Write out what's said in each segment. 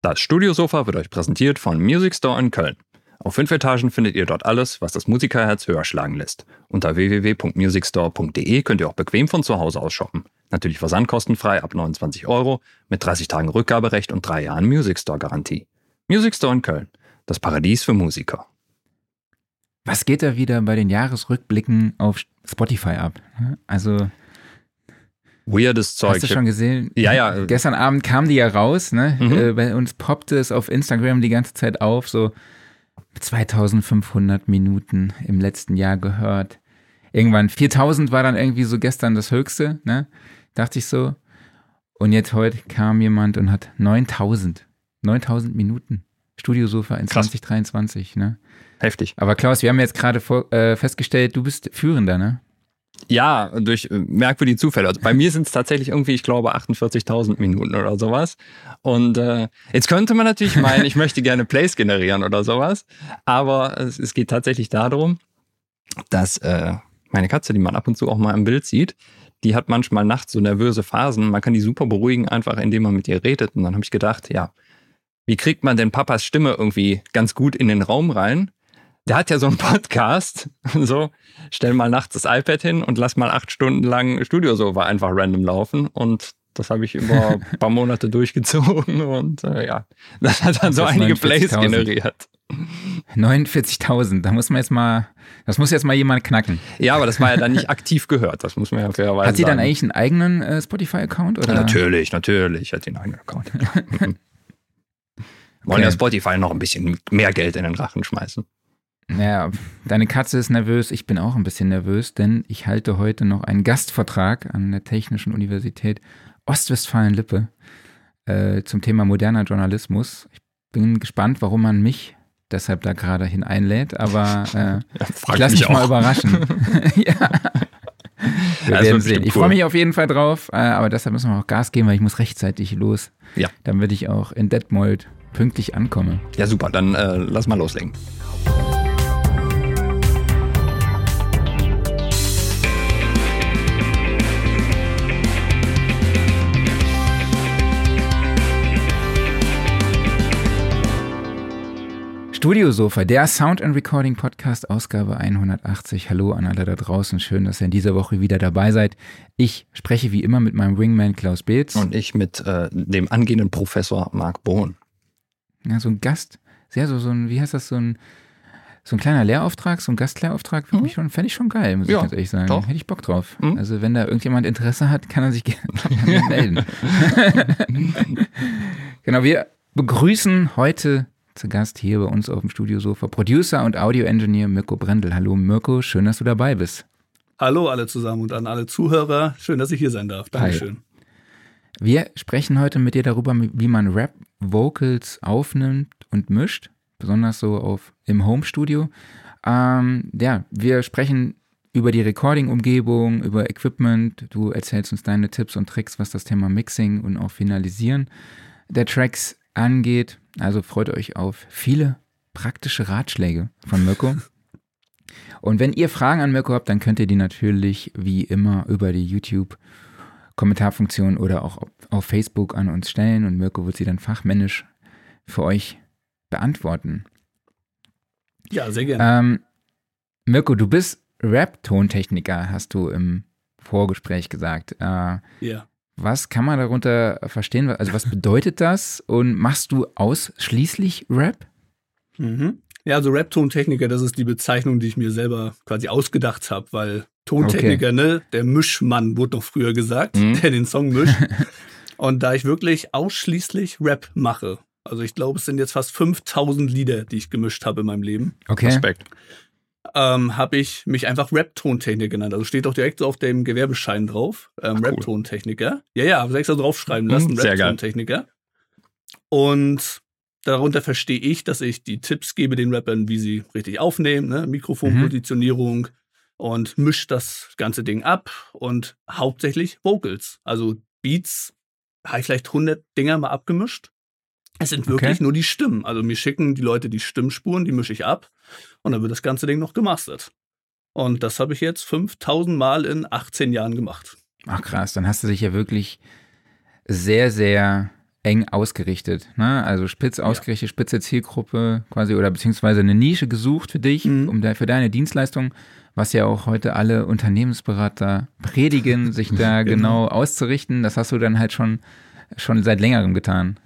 Das Studiosofa wird euch präsentiert von Music Store in Köln. Auf fünf Etagen findet ihr dort alles, was das Musikerherz höher schlagen lässt. Unter www.musicstore.de könnt ihr auch bequem von zu Hause aus shoppen. Natürlich versandkostenfrei ab 29 Euro, mit 30 Tagen Rückgaberecht und drei Jahren Music Store Garantie. Music Store in Köln, das Paradies für Musiker. Was geht da wieder bei den Jahresrückblicken auf Spotify ab? Also Weirdes Zeug. Hast du schon gesehen? Ja, ja. Gestern Abend kam die ja raus, ne? Mhm. Äh, bei uns poppte es auf Instagram die ganze Zeit auf, so 2500 Minuten im letzten Jahr gehört. Irgendwann 4000 war dann irgendwie so gestern das Höchste, ne? Dachte ich so. Und jetzt heute kam jemand und hat 9000. 9000 Minuten. Studiosofa in Krass. 2023, ne? Heftig. Aber Klaus, wir haben jetzt gerade äh, festgestellt, du bist Führender, ne? Ja, durch äh, merkwürdige Zufälle. Also bei mir sind es tatsächlich irgendwie, ich glaube, 48.000 Minuten oder sowas. Und äh, jetzt könnte man natürlich meinen, ich möchte gerne Plays generieren oder sowas. Aber es, es geht tatsächlich darum, dass äh, meine Katze, die man ab und zu auch mal im Bild sieht, die hat manchmal nachts so nervöse Phasen. Man kann die super beruhigen, einfach indem man mit ihr redet. Und dann habe ich gedacht, ja, wie kriegt man denn Papas Stimme irgendwie ganz gut in den Raum rein? Der hat ja so einen Podcast. So, stell mal nachts das iPad hin und lass mal acht Stunden lang Studiosofa einfach random laufen. Und das habe ich über ein paar Monate durchgezogen. Und äh, ja, das hat dann so Das einige Plays 49.000. generiert. 49.000, da muss man jetzt mal, das muss jetzt mal jemand knacken. Ja, aber das war ja dann nicht aktiv gehört. Das muss man ja fairerweise Hat sie dann eigentlich einen eigenen äh, Spotify-Account? oder? Natürlich, natürlich hat sie einen eigenen Account. Wollen ja Okay. Spotify noch ein bisschen mehr Geld in den Rachen schmeißen. Naja, deine Katze ist nervös, ich bin auch ein bisschen nervös, denn ich halte heute noch einen Gastvertrag an der Technischen Universität Ostwestfalen-Lippe äh, zum Thema moderner Journalismus. Ich bin gespannt, warum man mich deshalb da gerade hin einlädt, aber äh, Frag ich lasse mich mal überraschen. ja. Wir wird werden sehen. Ich cool. freue mich auf jeden Fall drauf, äh, aber deshalb müssen wir auch Gas geben, weil ich muss rechtzeitig los, Ja. damit ich auch in Detmold pünktlich ankomme. Ja, super, dann äh, lass mal loslegen. Studiosofa, der Sound and Recording Podcast, Ausgabe 180. Hallo an alle da draußen. Schön, dass ihr in dieser Woche wieder dabei seid. Ich spreche wie immer mit meinem Wingman Klaus Beetz. Und ich mit äh, dem angehenden Professor Marc Bohn. ja, so ein Gast, sehr so, so ein, wie heißt das, so ein, so ein kleiner Lehrauftrag, so ein Gastlehrauftrag, ich schon, fände ich schon geil, muss Ja, ich ganz ehrlich sagen. doch. Hätte ich Bock drauf. Mhm. Also, wenn da irgendjemand Interesse hat, kann er sich gerne melden. genau, wir begrüßen heute zu Gast hier bei uns auf dem Studiosofa Producer und Audio-Engineer Mirko Brendel. Hallo Mirko, schön, dass du dabei bist. Hallo alle zusammen und an alle Zuhörer. Schön, dass ich hier sein darf. Dankeschön. Wir sprechen heute mit dir darüber, wie man Rap-Vocals aufnimmt und mischt, besonders so auf im Home-Studio. Ähm, ja, wir sprechen über die Recording-Umgebung, über Equipment. Du erzählst uns deine Tipps und Tricks, was das Thema Mixing und auch Finalisieren der Tracks angeht. Also freut euch auf viele praktische Ratschläge von Mirko. Und wenn ihr Fragen an Mirko habt, dann könnt ihr die natürlich wie immer über die YouTube Kommentarfunktion oder auch auf- Facebook an uns stellen und Mirko wird sie dann fachmännisch für euch beantworten. Ja, sehr gerne. Ähm, Mirko, du bist Rap-Tontechniker, hast du im Vorgespräch gesagt. Äh, ja. Was kann man darunter verstehen? Also was bedeutet das? Und machst du ausschließlich Rap? Mhm. Ja, also Rap-Tontechniker, das ist die Bezeichnung, die ich mir selber quasi ausgedacht habe, weil Tontechniker, ne, der Mischmann wurde noch früher gesagt, Mhm. der den Song mischt. Und da ich wirklich ausschließlich Rap mache, also ich glaube, es sind jetzt fast 5000 Lieder, die ich gemischt habe in meinem Leben, Okay. Respekt. Ähm, habe ich mich einfach Rap-Tontechniker genannt. Also steht auch direkt so auf dem Gewerbeschein drauf, ähm, cool. Rap-Tontechniker. Ja, ja, habe ich extra draufschreiben lassen, Mhm, sehr geil. Rap-Tontechniker. Und darunter verstehe ich, dass ich die Tipps gebe den Rappern, wie sie richtig aufnehmen, ne? Mikrofonpositionierung und mische das ganze Ding ab und hauptsächlich Vocals. Also Beats habe ich vielleicht 100 Dinger mal abgemischt. Es sind wirklich Okay. nur die Stimmen. Also mir schicken die Leute die Stimmspuren, die mische ich ab und dann wird das ganze Ding noch gemastert. Und das habe ich jetzt 5000 Mal in 18 Jahren gemacht. Ach krass, dann hast du dich ja wirklich sehr, sehr eng ausgerichtet, ne? Also spitz ausgerichtet, spitze Zielgruppe quasi oder beziehungsweise eine Nische gesucht für dich, Mhm. um da, für deine Dienstleistung, was ja auch heute alle Unternehmensberater predigen, sich da genau auszurichten. Das hast du dann halt schon, schon seit längerem getan.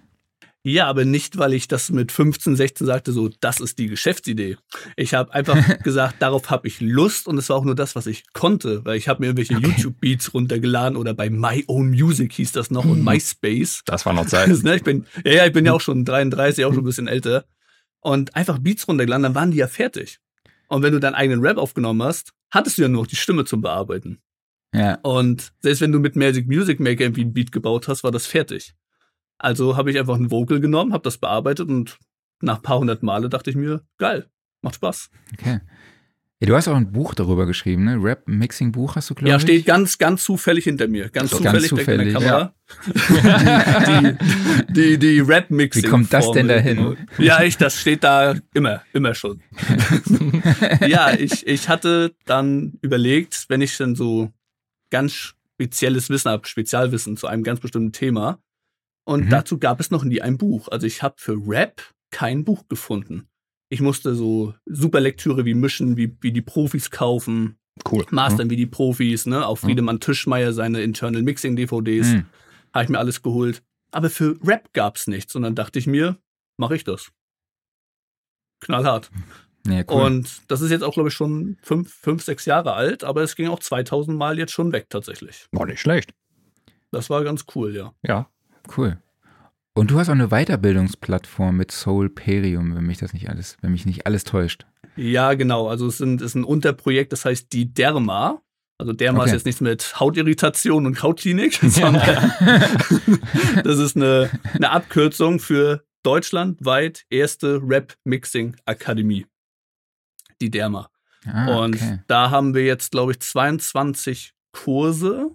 Ja, aber nicht, weil ich das mit 15, 16 sagte, so, das ist die Geschäftsidee. Ich habe einfach gesagt, darauf habe ich Lust und es war auch nur das, was ich konnte, weil ich habe mir irgendwelche YouTube-Beats runtergeladen oder bei My Own Music hieß das noch und MySpace. Das war noch Zeit. Ne, ich bin, ja, ja, ich bin ja auch schon 33, auch schon ein bisschen älter. Und einfach Beats runtergeladen, dann waren die ja fertig. Und wenn du deinen eigenen Rap aufgenommen hast, hattest du ja nur noch die Stimme zum Bearbeiten. Ja. Und selbst wenn du mit Magic Music Maker irgendwie ein Beat gebaut hast, war das fertig. Also habe ich einfach ein Vocal genommen, habe das bearbeitet und nach ein paar hundert Male dachte ich mir, geil, macht Spaß. Okay. Ja, du hast auch ein Buch darüber geschrieben, ne? Rap-Mixing-Buch hast du, glaube Ja, ich. steht ganz, ganz zufällig hinter mir. Ganz So, zufällig, ganz direkt in der zufällig, Kamera. die, die, die Rap-Mixing. Wie kommt das denn dahin? Ja, ich, das steht da immer, immer schon. ja, ich, ich hatte dann überlegt, wenn ich dann so ganz spezielles Wissen habe, Spezialwissen zu einem ganz bestimmten Thema. Und Mhm. dazu gab es noch nie ein Buch. Also ich habe für Rap kein Buch gefunden. Ich musste so super Lektüre wie Mischen, wie, wie die Profis kaufen, Cool. Mastern wie die Profis, ne? Auch Friedemann Tischmeier seine Internal Mixing DVDs, Hm. habe ich mir alles geholt. Aber für Rap gab's nichts. Und dann dachte ich mir, mache ich das. Knallhart. Ja, cool. Und das ist jetzt auch, glaube ich, schon fünf, fünf, sechs Jahre alt, aber es ging auch 2000 Mal jetzt schon weg tatsächlich. War nicht schlecht. Das war ganz cool, ja. Ja. Cool. Und du hast auch eine Weiterbildungsplattform mit Soulperium, wenn mich das nicht alles, wenn mich nicht alles täuscht. Ja, genau. Also es sind, ist ein Unterprojekt, das heißt die Derma. Also Derma Okay. ist jetzt nichts mit Hautirritation und Hautklinik, sondern das ist eine, eine Abkürzung für deutschlandweit erste Rap-Mixing-Akademie. Die Derma. Ah, Und okay. da haben wir jetzt, glaube ich, 22 Kurse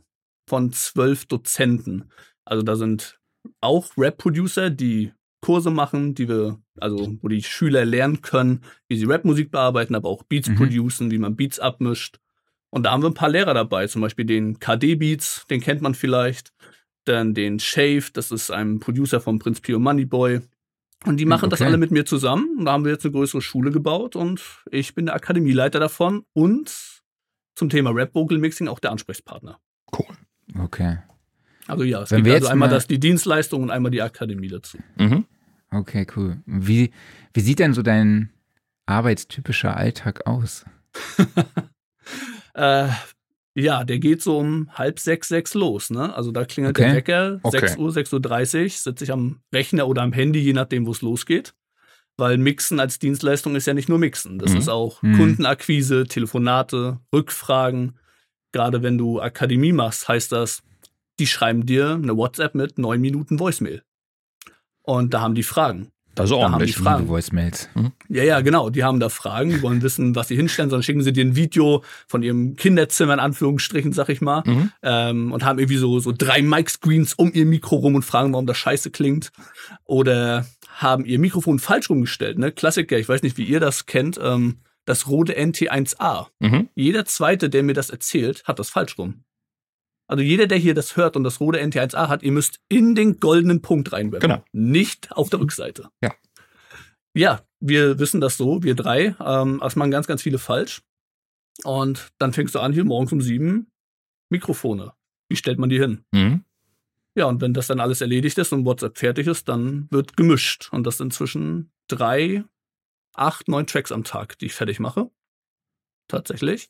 von zwölf Dozenten. Also da sind auch Rap-Producer, die Kurse machen, die wir, also wo die Schüler lernen können, wie sie Rap-Musik bearbeiten, aber auch Beats Mhm. producen, wie man Beats abmischt. Und da haben wir ein paar Lehrer dabei, zum Beispiel den KD Beats, den kennt man vielleicht. Dann den Shave, das ist ein Producer von Prince Pio Moneyboy. Und die Hm, machen das okay. alle mit mir zusammen. Und da haben wir jetzt eine größere Schule gebaut und ich bin der Akademieleiter davon und zum Thema Rap Vocal Mixing auch der Ansprechpartner. Cool. Okay. Also ja, es Wenn gibt also einmal mal- das die Dienstleistung und einmal die Akademie dazu. Mhm. Okay, cool. Wie, wie sieht denn so dein arbeitstypischer Alltag aus? Äh, ja, der geht so um halb sechs, sechs los, ne? Also da klingelt Okay. der Wecker, Okay. 6 Uhr, 6.30 Uhr, sitze ich am Rechner oder am Handy, je nachdem, wo es losgeht. Weil Mixen als Dienstleistung ist ja nicht nur Mixen. Das Mhm. ist auch Mhm. Kundenakquise, Telefonate, Rückfragen. Gerade wenn du Akademie machst, heißt das, die schreiben dir eine WhatsApp mit neun Minuten Voicemail. Und da haben die Fragen. Das ist haben ordentlich. die Fragen. Voicemails. Ja, ja, genau. Die haben da Fragen, die wollen wissen, was sie hinstellen, sondern schicken sie dir ein Video von ihrem Kinderzimmer, in Anführungsstrichen, sag ich mal, Mhm. ähm, und haben irgendwie so, so drei Mic-Screens um ihr Mikro rum und fragen, warum das scheiße klingt. Oder haben ihr Mikrofon falsch rumgestellt, ne? Klassiker, ich weiß nicht, wie ihr das kennt, ähm, das Rode NT1A. Mhm. Jeder Zweite, der mir das erzählt, hat das falsch rum. Also jeder, der hier das hört und das Rode NT1A hat, ihr müsst in den goldenen Punkt reinwerfen. Genau. Nicht auf der Rückseite. Ja. Ja, wir wissen das so, wir drei. Ähm, es machen ganz, ganz viele falsch. Und dann fängst du an, hier morgens um sieben Mikrofone. Wie stellt man die hin? Mhm. Ja, und wenn das dann alles erledigt ist und WhatsApp fertig ist, dann wird gemischt. Und das sind zwischen drei, acht, neun Tracks am Tag, die ich fertig mache. Tatsächlich.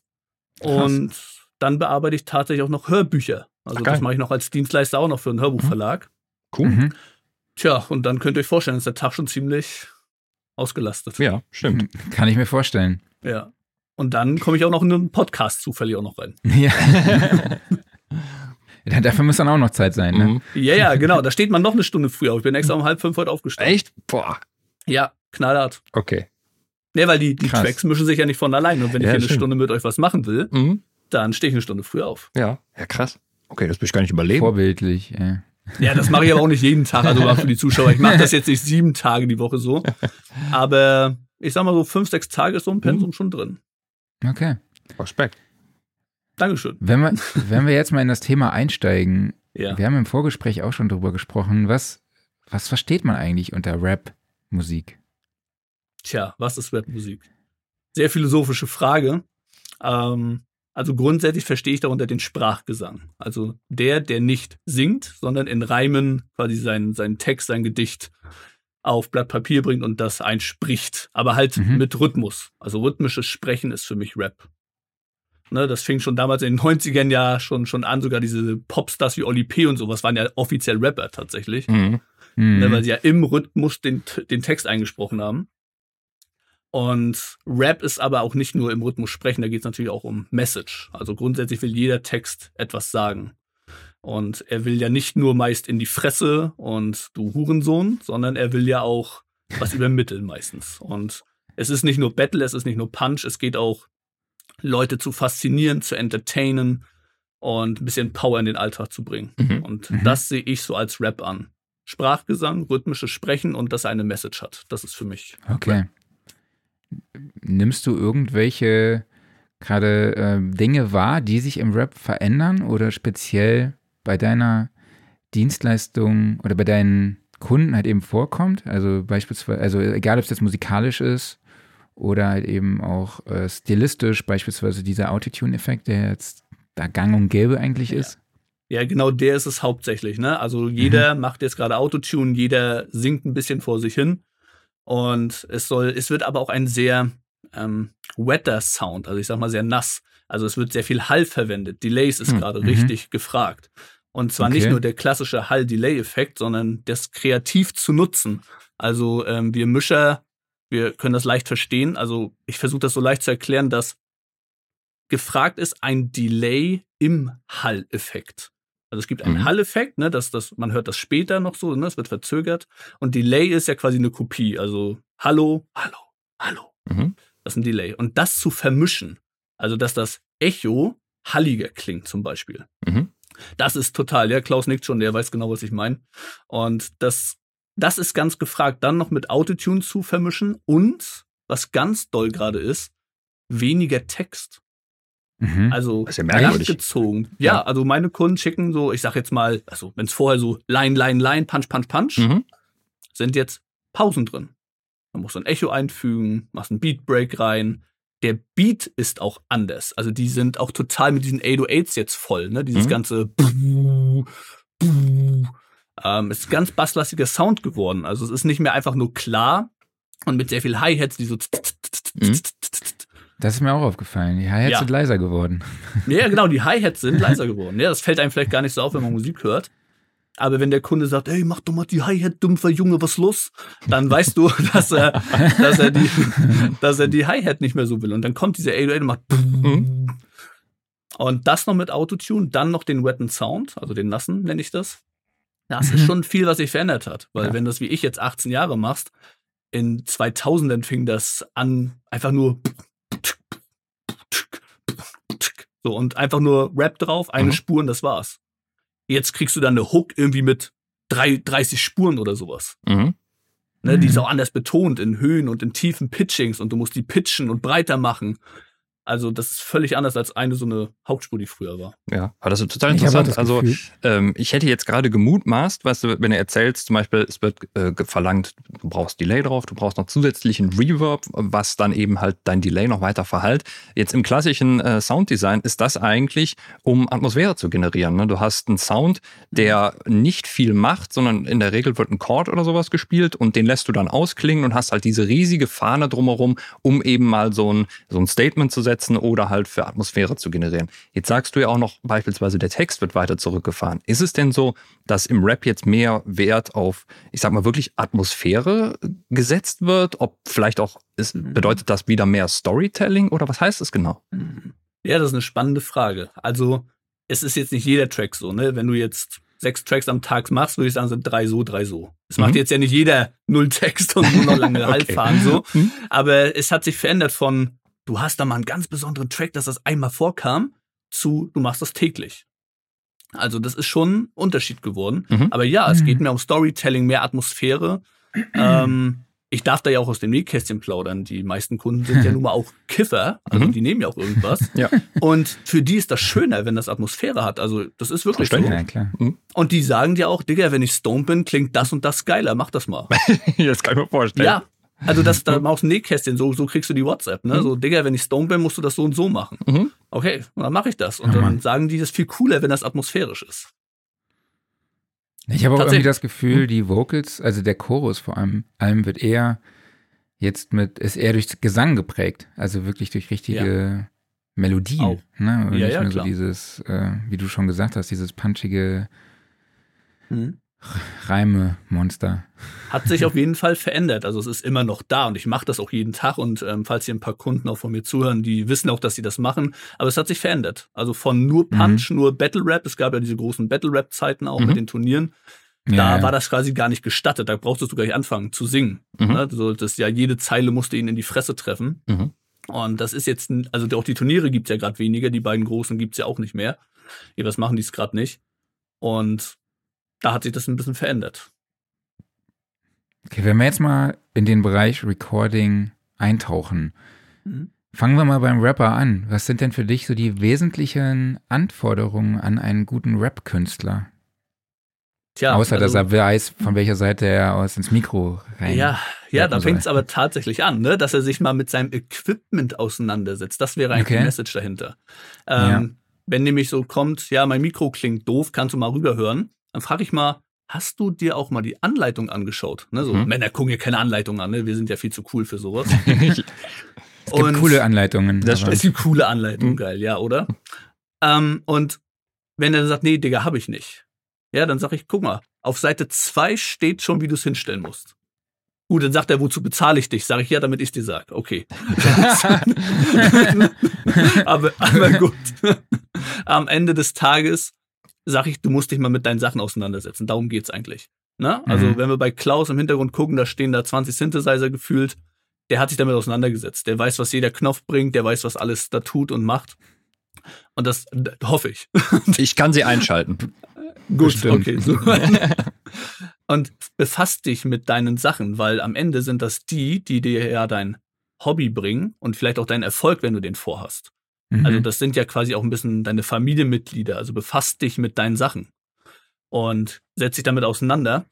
Krass. Und dann bearbeite ich tatsächlich auch noch Hörbücher. Also Ach, das mache ich noch als Dienstleister auch noch für einen Hörbuchverlag. Cool. Mhm. Tja, und dann könnt ihr euch vorstellen, ist der Tag schon ziemlich ausgelastet. Ja, stimmt. Kann ich mir vorstellen. Ja. Und dann komme ich auch noch in einen Podcast zufällig auch noch rein. Ja. Dafür muss dann auch noch Zeit sein, ne? Mhm. Ja, ja, genau. Da steht man noch eine Stunde früher auf. Ich bin extra um halb fünf heute aufgestanden. Echt? Boah. Ja, knallhart. Okay. Ne, weil die, die. Tracks mischen sich ja nicht von allein. Und wenn Ja, ich hier eine stimmt. Stunde mit euch was machen will, Mhm. Dann stehe ich eine Stunde früher auf. Ja. Ja, krass. Okay, das will ich gar nicht überleben. Vorbildlich. Ja. Ja, das mache ich aber auch nicht jeden Tag, also für die Zuschauer. Ich mache das jetzt nicht sieben Tage die Woche so. Aber ich sag mal so fünf, sechs Tage ist so ein Pensum schon drin. Okay. Respekt. Dankeschön. Wenn wir, wenn wir jetzt mal in das Thema einsteigen, Ja. wir haben im Vorgespräch auch schon drüber gesprochen, was, was versteht man eigentlich unter Rap-Musik? Tja, was ist Rap-Musik? Sehr philosophische Frage. Ähm, also grundsätzlich verstehe ich darunter den Sprachgesang. Also der, der nicht singt, sondern in Reimen quasi seinen, seinen Text, sein Gedicht auf Blatt Papier bringt und das einspricht. Aber halt mhm. mit Rhythmus. Also rhythmisches Sprechen ist für mich Rap. Ne, das fing schon damals in den 90ern ja schon, schon an, sogar diese Popstars wie Oli P. und sowas waren ja offiziell Rapper tatsächlich. Mhm. Ne, weil sie ja im Rhythmus den, den Text eingesprochen haben. Und Rap ist aber auch nicht nur im Rhythmus sprechen, da geht es natürlich auch um Message. Also grundsätzlich will jeder Text etwas sagen. Und er will ja nicht nur meist in die Fresse und du Hurensohn, sondern er will ja auch was übermitteln meistens. Und es ist nicht nur Battle, es ist nicht nur Punch, es geht auch Leute zu faszinieren, zu entertainen und ein bisschen Power in den Alltag zu bringen. Mhm. Und mhm. das sehe ich so als Rap an. Sprachgesang, rhythmisches Sprechen und dass er eine Message hat. Das ist für mich. Okay. Rap. Nimmst du irgendwelche gerade äh, Dinge wahr, die sich im Rap verändern oder speziell bei deiner Dienstleistung oder bei deinen Kunden halt eben vorkommt? Also beispielsweise, also egal ob es jetzt musikalisch ist oder halt eben auch äh, stilistisch, beispielsweise dieser Autotune-Effekt, der jetzt da gang und gäbe eigentlich ja. ist. Ja, genau der ist es hauptsächlich. Ne? Also jeder mhm. macht jetzt gerade Autotune, jeder singt ein bisschen vor sich hin. Und es soll, es wird aber auch ein sehr ähm, wetter Sound, also ich sag mal sehr nass. Also es wird sehr viel Hall verwendet. Delays ist hm. gerade mhm. richtig gefragt. Und zwar okay. nicht nur der klassische Hall-Delay-Effekt, sondern das kreativ zu nutzen. Also ähm, wir Mischer, wir können das leicht verstehen. Also ich versuche das so leicht zu erklären, dass gefragt ist ein Delay im Hall-Effekt. Also es gibt einen mhm. Hall-Effekt, ne, dass das, man hört das später noch so, ne, es wird verzögert. Und Delay ist ja quasi eine Kopie. Also Hallo, Hallo, Hallo. Mhm. Das ist ein Delay. Und das zu vermischen, also dass das Echo halliger klingt zum Beispiel. Mhm. Das ist total, ja, Klaus nickt schon, der weiß genau, was ich meine. Und das, das ist ganz gefragt, dann noch mit Autotune zu vermischen und, was ganz doll gerade ist, weniger Text. Mhm. Also das ist ja gezogen. Ja, ja, also meine Kunden schicken so, ich sag jetzt mal, also wenn es vorher so Line, Line, Line, Punch, Punch, Punch, mhm. sind jetzt Pausen drin. Man muss ein Echo einfügen, machst einen Beat Break rein. Der Beat ist auch anders. Also die sind auch total mit diesen 808s jetzt voll, ne? Dieses mhm. ganze ähm, ist ganz basslastiger Sound geworden. Also es ist nicht mehr einfach nur klar und mit sehr viel Hi-Hats, die so mhm. Das ist mir auch aufgefallen. Die Hi-Hats ja. sind leiser geworden. Ja, genau, die Hi-Hats sind leiser geworden. Ja, das fällt einem vielleicht gar nicht so auf, wenn man Musik hört. Aber wenn der Kunde sagt, hey, mach doch mal die Hi-Hat, dumpfer Junge, was los? Dann weißt du, dass er, dass er die, dass er die Hi-Hat nicht mehr so will. Und dann kommt dieser 808 und macht mhm. und das noch mit Autotune, dann noch den wetten Sound, also den nassen nenne ich das. Das ist mhm. schon viel, was sich verändert hat. Weil ja. wenn das wie ich jetzt 18 Jahre machst, in 2000ern fing das an, einfach nur so, und einfach nur Rap drauf, eine mhm. Spur und das war's. Jetzt kriegst du dann eine Hook irgendwie mit drei, 30 Spuren oder sowas. Mhm. Ne, die ist mhm. auch anders betont in Höhen und in tiefen Pitchings und du musst die pitchen und breiter machen. Also das ist völlig anders als eine so eine Hauptspur, die früher war. Ja, aber das ist total interessant. Also ähm, ich hätte jetzt gerade gemutmaßt, weißt du, wenn du erzählst, zum Beispiel, es wird äh, verlangt, du brauchst Delay drauf, du brauchst noch zusätzlichen Reverb, was dann eben halt dein Delay noch weiter verhält. Jetzt im klassischen äh, Sounddesign ist das eigentlich, um Atmosphäre zu generieren. Ne? Du hast einen Sound, der nicht viel macht, sondern in der Regel wird ein Chord oder sowas gespielt und den lässt du dann ausklingen und hast halt diese riesige Fahne drumherum, um eben mal so ein, so ein Statement zu setzen umsetzen oder halt für Atmosphäre zu generieren. Jetzt sagst du ja auch noch beispielsweise, der Text wird weiter zurückgefahren. Ist es denn so, dass im Rap jetzt mehr Wert auf, ich sag mal, wirklich Atmosphäre gesetzt wird? Ob vielleicht auch, ist, mhm. bedeutet das wieder mehr Storytelling oder was heißt es genau? Ja, das ist eine spannende Frage. Also, es ist jetzt nicht jeder Track so, ne? Wenn du jetzt sechs Tracks am Tag machst, würde ich sagen, sind drei so, drei so. Es mhm. macht jetzt ja nicht jeder null Text und nur noch lange okay. Halt fahren so. Mhm. Aber es hat sich verändert von du hast da mal einen ganz besonderen Track, dass das einmal vorkam, zu du machst das täglich. Also das ist schon ein Unterschied geworden. Mhm. Aber ja, es geht mhm. mehr um Storytelling, mehr Atmosphäre. ähm, ich darf da ja auch aus dem Nähkästchen plaudern. Die meisten Kunden sind ja nun mal auch Kiffer, also Mhm. die nehmen ja auch irgendwas. Ja. Und für die ist das schöner, wenn das Atmosphäre hat. Also das ist wirklich so. Verständlich. Ja, klar. Und die sagen dir auch, Digga, wenn ich stoned bin, klingt das und das geiler, mach das mal. das kann ich mir vorstellen. ja. Also das da aus dem Nähkästchen, so, so kriegst du die WhatsApp, ne? Mhm. So, Digga, wenn ich stoned bin, musst du das so und so machen. Mhm. Okay, dann mache ich das. Und Oh dann Mann. sagen die, das ist viel cooler, wenn das atmosphärisch ist. Ich habe auch irgendwie das Gefühl, die Vocals, also der Chorus vor allem, allem wird eher jetzt mit, ist eher durch Gesang geprägt. Also wirklich durch richtige Melodien. Auch. Ne? Und Ja, nicht ja, nur klar. so dieses, äh, wie du schon gesagt hast, dieses punchige Mhm. Reime-Monster. Hat sich auf jeden Fall verändert. Also es ist immer noch da und ich mache das auch jeden Tag. Und ähm, falls hier ein paar Kunden auch von mir zuhören, die wissen auch, dass sie das machen. Aber es hat sich verändert. Also von nur Punch, nur Battle Rap. Es gab ja diese großen Battle Rap Zeiten auch Mhm. mit den Turnieren. Da ja. war das quasi gar nicht gestattet. Da brauchtest du gleich anfangen zu singen. Mhm. Ne? Du solltest ja jede Zeile musste ihn in die Fresse treffen. Mhm. Und das ist jetzt, also auch die Turniere gibt's ja gerade weniger, die beiden großen gibt's ja auch nicht mehr. Ja, was machen die es gerade nicht? Und da hat sich das ein bisschen verändert. Okay, wenn wir jetzt mal in den Bereich Recording eintauchen, Mhm. fangen wir mal beim Rapper an. Was sind denn für dich so die wesentlichen Anforderungen an einen guten Rap-Künstler? Tja, Außer, dass also- er weiß, von welcher Seite er aus ins Mikro rein. Ja, ja, da fängt es aber tatsächlich an, ne? dass er sich mal mit seinem Equipment auseinandersetzt. Das wäre eigentlich Okay. die Message dahinter. Ähm, Wenn nämlich so kommt, ja, mein Mikro klingt doof, kannst du mal rüberhören, dann frage ich mal, hast du dir auch mal die Anleitung angeschaut? Ne? So, Mhm. Männer gucken hier keine Anleitung an, ne? wir sind ja viel zu cool für sowas. Es gibt coole Anleitungen. Das Es gibt coole Anleitungen, Mhm. geil, ja, oder? Ähm, und wenn er dann sagt, nee, Digga, habe ich nicht. Ja, dann sag ich, guck mal, auf Seite 2 steht schon, wie du es hinstellen musst. Gut, dann sagt er, wozu bezahle ich dich? Sag ich, ja, damit ich dir sag. Okay. aber, aber gut. Am Ende des Tages sag ich, du musst dich mal mit deinen Sachen auseinandersetzen. Darum geht's eigentlich. Ne? Also, Mhm. wenn wir bei Klaus im Hintergrund gucken, da stehen da 20 Synthesizer gefühlt. Der hat sich damit auseinandergesetzt. Der weiß, was jeder Knopf bringt, der weiß, was alles da tut und macht. Und das d- hoffe ich. Ich kann sie einschalten. Gut, Bestimmt. okay. So. und befasst dich mit deinen Sachen, weil am Ende sind das die, die dir ja dein Hobby bringen und vielleicht auch deinen Erfolg, wenn du den vorhast. Mhm. Also das sind ja quasi auch ein bisschen deine Familienmitglieder. Also befasst dich mit deinen Sachen und setz dich damit auseinander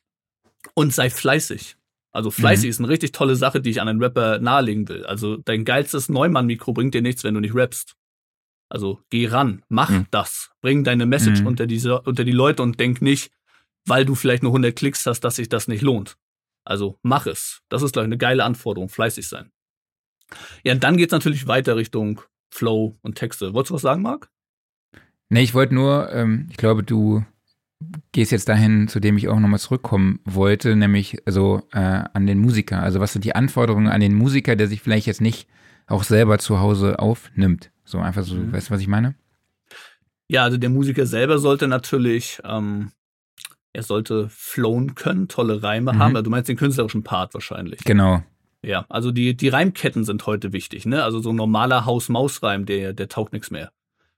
und sei fleißig. Also fleißig Mhm. ist eine richtig tolle Sache, die ich an einen Rapper nahelegen will. Also dein geilstes Neumann-Mikro bringt dir nichts, wenn du nicht rappst. Also geh ran, mach Mhm. das, bring deine Message Mhm. unter, diese, unter die Leute und denk nicht, weil du vielleicht nur 100 Klicks hast, dass sich das nicht lohnt. Also mach es. Das ist, glaube ich, eine geile Anforderung, fleißig sein. Ja, und dann geht's natürlich weiter Richtung Flow und Texte. Wolltest du was sagen, Marc? Nee, ich wollte nur, ähm, ich glaube, du gehst jetzt dahin, zu dem ich auch nochmal zurückkommen wollte, nämlich so äh, an den Musiker. Also was sind die Anforderungen an den Musiker, der sich vielleicht jetzt nicht auch selber zu Hause aufnimmt? So einfach so, Mhm. weißt du, was ich meine? Ja, also der Musiker selber sollte natürlich, ähm, er sollte flowen können, tolle Reime Mhm. haben. Also Du meinst den künstlerischen Part wahrscheinlich. Genau. Ja, also die, die Reimketten sind heute wichtig, ne? Also so ein normaler Haus-Maus-Reim, der, der taugt nichts mehr.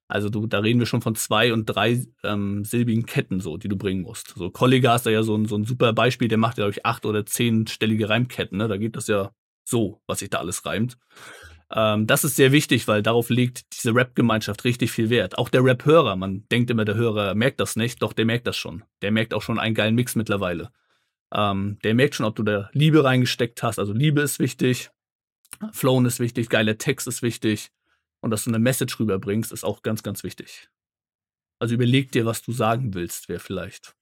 Also du, da reden wir schon von zwei und drei ähm, silbigen Ketten, so, die du bringen musst. So, Kollega ist da ja so ein, so ein super Beispiel, der macht ja, glaube ich, acht oder zehnstellige Reimketten, ne? Da geht das ja so, was sich da alles reimt. Ähm, das ist sehr wichtig, weil darauf legt diese Rap-Gemeinschaft richtig viel Wert. Auch der Rap-Hörer, man denkt immer, der Hörer merkt das nicht, doch der merkt das schon. Der merkt auch schon einen geilen Mix mittlerweile. Ähm, der merkt schon, ob du da Liebe reingesteckt hast. Also Liebe ist wichtig, Flown ist wichtig, geiler Text ist wichtig und dass du eine Message rüberbringst, ist auch ganz, ganz wichtig. Also überleg dir, was du sagen willst, wäre vielleicht,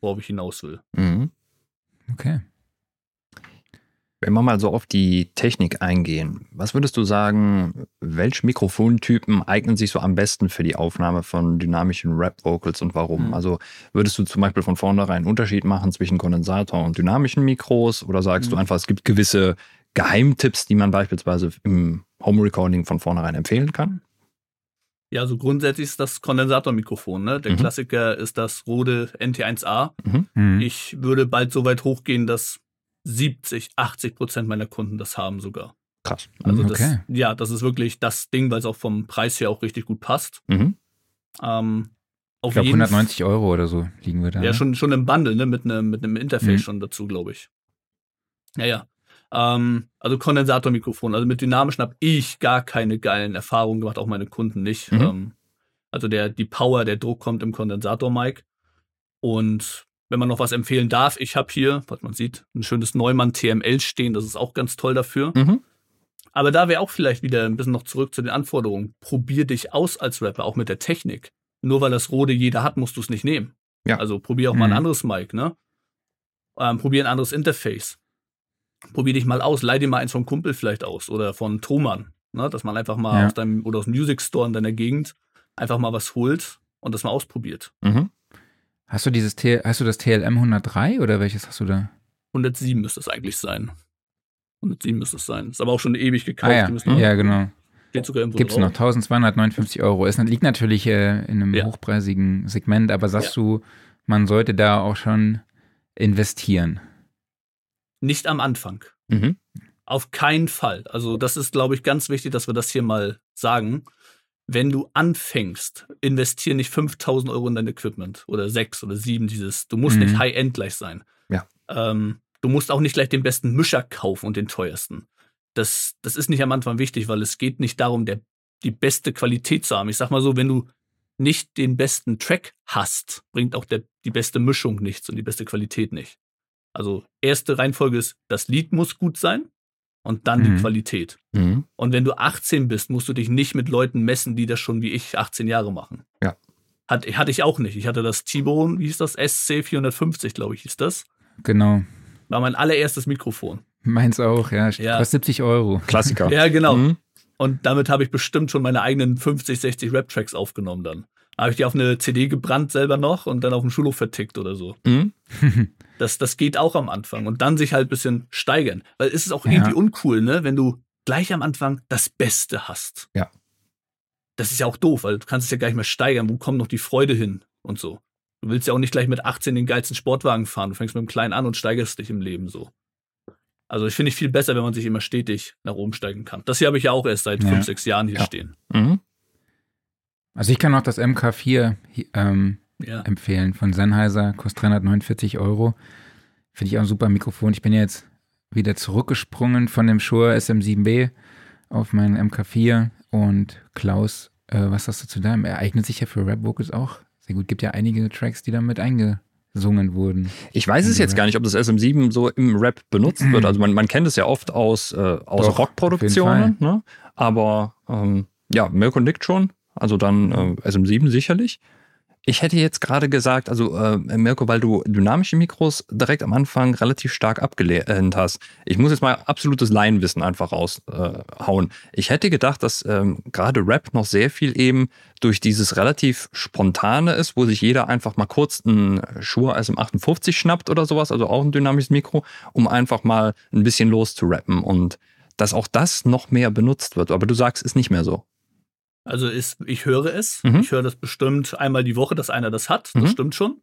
worauf ich hinaus will. Mhm. Okay. Wenn wir mal so auf die Technik eingehen, was würdest du sagen, welche Mikrofontypen eignen sich so am besten für die Aufnahme von dynamischen Rap-Vocals und warum? Mhm. Also würdest du zum Beispiel von vornherein einen Unterschied machen zwischen Kondensator und dynamischen Mikros oder sagst du Mhm. einfach, es gibt gewisse Geheimtipps, die man beispielsweise im Home-Recording von vornherein empfehlen kann? Ja, also grundsätzlich ist das Kondensatormikrofon. Ne? Der Mhm. Klassiker ist das Rode NT1A. Mhm. Ich würde bald so weit hochgehen, dass 70, 80 Prozent meiner Kunden das haben sogar. Krass. Also das, okay. ja, das ist wirklich das Ding, weil es auch vom Preis her auch richtig gut passt. Mhm. Ähm, auf Ich glaube, jeden 190 Euro oder so liegen wir da. Ja, ne? schon, schon im Bundle, ne? Mit einem mit einem Interface Mhm. schon dazu, glaube ich. Ja, ja. Ähm, also Kondensatormikrofon. Also mit dynamischen habe ich gar keine geilen Erfahrungen gemacht, auch meine Kunden nicht. Mhm. Ähm, also der, die Power, der Druck kommt im Kondensator-Mic. Und wenn man noch was empfehlen darf, ich habe hier, was man sieht, ein schönes Neumann TML stehen. Das ist auch ganz toll dafür. Mhm. Aber da wäre auch vielleicht wieder ein bisschen noch zurück zu den Anforderungen. Probier dich aus als Rapper, auch mit der Technik. Nur weil das Rode jeder hat, musst du es nicht nehmen. Ja. Also probier auch mal ein Mhm. anderes Mic, ne? Ähm, probier ein anderes Interface. Probier dich mal aus, leih dir mal eins vom Kumpel vielleicht aus oder von Thomann, ne? Dass man einfach mal Ja. aus deinem oder aus dem Music Store in deiner Gegend einfach mal was holt und das mal ausprobiert. Mhm. Hast du dieses T hast du das TLM 103 oder welches hast du da? 107 müsste es eigentlich sein. 107 müsste es sein. Ist aber auch schon ewig gekauft. Ah ja, ja genau. Steht sogar irgendwo Gibt's noch drauf. 1259 Euro. Es liegt natürlich äh, in einem Ja. hochpreisigen Segment, aber sagst du, man sollte da auch schon investieren? Nicht am Anfang. Mhm. Auf keinen Fall. Also das ist, glaube ich, ganz wichtig, dass wir das hier mal sagen. Wenn du anfängst, investier nicht 5000 Euro in dein Equipment oder sechs oder sieben dieses. Du musst Mhm. nicht High-End gleich sein. Ja. Ähm, du musst auch nicht gleich den besten Mischer kaufen und den teuersten. Das, das ist nicht am Anfang wichtig, weil es geht nicht darum, der, die beste Qualität zu haben. Ich sag mal so, wenn du nicht den besten Track hast, bringt auch der, die beste Mischung nichts und die beste Qualität nicht. Also erste Reihenfolge ist, das Lied muss gut sein und dann Mhm. die Qualität. Mhm. Und wenn du 18 bist, musst du dich nicht mit Leuten messen, die das schon wie ich 18 Jahre machen. Ja. Hat, hatte ich auch nicht. Ich hatte das T-Bone, wie hieß das? SC 450, glaube ich, hieß das. Genau. War mein allererstes Mikrofon. Meins auch, ja. Ja. Kostet 70 Euro. Klassiker. Ja, genau. Mhm. Und damit habe ich bestimmt schon meine eigenen 50, 60 Rap-Tracks aufgenommen dann. Habe ich die auf eine CD gebrannt selber noch und dann auf dem Schulhof vertickt oder so. Mhm. Das, das geht auch am Anfang und dann sich halt ein bisschen steigern. Weil es ist auch Ja. irgendwie uncool, ne, wenn du gleich am Anfang das Beste hast. Ja. Das ist ja auch doof, weil du kannst es ja gar nicht mehr steigern. Wo kommt noch die Freude hin und so? Du willst ja auch nicht gleich mit 18 den geilsten Sportwagen fahren. Du fängst mit dem Kleinen an und steigerst dich im Leben so. Also ich finde ich viel besser, wenn man sich immer stetig nach oben steigen kann. Das hier habe ich ja auch erst seit Ja. fünf, sechs Jahren hier Ja. stehen. Mhm. Also ich kann auch das MK4 hi- ähm, Ja. empfehlen von Sennheiser, kostet 349 Euro. Finde ich auch ein super Mikrofon. Ich bin jetzt wieder zurückgesprungen von dem Shure SM7B auf meinen MK4 und Klaus, äh, was sagst du zu deinem? Er eignet sich ja für Rap-Vocals auch sehr gut. Gibt ja einige Tracks, die damit eingesungen wurden. Ich weiß es jetzt gar nicht, ob das SM7 so im Rap benutzt wird. Also man, man kennt es ja oft aus, äh, aus Rockproduktionen, ne? aber ähm, ja, Mirko nickt schon. Also dann äh, SM7 sicherlich. Ich hätte jetzt gerade gesagt, also äh, Mirko, weil du dynamische Mikros direkt am Anfang relativ stark abgelehnt hast. Ich muss jetzt mal absolutes Laienwissen einfach raushauen. ich hätte gedacht, dass ähm, gerade Rap noch sehr viel eben durch dieses relativ spontane ist, wo sich jeder einfach mal kurz einen Shure SM58 schnappt oder sowas, also auch ein dynamisches Mikro, um einfach mal ein bisschen loszurappen und dass auch das noch mehr benutzt wird. Aber du sagst, ist nicht mehr so. Also ist, ich höre es. Mhm. Ich höre das bestimmt einmal die Woche, dass einer das hat. Das Mhm. stimmt schon.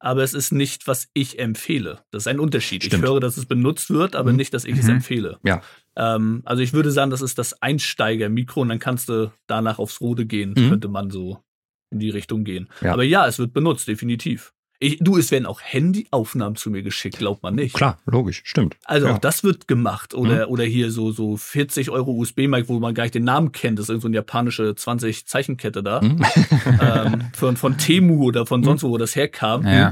Aber es ist nicht, was ich empfehle. Das ist ein Unterschied. Stimmt. Ich höre, dass es benutzt wird, aber Mhm. nicht, dass ich es Mhm. empfehle. Ja. Ähm, also ich würde sagen, das ist das Einsteiger-Mikro und dann kannst du danach aufs Rode gehen. Mhm. Könnte man so in die Richtung gehen. Ja. Aber ja, es wird benutzt, definitiv. Ich, du, es werden auch Handyaufnahmen zu mir geschickt, glaubt man nicht. Klar, logisch, stimmt. Also Ja. Mhm. auch das wird gemacht. Oder, oder hier so, so 40 Euro USB-Mic, wo man gar nicht den Namen kennt. Das ist irgend so eine japanische 20-Zeichenkette da. Mhm. ähm, von, von Temu oder von sonst wo, wo das herkam. Ja.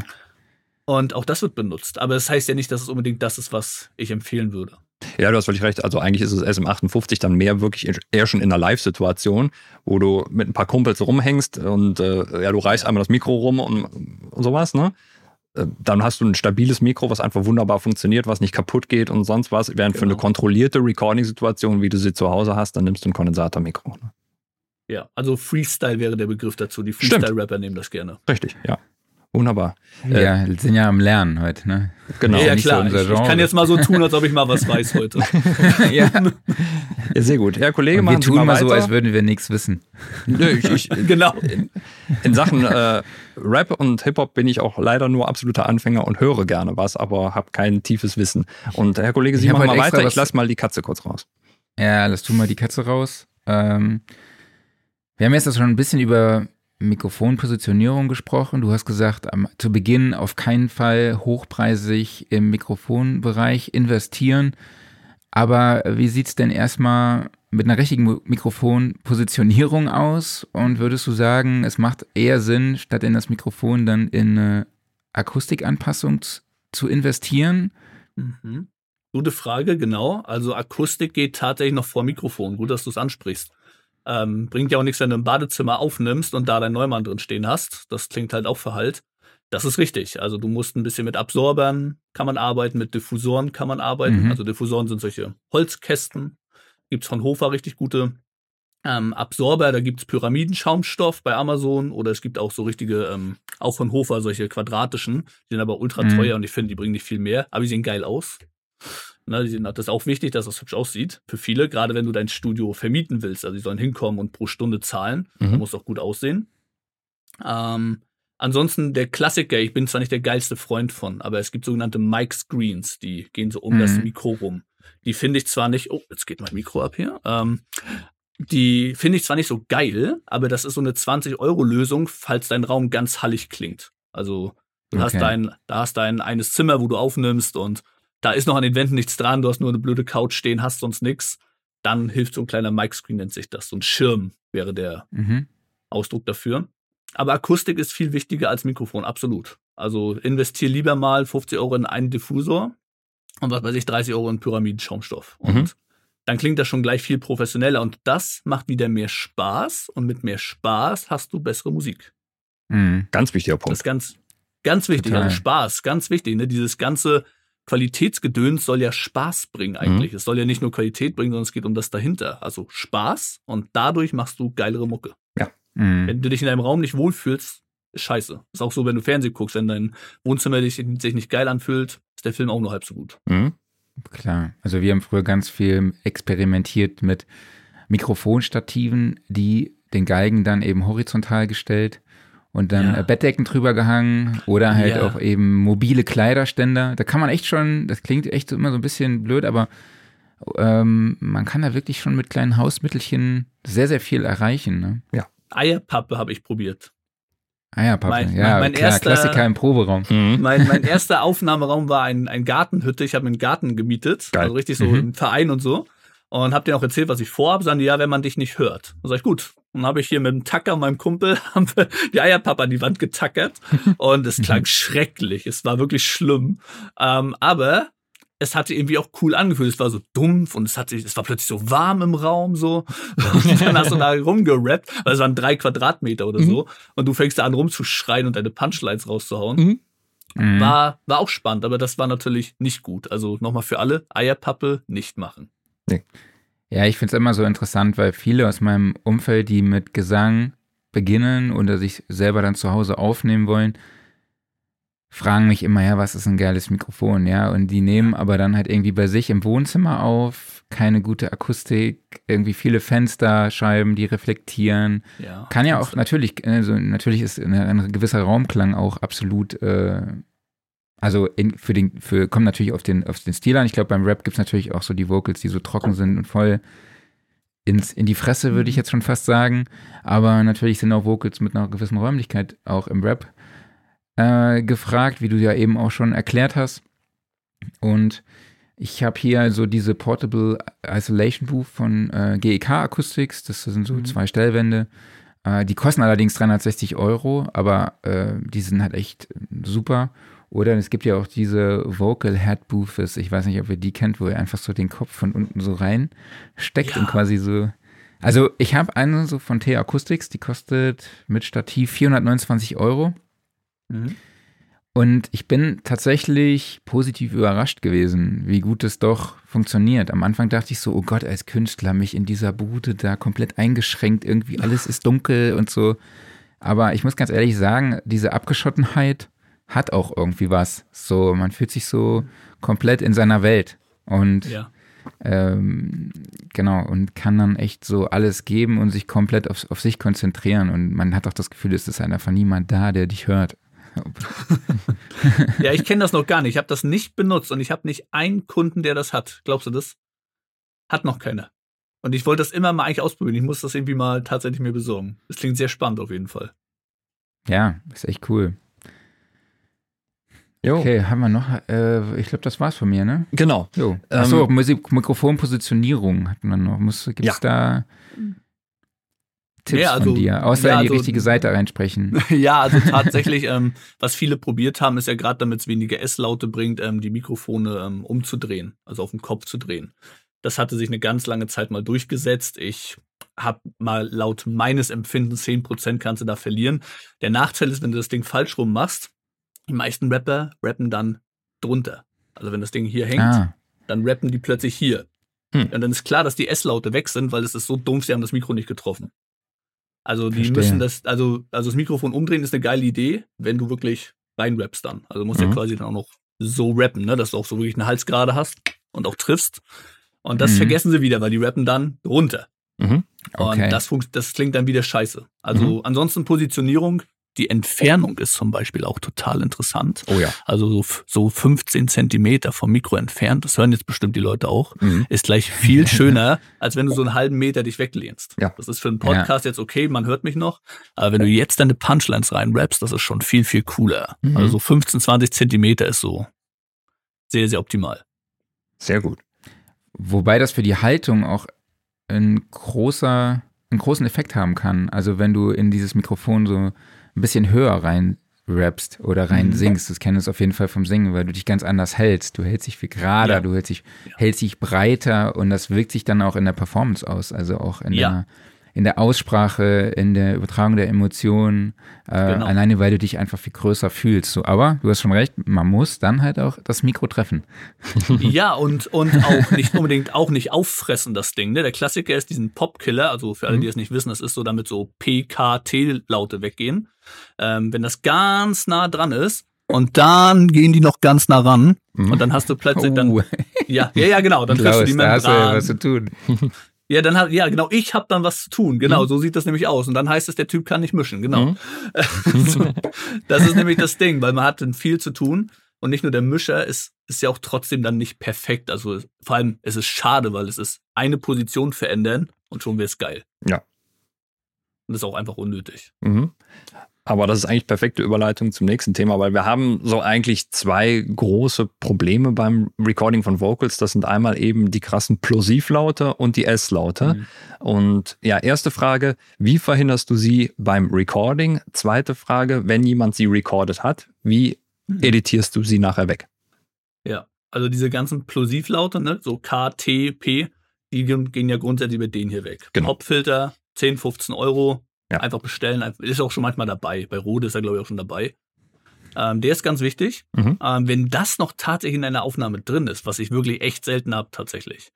Und auch das wird benutzt. Aber das heißt ja nicht, dass es unbedingt das ist, was ich empfehlen würde. Ja, du hast völlig recht. Also eigentlich ist es SM58 dann mehr wirklich eher schon in einer Live-Situation, wo du mit ein paar Kumpels rumhängst und äh, ja, du reißt einmal das Mikro rum und, und sowas, ne? Äh, Dann hast du ein stabiles Mikro, was einfach wunderbar funktioniert, was nicht kaputt geht und sonst was. Während für eine Genau. kontrollierte Recording-Situation, wie du sie zu Hause hast, dann nimmst du ein Kondensatormikro. Ne? Ja, also Freestyle wäre der Begriff dazu. Die. Freestyle-Rapper nehmen das gerne. Richtig, ja. Wunderbar. Wir sind ja am Lernen heute, ne? Genau. ja, nicht klar. so ich, ich kann jetzt mal so tun, als ob ich mal was weiß heute. ja. Ja, sehr gut. Herr Kollege, Und wir machen Sie tun mal mal so, als würden wir nichts wissen. Nö, ich, ich, genau. In Sachen äh, Rap und Hip-Hop bin ich auch leider nur absoluter Anfänger und höre gerne was, aber habe kein tiefes Wissen. Und Herr Kollege, Sie machen mal weiter. Ich lasse mal die Katze kurz raus. Ja, lass tu mal die Katze raus. Ähm, wir haben jetzt schon ein bisschen über Mikrofonpositionierung gesprochen. Du hast gesagt, am, zu Beginn auf keinen Fall hochpreisig im Mikrofonbereich investieren. Aber wie sieht es denn erstmal mit einer richtigen Mikrofonpositionierung aus? Und würdest du sagen, es macht eher Sinn, statt in das Mikrofon dann in eine Akustikanpassung zu investieren? Mhm. Gute Frage, genau. Also Akustik geht tatsächlich noch vor Mikrofon. Gut, dass du es ansprichst. Ähm, bringt ja auch nichts, wenn du im Badezimmer aufnimmst und da dein Neumann drin stehen hast. Das klingt halt auch verhallt. Das ist richtig. Also du musst ein bisschen mit Absorbern kann man arbeiten, mit Diffusoren kann man arbeiten. Mhm. Also Diffusoren sind solche Holzkästen. Gibt's von Hofer richtig gute ähm, Absorber. Da gibt's Pyramidenschaumstoff bei Amazon oder es gibt auch so richtige, ähm, auch von Hofer solche quadratischen. Die sind aber ultra mhm. teuer und ich finde, die bringen nicht viel mehr, aber die sehen geil aus. Na, das ist auch wichtig, dass das hübsch aussieht. Für viele, gerade wenn du dein Studio vermieten willst. Also die sollen hinkommen und pro Stunde zahlen. Mhm. Muss auch gut aussehen. Ähm, Ansonsten der Klassiker, ich bin zwar nicht der geilste Freund von, aber es gibt sogenannte Mic Screens, die gehen so um mhm. das Mikro rum. Die finde ich zwar nicht, oh, jetzt geht mein Mikro ab hier. Ähm, die finde ich zwar nicht so geil, aber das ist so eine 20-Euro-Lösung, falls dein Raum ganz hallig klingt. Also du okay. hast dein, da hast dein eines Zimmer, wo du aufnimmst und da ist noch an den Wänden nichts dran, du hast nur eine blöde Couch stehen, hast sonst nichts. Dann hilft so ein kleiner Mic Screen, nennt sich das. So ein Schirm wäre der mhm. Ausdruck dafür. Aber Akustik ist viel wichtiger als Mikrofon, absolut. Also investier lieber mal 50 Euro in einen Diffusor und was weiß ich, 30 Euro in Pyramidenschaumstoff. Und mhm. dann klingt das schon gleich viel professioneller und das macht wieder mehr Spaß und mit mehr Spaß hast du bessere Musik. Mhm. Ganz wichtiger Punkt. Das ist ganz, ganz wichtig. Total. Also Spaß, ganz wichtig. Ne? Dieses ganze Qualitätsgedöns soll ja Spaß bringen eigentlich. Mhm. Es soll ja nicht nur Qualität bringen, sondern es geht um das dahinter. Also Spaß und dadurch machst du geilere Mucke. Ja. Mhm. Wenn du dich in deinem Raum nicht wohlfühlst, ist scheiße. Ist auch so, wenn du Fernsehen guckst, wenn dein Wohnzimmer dich, sich nicht geil anfühlt, ist der Film auch nur halb so gut. Mhm. Klar. Also wir haben früher ganz viel experimentiert mit Mikrofonstativen, die den Geigen dann eben horizontal gestellt und dann ja. Bettdecken drüber gehangen oder halt ja. auch eben mobile Kleiderständer. Da kann man echt schon, das klingt echt immer so ein bisschen blöd, aber ähm, man kann da wirklich schon mit kleinen Hausmittelchen sehr, sehr viel erreichen. Ne? Ja. Eierpappe habe ich probiert. Eierpappe, mein, ja, mein, mein klar, erster, Klassiker im Proberaum. Mhm. Mein, mein erster Aufnahmeraum war ein, ein Gartenhütte. Ich habe einen Garten gemietet, Geil. also richtig so mhm. im Verein und so. Und habe denen auch erzählt, was ich vorhabe. Sagen die, ja, wenn man dich nicht hört. Dann sag ich, gut. Und dann habe ich hier mit dem Tacker, meinem Kumpel, haben wir die Eierpappe an die Wand getackert. Und es klang mhm. schrecklich. Es war wirklich schlimm. Ähm, aber es hatte irgendwie auch cool angefühlt. Es war so dumpf und es hatte, es war plötzlich so warm im Raum so. Und dann hast du da rumgerappt, weil es waren drei Quadratmeter oder mhm. so. Und du fängst da an rumzuschreien und deine Punchlines rauszuhauen. Mhm. mhm. War, war auch spannend, aber das war natürlich nicht gut. Also nochmal für alle, Eierpappe nicht machen. Nee. Ja, ich finde es immer so interessant, weil viele aus meinem Umfeld, die mit Gesang beginnen oder sich selber dann zu Hause aufnehmen wollen, fragen mich immer, ja, was ist ein geiles Mikrofon, ja, und die nehmen aber dann halt irgendwie bei sich im Wohnzimmer auf, keine gute Akustik, irgendwie viele Fensterscheiben, die reflektieren. Ja, Kann ja auch natürlich, also natürlich ist ein, gewisser Raumklang auch absolut, äh, also in, für den, für, kommt natürlich auf den, auf den Stil an. Ich glaube, beim Rap gibt es natürlich auch so die Vocals, die so trocken sind und voll ins, in die Fresse, würde ich mhm. jetzt schon fast sagen. Aber natürlich sind auch Vocals mit einer gewissen Räumlichkeit auch im Rap äh, gefragt, wie du ja eben auch schon erklärt hast. Und ich habe hier also diese Portable Isolation Booth von äh, GEK Acoustics. Das sind so mhm. zwei Stellwände. Äh, die kosten allerdings 360 Euro, aber äh, die sind halt echt super. Oder es gibt ja auch diese Vocal Head Booths. Ich weiß nicht, ob ihr die kennt, wo ihr einfach so den Kopf von unten so reinsteckt ja. und quasi so. Also ich habe eine so von T Acoustics, die kostet mit Stativ 429 Euro. Mhm. Und ich bin tatsächlich positiv überrascht gewesen, wie gut es doch funktioniert. Am Anfang dachte ich so, oh Gott, als Künstler mich in dieser Bude da komplett eingeschränkt, irgendwie alles ist dunkel und so. Aber ich muss ganz ehrlich sagen, diese Abgeschottenheit hat auch irgendwie was. So, man fühlt sich so komplett in seiner Welt. Und ja. ähm, genau, und kann dann echt so alles geben und sich komplett auf, auf sich konzentrieren. Und man hat auch das Gefühl, es ist einfach niemand da, der dich hört. ja, ich kenne das noch gar nicht. Ich habe das nicht benutzt und ich habe nicht einen Kunden, der das hat. Glaubst du das? Hat noch keiner. Und ich wollte das immer mal eigentlich ausprobieren. Ich muss das irgendwie mal tatsächlich mir besorgen. Das klingt sehr spannend auf jeden Fall. Ja, ist echt cool. Jo. Okay, haben wir noch, äh, ich glaube, das war's von mir, ne? Genau. Jo. Ähm, Achso, Musik- Mikrofonpositionierung hatten wir noch. Muss, gibt's da Tipps Ja, also- von dir? Außer ja, in die also- richtige Seite reinsprechen. Ja, also tatsächlich, ähm, was viele probiert haben, ist ja gerade, damit es weniger S-Laute bringt, ähm, die Mikrofone ähm, umzudrehen, also auf den Kopf zu drehen. Das hatte sich eine ganz lange Zeit mal durchgesetzt. Ich habe mal laut meines Empfindens 10% kannst du da verlieren. Der Nachteil ist, wenn du das Ding falsch rum machst, die meisten Rapper rappen dann drunter. Also wenn das Ding hier hängt, Ah, dann rappen die plötzlich hier. Hm. Und dann ist klar, dass die S-Laute weg sind, weil es ist so dumpf, sie haben das Mikro nicht getroffen. Also die Verstehe. müssen das, also, also das Mikrofon umdrehen ist eine geile Idee, wenn du wirklich reinrappst dann. Also du musst ja Mhm. quasi dann auch noch so rappen, ne, dass du auch so wirklich eine Halsgerade hast und auch triffst. Und das Mhm. vergessen sie wieder, weil die rappen dann runter. Mhm. okay. Und das, das klingt dann wieder scheiße. Also Mhm. ansonsten Positionierung, die Entfernung ist zum Beispiel auch total interessant. Oh ja. Also so, so 15 Zentimeter vom Mikro entfernt, das hören jetzt bestimmt die Leute auch, Mhm. ist gleich viel schöner, als wenn du so einen halben Meter dich weglehnst. Ja. Das ist für einen Podcast jetzt okay, man hört mich noch, aber wenn du jetzt deine Punchlines reinrappst, das ist schon viel, viel cooler. Mhm. Also so 15, 20 Zentimeter ist so sehr, sehr optimal. Sehr gut. Wobei das für die Haltung auch ein großer, einen großen Effekt haben kann. Also wenn du in dieses Mikrofon so ein bisschen höher rein rappst oder rein Mhm. singst, das kennst du auf jeden Fall vom Singen, weil du dich ganz anders hältst. Du hältst dich viel gerader, Ja. du hältst dich, Ja. hältst dich breiter und das wirkt sich dann auch in der Performance aus, also auch in Ja. der in der Aussprache, in der Übertragung der Emotionen, äh, Genau. alleine weil du dich einfach viel größer fühlst. So, aber du hast schon recht, man muss dann halt auch das Mikro treffen. ja, und, und auch nicht unbedingt auch nicht auffressen, das Ding. Ne? Der Klassiker ist diesen Popkiller, also für alle, die es nicht wissen, das ist so, damit so PKT-Laute weggehen. Ähm, wenn das ganz nah dran ist und dann gehen die noch ganz nah ran Mhm. und dann hast du plötzlich dann, Oh, ja, ja, ja, genau, dann triffst du die da hast du Membran. was zu tun. Ja, dann hat, ja, genau, ich habe dann was zu tun. Genau, Mhm. so sieht das nämlich aus. Und dann heißt es, der Typ kann nicht mischen. Genau. Mhm. Das ist nämlich das Ding, weil man hat dann viel zu tun. Und nicht nur der Mischer ist, ist ja auch trotzdem dann nicht perfekt. Also vor allem, es ist schade, weil es ist eine Position verändern und schon wäre es geil. Ja. Und das ist auch einfach unnötig. Mhm. Aber das ist eigentlich perfekte Überleitung zum nächsten Thema, weil wir haben so eigentlich zwei große Probleme beim Recording von Vocals. Das sind einmal eben die krassen Plosivlaute und die S-Laute. Mhm. Und ja, erste Frage, wie verhinderst du sie beim Recording? Zweite Frage, wenn jemand sie recorded hat, wie Mhm. editierst du sie nachher weg? Ja. Also diese ganzen Plosivlaute, ne, so K, T, P, die gehen ja grundsätzlich mit denen hier weg. Genau. Popfilter, 10, 15 Euro, Ja. einfach bestellen. einfach- Ist auch schon manchmal dabei. Bei Rode ist er, glaube ich, auch schon dabei. Ähm, der ist ganz wichtig. Mhm. Ähm, wenn das noch tatsächlich in einer Aufnahme drin ist, was ich wirklich echt selten habe tatsächlich,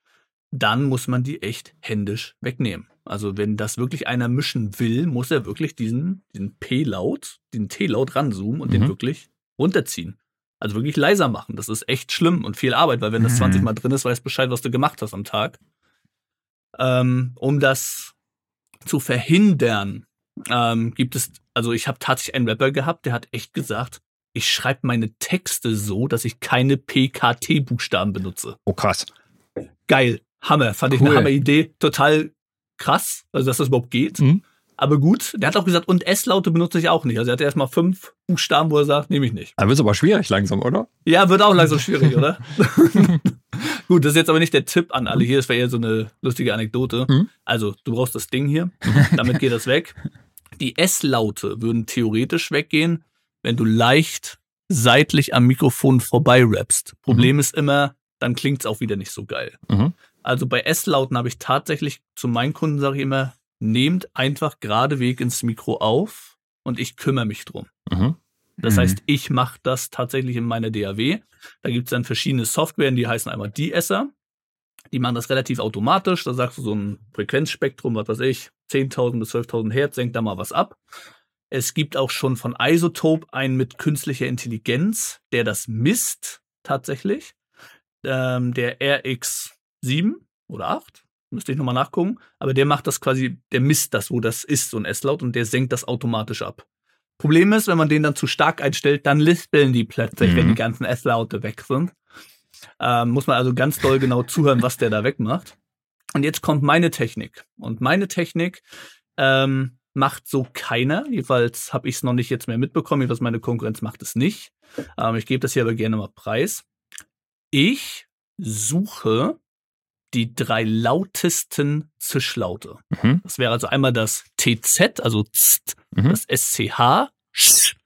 dann muss man die echt händisch wegnehmen. Also wenn das wirklich einer mischen will, muss er wirklich diesen, diesen P-Laut, diesen T-Laut ranzoomen und den Mhm. wirklich runterziehen. Also wirklich leiser machen. Das ist echt schlimm und viel Arbeit, weil wenn das Mhm. 20 Mal drin ist, weißt Bescheid, was du gemacht hast am Tag. Ähm, um das zu verhindern, ähm, gibt es, also ich habe tatsächlich einen Rapper gehabt, der hat echt gesagt, ich schreibe meine Texte so, dass ich keine PKT-Buchstaben benutze. Oh krass. Geil, Hammer, fand ich Cool. eine Hammer-Idee, total krass, also dass das überhaupt geht. Mhm. Aber gut, der hat auch gesagt, und S-Laute benutze ich auch nicht. Also er hatte erstmal fünf Buchstaben, wo er sagt, nehme ich nicht. Da wird es aber schwierig langsam, oder? Ja, wird auch langsam schwierig, oder? Gut, das ist jetzt aber nicht der Tipp an alle hier, das wäre eher so eine lustige Anekdote. Mhm. Also, du brauchst das Ding hier, damit geht das weg. Die S-Laute würden theoretisch weggehen, wenn du leicht seitlich am Mikrofon vorbei rappst. Problem ist immer, dann klingt's auch wieder nicht so geil. Mhm. Also bei S-Lauten habe ich tatsächlich zu meinen Kunden sage ich immer, nehmt einfach geradeweg ins Mikro auf und ich kümmere mich drum. Mhm. Das Mhm. heißt, ich mache das tatsächlich in meiner DAW. Da gibt es dann verschiedene Softwaren, die heißen einmal De-Esser. Die machen das relativ automatisch. Da sagst du so ein Frequenzspektrum, was weiß ich, 10.000 bis 12.000 Hertz, senkt da mal was ab. Es gibt auch schon von Isotope einen mit künstlicher Intelligenz, der das misst tatsächlich. Ähm, der RX7 oder 8, müsste ich nochmal nachgucken. Aber der macht das quasi, der misst das, wo das ist, so ein S-Laut, und der senkt das automatisch ab. Problem ist, wenn man den dann zu stark einstellt, dann lispeln die plötzlich, Mhm. wenn die ganzen S-Laute weg sind. Ähm, muss man also ganz doll genau zuhören, was der da wegmacht. Und jetzt kommt meine Technik. Und meine Technik, ähm, macht so keiner. Jedenfalls habe ich es noch nicht jetzt mehr mitbekommen. Jedenfalls meine Konkurrenz macht es nicht. Ähm, ich gebe das hier aber gerne mal preis. Ich suche die drei lautesten Zischlaute. Mhm. Das wäre also einmal das TZ, also Z, Mhm. das SCH Sch,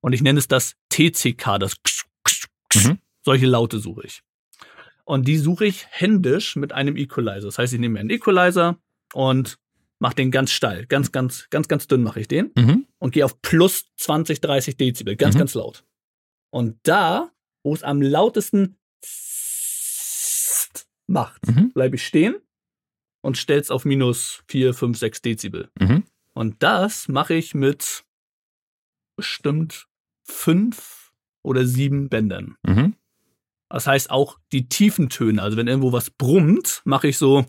und ich nenne es das TCK, das Ksch, Ksch, Ksch. Mhm. Solche Laute suche ich. Und die suche ich händisch mit einem Equalizer. Das heißt, ich nehme mir einen Equalizer und mache den ganz steil. Ganz, ganz, ganz, ganz dünn mache ich den Mhm. und gehe auf plus 20, 30 Dezibel. Ganz, Mhm. ganz laut. Und da, wo es am lautesten macht, Mhm. bleibe ich stehen und stell's auf minus 4, 5, 6 Dezibel. Mhm. Und das mache ich mit bestimmt fünf oder sieben Bändern. Mhm. Das heißt auch die tiefen Töne. Also wenn irgendwo was brummt, mache ich so.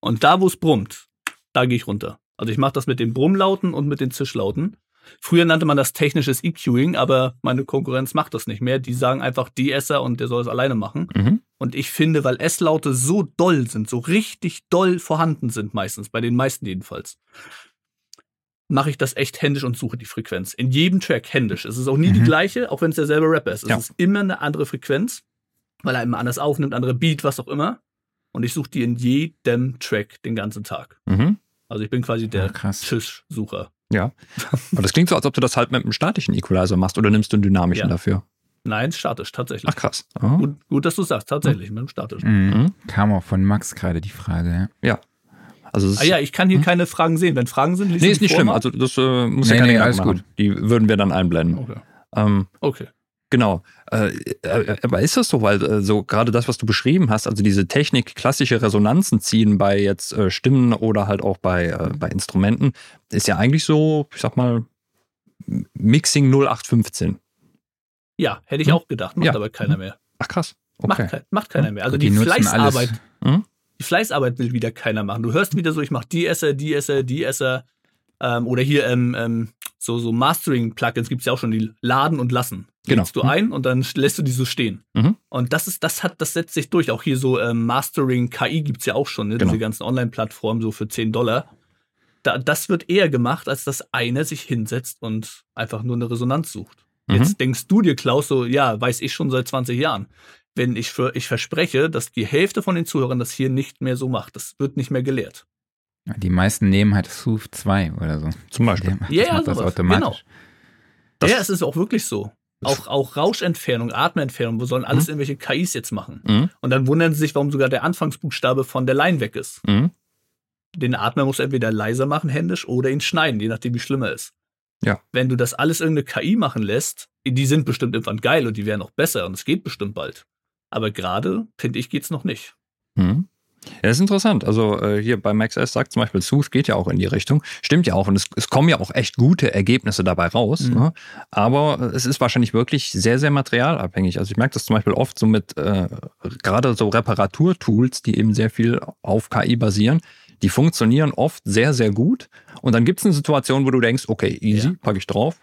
Und da, wo es brummt, da gehe ich runter. Also ich mache das mit den Brummlauten und mit den Zischlauten. Früher nannte man das technisches EQing, aber meine Konkurrenz macht das nicht mehr. Die sagen einfach De-Esser und der soll es alleine machen. Mhm. Und ich finde, weil S-Laute so doll sind, so richtig doll vorhanden sind meistens, bei den meisten jedenfalls, mache ich das echt händisch und suche die Frequenz. In jedem Track händisch. Es ist auch nie die Mhm. gleiche, auch wenn es derselbe Rapper ist. Es Ja. ist immer eine andere Frequenz, weil er immer anders aufnimmt, andere Beat, was auch immer. Und ich suche die in jedem Track den ganzen Tag. Mhm. Also ich bin quasi Ja, der krass. Tischsucher. Ja. Aber das klingt so, als ob du das halt mit einem statischen Equalizer machst oder nimmst du einen dynamischen Ja. dafür? Nein, statisch, tatsächlich. Ach krass. Ah. Gut, gut, dass du sagst, tatsächlich, mit dem statischen. Mhm. Mhm. Kam auch von Max gerade die Frage, ja. Also Ah ja, ich kann hier Hm? keine Fragen sehen. Wenn Fragen sind, lies nee, ist nicht vor schlimm. Also das äh, muss Nee, ja keine nee, alles machen. gut. Die würden wir dann einblenden. Okay. Ähm, okay. Genau. Äh, äh, aber ist das so, weil äh, so gerade das, was du beschrieben hast, also diese Technik, klassische Resonanzen ziehen bei jetzt äh, Stimmen oder halt auch bei, äh, bei Instrumenten, ist ja eigentlich so, ich sag mal, Mixing 0815. Ja, hätte ich Hm? auch gedacht, macht Ja. aber keiner mehr. Ach krass. Macht, Okay. kein, macht keiner mehr. Also die, nutzen Fleißarbeit. Mhm. die Fleißarbeit will wieder keiner machen. Du hörst wieder so, ich mache die Esser, die Esser, die Esser. Ähm, oder hier ähm, ähm, so, so Mastering-Plugins gibt es ja auch schon, die laden und lassen. Genau. Legst du ein und dann lässt du die so stehen. Mhm. Und das ist, das hat, das setzt sich durch. Auch hier so ähm, Mastering KI gibt es ja auch schon, ne? Genau. diese ganzen Online-Plattformen so für 10 Dollar. Da, das wird eher gemacht, als dass einer sich hinsetzt und einfach nur eine Resonanz sucht. Mhm. Jetzt denkst du dir, Klaus, so, ja, weiß ich schon seit 20 Jahren. Wenn ich für, ich verspreche, dass die Hälfte von den Zuhörern das hier nicht mehr so macht. Das wird nicht mehr gelehrt. Die meisten nehmen halt Sooth 2 oder so. Zum Beispiel. Ja, das, ja, macht das sowas. automatisch. Das- ja, es ist auch wirklich so. Auch, auch Rauschentfernung, Atmentfernung, wo sollen alles irgendwelche KIs jetzt machen? Mhm. Und dann wundern sie sich, warum sogar der Anfangsbuchstabe von der Line weg ist. Mhm. Den Atmer musst du entweder leiser machen, händisch, oder ihn schneiden, je nachdem, wie schlimmer ist. Ja. Wenn du das alles irgendeine KI machen lässt, die sind bestimmt irgendwann geil und die werden auch besser und es geht bestimmt bald. Aber gerade, finde ich, geht's noch nicht. Mhm. Ja, das ist interessant. Also äh, hier bei Max S sagt zum Beispiel, Sooth geht ja auch in die Richtung. Stimmt ja auch. Und es, es kommen ja auch echt gute Ergebnisse dabei raus. Mhm. Ne? Aber äh, es ist wahrscheinlich wirklich sehr, sehr materialabhängig. Also ich merke das zum Beispiel oft so mit äh, gerade so Reparaturtools, die eben sehr viel auf KI basieren. Die funktionieren oft sehr, sehr gut. Und dann gibt es eine Situation, wo du denkst, okay, easy, Ja. packe ich drauf.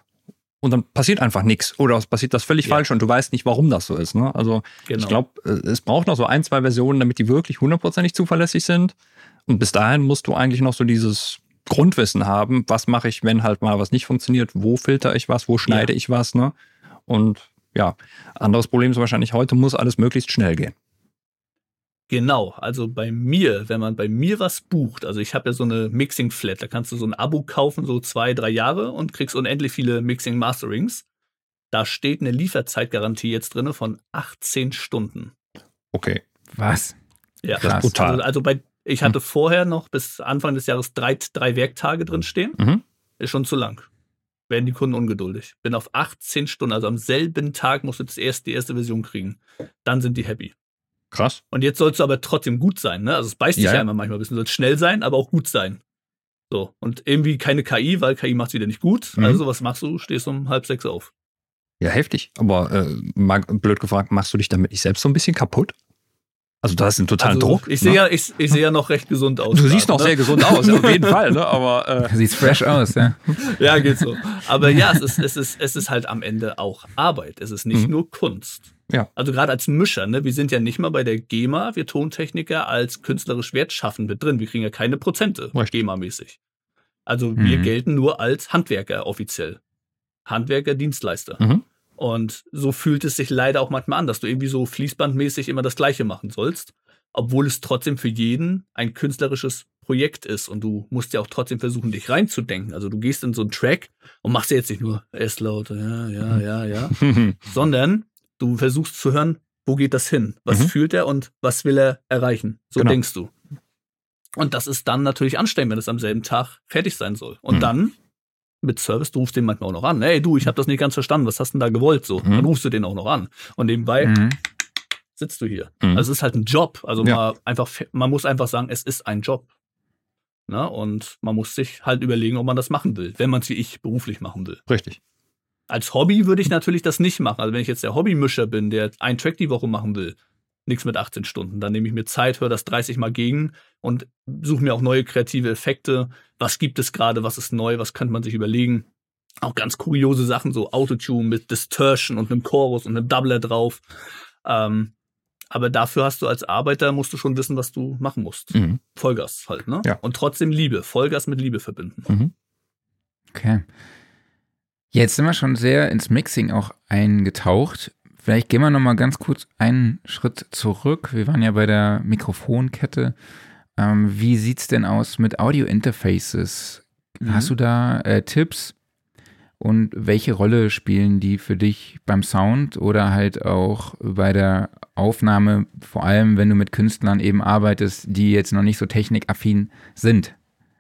Und dann passiert einfach nichts. Oder es passiert das völlig Ja. falsch und du weißt nicht, warum das so ist. Ne? Also Genau. ich glaube, es braucht noch so ein, zwei Versionen, damit die wirklich hundertprozentig zuverlässig sind. Und bis dahin musst du eigentlich noch so dieses Grundwissen haben, was mache ich, wenn halt mal was nicht funktioniert, wo filter ich was, wo schneide Ja. ich was, ne? Und ja, anderes Problem ist wahrscheinlich, heute muss alles möglichst schnell gehen. Genau, also bei mir, wenn man bei mir was bucht, also ich habe ja so eine Mixing Flat, da kannst du so ein Abo kaufen, so zwei, drei Jahre und kriegst unendlich viele Mixing Masterings. Da steht eine Lieferzeitgarantie jetzt drin von 18 Stunden. Okay. Was? Ja, Krass. brutal. Also, also bei, ich hatte vorher noch bis Anfang des Jahres drei, drei Werktage drin stehen. Mhm. Ist schon zu lang. Werden die Kunden ungeduldig. Bin auf 18 Stunden, also am selben Tag musst du das erst die erste Version kriegen. Dann sind die happy. Krass. Und jetzt sollst du aber trotzdem gut sein, ne? Also es beißt dich Ja, ja, immer manchmal ein bisschen. Du sollst schnell sein, aber auch gut sein. So. Und irgendwie keine KI, weil KI macht wieder nicht gut. Mhm. Also was machst du? Stehst um halb sechs auf. Ja, heftig. Aber äh, mal blöd gefragt, machst du dich damit nicht selbst so ein bisschen kaputt? Also da ist ein totaler also, Druck. Ich ne? sehe ja, ich, ich sehe ja noch recht gesund aus. Du siehst noch ne? sehr gesund aus, ja, auf jeden Fall, ne? Aber äh, Sieht fresh aus, ja. Ja, geht so. Aber ja, es ist, es ist, es ist halt am Ende auch Arbeit. Es ist nicht Mhm. nur Kunst. Ja. Also gerade als Mischer, ne? Wir sind ja nicht mal bei der GEMA, wir Tontechniker, als künstlerisch wertschaffend mit drin. Wir kriegen ja keine Prozente. GEMA-mäßig. Also wir Mhm. gelten nur als Handwerker offiziell. Handwerker, Dienstleister. Mhm. Und so fühlt es sich leider auch manchmal an, dass du irgendwie so fließbandmäßig immer das Gleiche machen sollst, obwohl es trotzdem für jeden ein künstlerisches Projekt ist und du musst ja auch trotzdem versuchen, dich reinzudenken. Also du gehst in so einen Track und machst ja jetzt nicht nur S-Laut, ja, ja, ja, ja, sondern du versuchst zu hören, wo geht das hin? Was Mhm. fühlt er und was will er erreichen? So Genau. denkst du. Und das ist dann natürlich anstrengend, wenn es am selben Tag fertig sein soll. Und Mhm. dann mit Service, du rufst den manchmal auch noch an. Hey, du, ich habe das nicht ganz verstanden. Was hast du denn da gewollt? So, Mhm. dann rufst du den auch noch an. Und nebenbei Mhm. sitzt du hier. Mhm. Also es ist halt ein Job. Also Ja. man, einfach, man muss einfach sagen, es ist ein Job. Na, und man muss sich halt überlegen, ob man das machen will, wenn man es wie ich beruflich machen will. Richtig. Als Hobby würde ich natürlich das nicht machen. Also wenn ich jetzt der Hobbymischer bin, der einen Track die Woche machen will, nichts mit 18 Stunden, dann nehme ich mir Zeit, höre das 30 Mal gegen und suche mir auch neue kreative Effekte. Was gibt es gerade? Was ist neu? Was könnte man sich überlegen? Auch ganz kuriose Sachen, so Autotune mit Distortion und einem Chorus und einem Doubler drauf. Ähm, aber dafür hast du als Arbeiter, musst du schon wissen, was du machen musst. Mhm. Vollgas halt, ne? Ja. Und trotzdem Liebe. Vollgas mit Liebe verbinden. Mhm. Okay. Jetzt sind wir schon sehr ins Mixing auch eingetaucht. Vielleicht gehen wir noch mal ganz kurz einen Schritt zurück. Wir waren ja bei der Mikrofonkette. Ähm, wie sieht's denn aus mit Audio-Interfaces? Mhm. Hast du da äh, Tipps? Und welche Rolle spielen die für dich beim Sound oder halt auch bei der Aufnahme, vor allem wenn du mit Künstlern eben arbeitest, die jetzt noch nicht so technikaffin sind?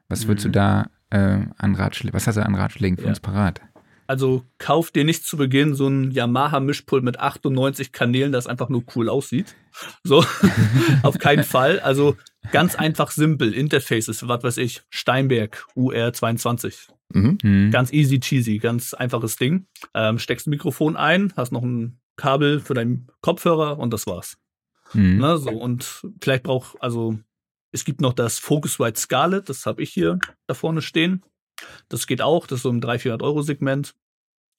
Was würdest Mhm. du da äh, an Ratschlägen, was hast du an Ratschlägen für Ja. uns parat? Also kauf dir nicht zu Beginn so ein Yamaha-Mischpult mit 98 Kanälen, das einfach nur cool aussieht. So, auf keinen Fall. Also ganz einfach simpel. Interfaces, was weiß ich, Steinberg UR22. Mhm. Hm. Ganz easy cheesy, ganz einfaches Ding. Ähm, steckst ein Mikrofon ein, hast noch ein Kabel für deinen Kopfhörer und das war's. Hm. Ne, so, und vielleicht braucht, also es gibt noch das Focusrite Scarlett, das habe ich hier da vorne stehen. Das geht auch, das ist so im 300-400 Euro Segment.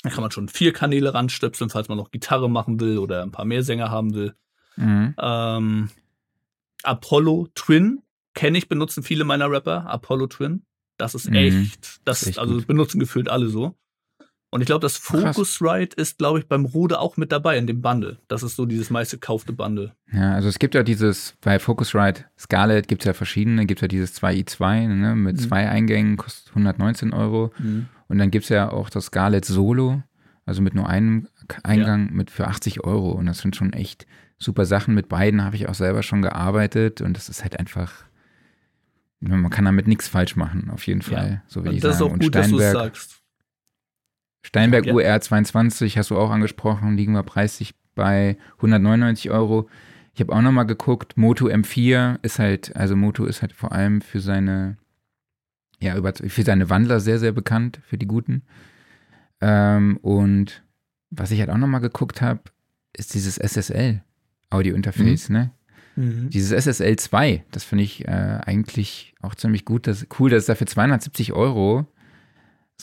Da kann man schon vier Kanäle ranstöpseln, falls man noch Gitarre machen will oder ein paar mehr Sänger haben will. Mhm. Ähm, Apollo Twin kenne ich, benutzen viele meiner Rapper. Apollo Twin. Das ist Mhm. echt, das Ist echt also benutzen gefühlt alle so. Und ich glaube, das. Focusrite ist, glaube ich, beim Rode auch mit dabei in dem Bundle. Das ist so dieses meiste kaufte Bundle. Ja, also es gibt ja dieses, bei Focusrite Scarlett gibt es ja verschiedene, gibt ja dieses 2i2 ne, mit Mhm. zwei Eingängen, kostet 119 Euro. Und dann gibt es ja auch das Scarlett Solo, also mit nur einem Eingang mit für 80 Euro. Und das sind schon echt super Sachen. Mit beiden habe ich auch selber schon gearbeitet und das ist halt einfach, man kann damit nichts falsch machen, auf jeden Ja. Fall. So will Und ich das ist sagen. auch und gut, dass du sagst. Steinberg Ja. UR22 hast du auch angesprochen, liegen wir preislich bei 199 Euro. Ich habe auch nochmal geguckt, Moto M4 ist halt, also Moto ist halt vor allem für seine, ja, über, für seine Wandler sehr, sehr bekannt, für die guten. Ähm, und was ich halt auch nochmal geguckt habe, ist dieses SSL Audio-Interface, ne? Mhm. Dieses SSL 2, das finde ich äh, eigentlich auch ziemlich gut. Das, cool, dass es dafür 270 Euro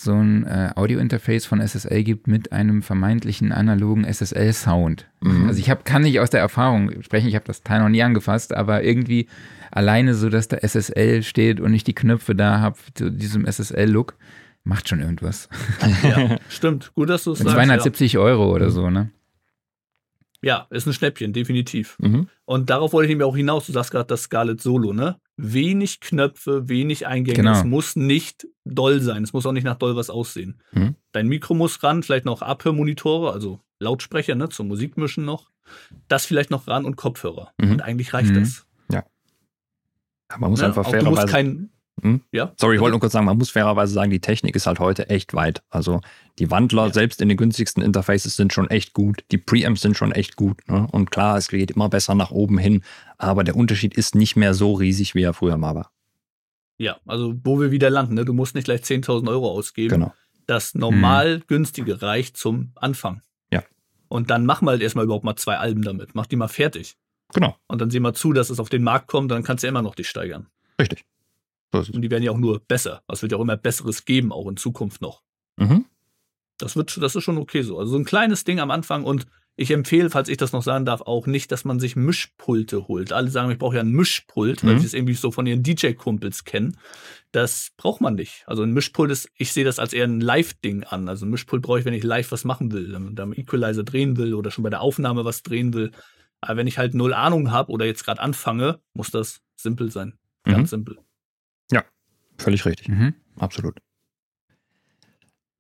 so ein äh, Audio-Interface von SSL gibt mit einem vermeintlichen analogen SSL-Sound. Mhm. Also ich hab, kann nicht aus der Erfahrung sprechen, ich habe das Teil noch nie angefasst, aber irgendwie alleine so, dass da SSL steht und ich die Knöpfe da habe, zu diesem SSL-Look, macht schon irgendwas. Ja, stimmt. Gut, dass du es Mit sagst. 270 Euro oder so, ne? Ja. ja, ist ein Schnäppchen, definitiv. Mhm. Und darauf wollte ich nämlich auch hinaus. Du sagst gerade das Scarlett Solo, ne? Wenig Knöpfe, wenig Eingänge. Genau. Es muss nicht doll sein. Es muss auch nicht nach doll was aussehen. Mhm. Dein Mikro muss ran, vielleicht noch Abhörmonitore, also Lautsprecher, ne? Zum Musikmischen noch. Das vielleicht noch ran und Kopfhörer. Mhm. Und eigentlich reicht Mhm. das. Man muss ne? einfach auch du musst fairerweise. kein. Hm? Ja? Sorry, ich wollte nur kurz sagen, man muss fairerweise sagen, die Technik ist halt heute echt weit. Also die Wandler Ja. selbst in den günstigsten Interfaces sind schon echt gut. Die Preamps sind schon echt gut. Ne? Und klar, es geht immer besser nach oben hin. Aber der Unterschied ist nicht mehr so riesig, wie er früher mal war. Ja, also wo wir wieder landen, ne? Du musst nicht gleich 10.000 Euro ausgeben. Genau. Das normal günstige reicht zum Anfang. Ja. Und dann mach mal erstmal überhaupt mal zwei Alben damit. Mach die mal fertig. Genau. Und dann seh mal zu, dass es auf den Markt kommt, dann kannst du ja immer noch dich steigern. Richtig. Und die werden ja auch nur besser. Es wird ja auch immer Besseres geben, auch in Zukunft noch. Mhm. Das wird, das ist schon okay so. Also so ein kleines Ding am Anfang und Ich empfehle, falls ich das noch sagen darf, auch nicht, dass man sich Mischpulte holt. Alle sagen, ich brauche ja ein Mischpult, weil Mhm. ich das irgendwie so von ihren DJ-Kumpels kenne. Das braucht man nicht. Also ein Mischpult ist, ich sehe das als eher ein Live-Ding an. Also ein Mischpult brauche ich, wenn ich live was machen will, wenn da am Equalizer drehen will oder schon bei der Aufnahme was drehen will. Aber wenn ich halt null Ahnung habe oder jetzt gerade anfange, muss das simpel sein. Ganz Mhm. simpel. Völlig richtig. Mhm. Absolut.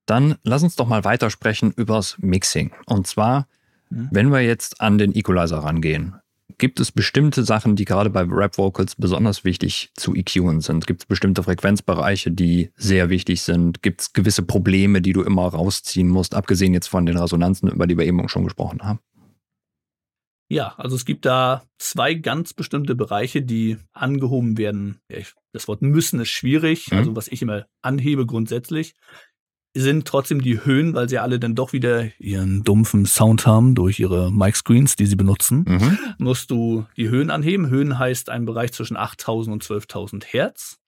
Dann lass uns doch mal weitersprechen übers Mixing. Und zwar, Mhm. wenn wir jetzt an den Equalizer rangehen, gibt es bestimmte Sachen, die gerade bei Rap Vocals besonders wichtig zu EQen sind? Gibt es bestimmte Frequenzbereiche, die sehr wichtig sind? Gibt es gewisse Probleme, die du immer rausziehen musst, abgesehen jetzt von den Resonanzen, über die wir eben schon gesprochen haben? Ja, also es gibt da zwei ganz bestimmte Bereiche, die angehoben werden. Das Wort müssen ist schwierig, Mhm. also was ich immer anhebe grundsätzlich, sind trotzdem die Höhen, weil sie alle dann doch wieder ihren dumpfen Sound haben durch ihre Mic-Screens, die sie benutzen. Mhm. Musst du die Höhen anheben. Höhen heißt ein Bereich zwischen 8000 und 12.000 Hertz.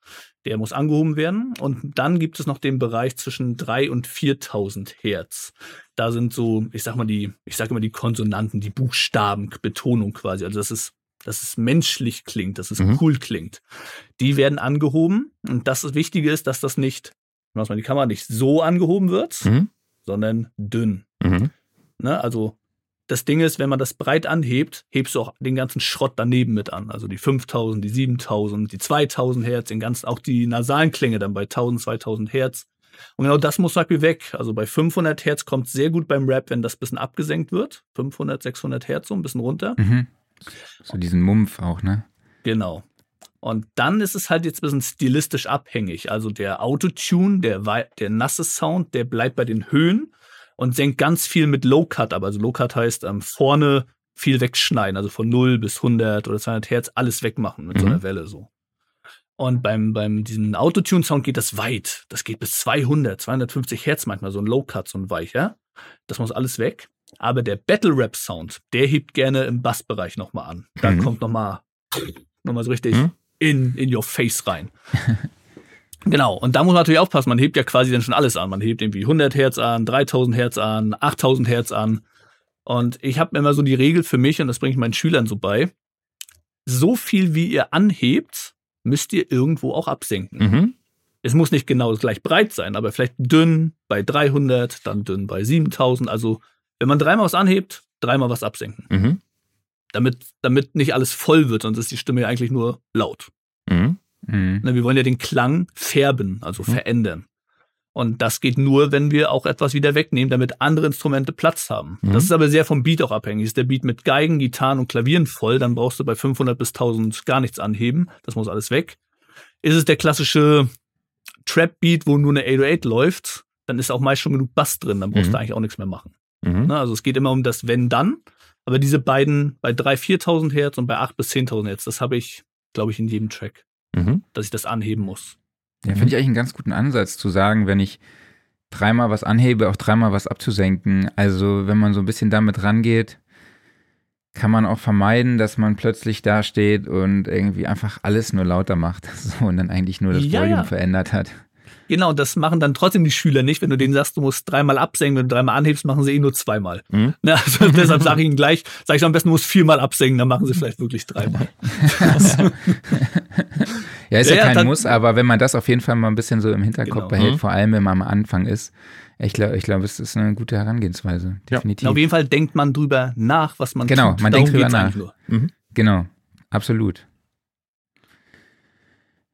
Der muss angehoben werden. Und dann gibt es noch den Bereich zwischen 3 und 4000 Hertz. Da sind so, ich sag mal die, ich sag immer die Konsonanten, die Buchstaben, Betonung quasi. Also das ist, dass es menschlich klingt, dass es Mhm. cool klingt. Die werden angehoben. Und das Wichtige ist, dass das nicht, was man die Kamera nicht so angehoben wird, Mhm. sondern dünn. Mhm. Ne? Also das Ding ist, wenn man das breit anhebt, hebst du auch den ganzen Schrott daneben mit an. Also die 5000, die 7000, die 2000 Hertz, den ganzen, auch die nasalen Klänge dann bei 1000, 2000 Hertz. Und genau das muss zum Beispiel weg. Also bei 500 Hertz kommt sehr gut beim Rap, wenn das bisschen abgesenkt wird. 500, 600 Hertz so ein bisschen runter. Mhm. So diesen Mumpf auch, ne? Genau. Und dann ist es halt jetzt ein bisschen stilistisch abhängig. Also der Autotune, der, der nasse Sound, der bleibt bei den Höhen und senkt ganz viel mit Low Cut ab. Also Low Cut heißt ähm, vorne viel wegschneiden, also von 0 bis 100 oder 200 Hertz alles wegmachen mit so Mhm. einer Welle so. Und beim, beim diesen Autotune-Sound geht das weit. Das geht bis 200, 250 Hertz manchmal, so ein Low Cut, so ein weicher. Das muss alles weg. Aber der Battle Rap Sound, der hebt gerne im Bassbereich nochmal an. Da Mhm. kommt nochmal noch mal so richtig Mhm. in, in your face rein. genau. Und da muss man natürlich aufpassen. Man hebt ja quasi dann schon alles an. Man hebt irgendwie 100 Hertz an, 3000 Hertz an, 8000 Hertz an. Und ich habe immer so die Regel für mich, und das bringe ich meinen Schülern so bei, so viel wie ihr anhebt, müsst ihr irgendwo auch absenken. Mhm. Es muss nicht genau gleich breit sein, aber vielleicht dünn bei 300, dann dünn bei 7000. Also wenn man dreimal was anhebt, dreimal was absenken. Mhm. Damit, damit nicht alles voll wird, sonst ist die Stimme ja eigentlich nur laut. Mhm. Mhm. Ne, Wir wollen ja den Klang färben, also Mhm. verändern. Und das geht nur, wenn wir auch etwas wieder wegnehmen, damit andere Instrumente Platz haben. Mhm. Das ist aber sehr vom Beat auch abhängig. Ist der Beat mit Geigen, Gitarren und Klavieren voll, dann brauchst du bei 500 bis 1000 gar nichts anheben. Das muss alles weg. Ist es der klassische Trap-Beat, wo nur eine 808 läuft, dann ist auch meist schon genug Bass drin, dann brauchst Mhm. du eigentlich auch nichts mehr machen. Mhm. Ne? Also es geht immer um das Wenn-Dann. Aber diese beiden bei 3.000, 4.000 Hertz und bei 8.000 bis 10.000 Hertz, das habe ich, glaube ich, in jedem Track, Mhm. dass ich das anheben muss. Ja, finde ich eigentlich einen ganz guten Ansatz zu sagen, wenn ich dreimal was anhebe, auch dreimal was abzusenken. Also wenn man so ein bisschen damit rangeht, kann man auch vermeiden, dass man plötzlich da steht und irgendwie einfach alles nur lauter macht so, und dann eigentlich nur das Ja, Volume ja. verändert hat. Genau, das machen dann trotzdem die Schüler nicht. Wenn du denen sagst, du musst dreimal absenken, wenn du dreimal anhebst, machen sie eh nur zweimal. Mhm. Ne, also deshalb sage ich ihnen gleich, sage ich am besten, du musst viermal absenken, dann machen sie vielleicht wirklich dreimal. Ja, ist Ja, ja, ja, kein dann- Muss, aber wenn man das auf jeden Fall mal ein bisschen so im Hinterkopf Genau. behält, Mhm. vor allem wenn man am Anfang ist, ich glaube, ich glaub, es ist eine gute Herangehensweise. Ja. Definitiv. Auf jeden Fall denkt man drüber nach, was man Genau, tut. man Darum denkt drüber nach. Nur. Genau, absolut.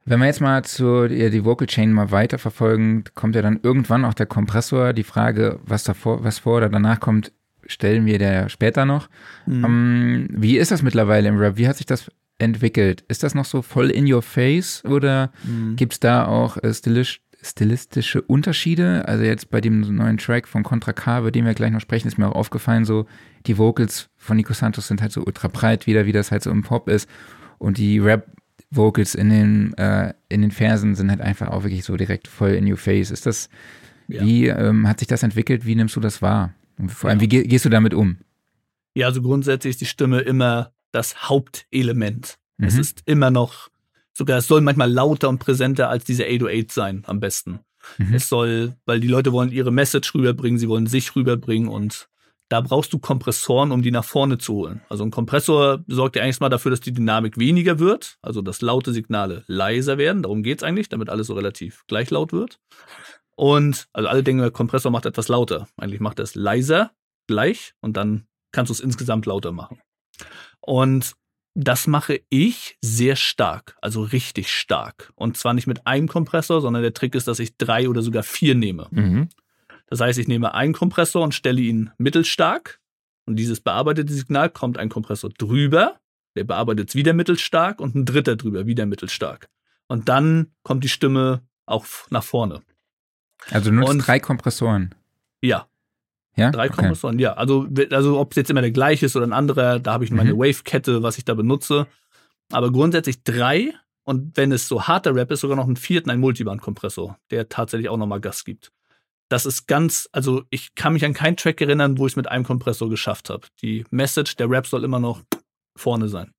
Wenn wir jetzt mal zu die Vocal Chain mal weiterverfolgen, kommt ja dann irgendwann auch der Kompressor. Die Frage, was davor, was vor oder danach kommt, stellen wir der später noch. Mhm. Ähm, wie ist das mittlerweile im Rap? Wie hat sich das entwickelt? Ist das noch so voll in your face oder Mhm. gibt es da auch äh, stilisch, stilistische Unterschiede? Also jetzt bei dem neuen Track von Contra K, über den wir gleich noch sprechen, ist mir auch aufgefallen, so die Vocals von Nico Santos sind halt so ultra breit wieder, wie das halt so im Pop ist. Und die Rap-Vocals in den, äh, in den Versen sind halt einfach auch wirklich so direkt voll in your face. Ist das, Ja. wie ähm, hat sich das entwickelt? Wie nimmst du das wahr? Und vor allem, wie geh, gehst du damit um? Ja, also grundsätzlich ist die Stimme immer das Hauptelement. Es Mhm. ist immer noch, sogar es soll manchmal lauter und präsenter als diese 808 sein, am besten. Mhm. Es soll, weil die Leute wollen ihre Message rüberbringen, sie wollen sich rüberbringen und da brauchst du Kompressoren, um die nach vorne zu holen. Also ein Kompressor sorgt ja eigentlich mal dafür, dass die Dynamik weniger wird, also dass laute Signale leiser werden. Darum geht's eigentlich, damit alles so relativ gleich laut wird. Und also alle denken, der Kompressor macht etwas lauter. Eigentlich macht er es leiser, gleich, und dann kannst du es insgesamt lauter machen. Und das mache ich sehr stark, also richtig stark. Und zwar nicht mit einem Kompressor, sondern der Trick ist, dass ich drei oder sogar vier nehme. Mhm. Das heißt, ich nehme einen Kompressor und stelle ihn mittelstark. Und dieses bearbeitete Signal kommt ein Kompressor drüber, der bearbeitet es wieder mittelstark und ein dritter drüber, wieder mittelstark. Und dann kommt die Stimme auch nach vorne. Also Und- drei Kompressoren. Ja, Ja? drei okay. Kompressoren, ja. Also, also ob es jetzt immer der gleiche ist oder ein anderer, da habe ich meine Mhm. Wave-Kette, was ich da benutze. Aber grundsätzlich drei und wenn es so harter Rap ist, sogar noch einen vierten, einen Multiband-Kompressor, der tatsächlich auch nochmal Gas gibt. Das ist ganz, also ich kann mich an keinen Track erinnern, wo ich es mit einem Kompressor geschafft habe. Die Message, der Rap soll immer noch vorne sein.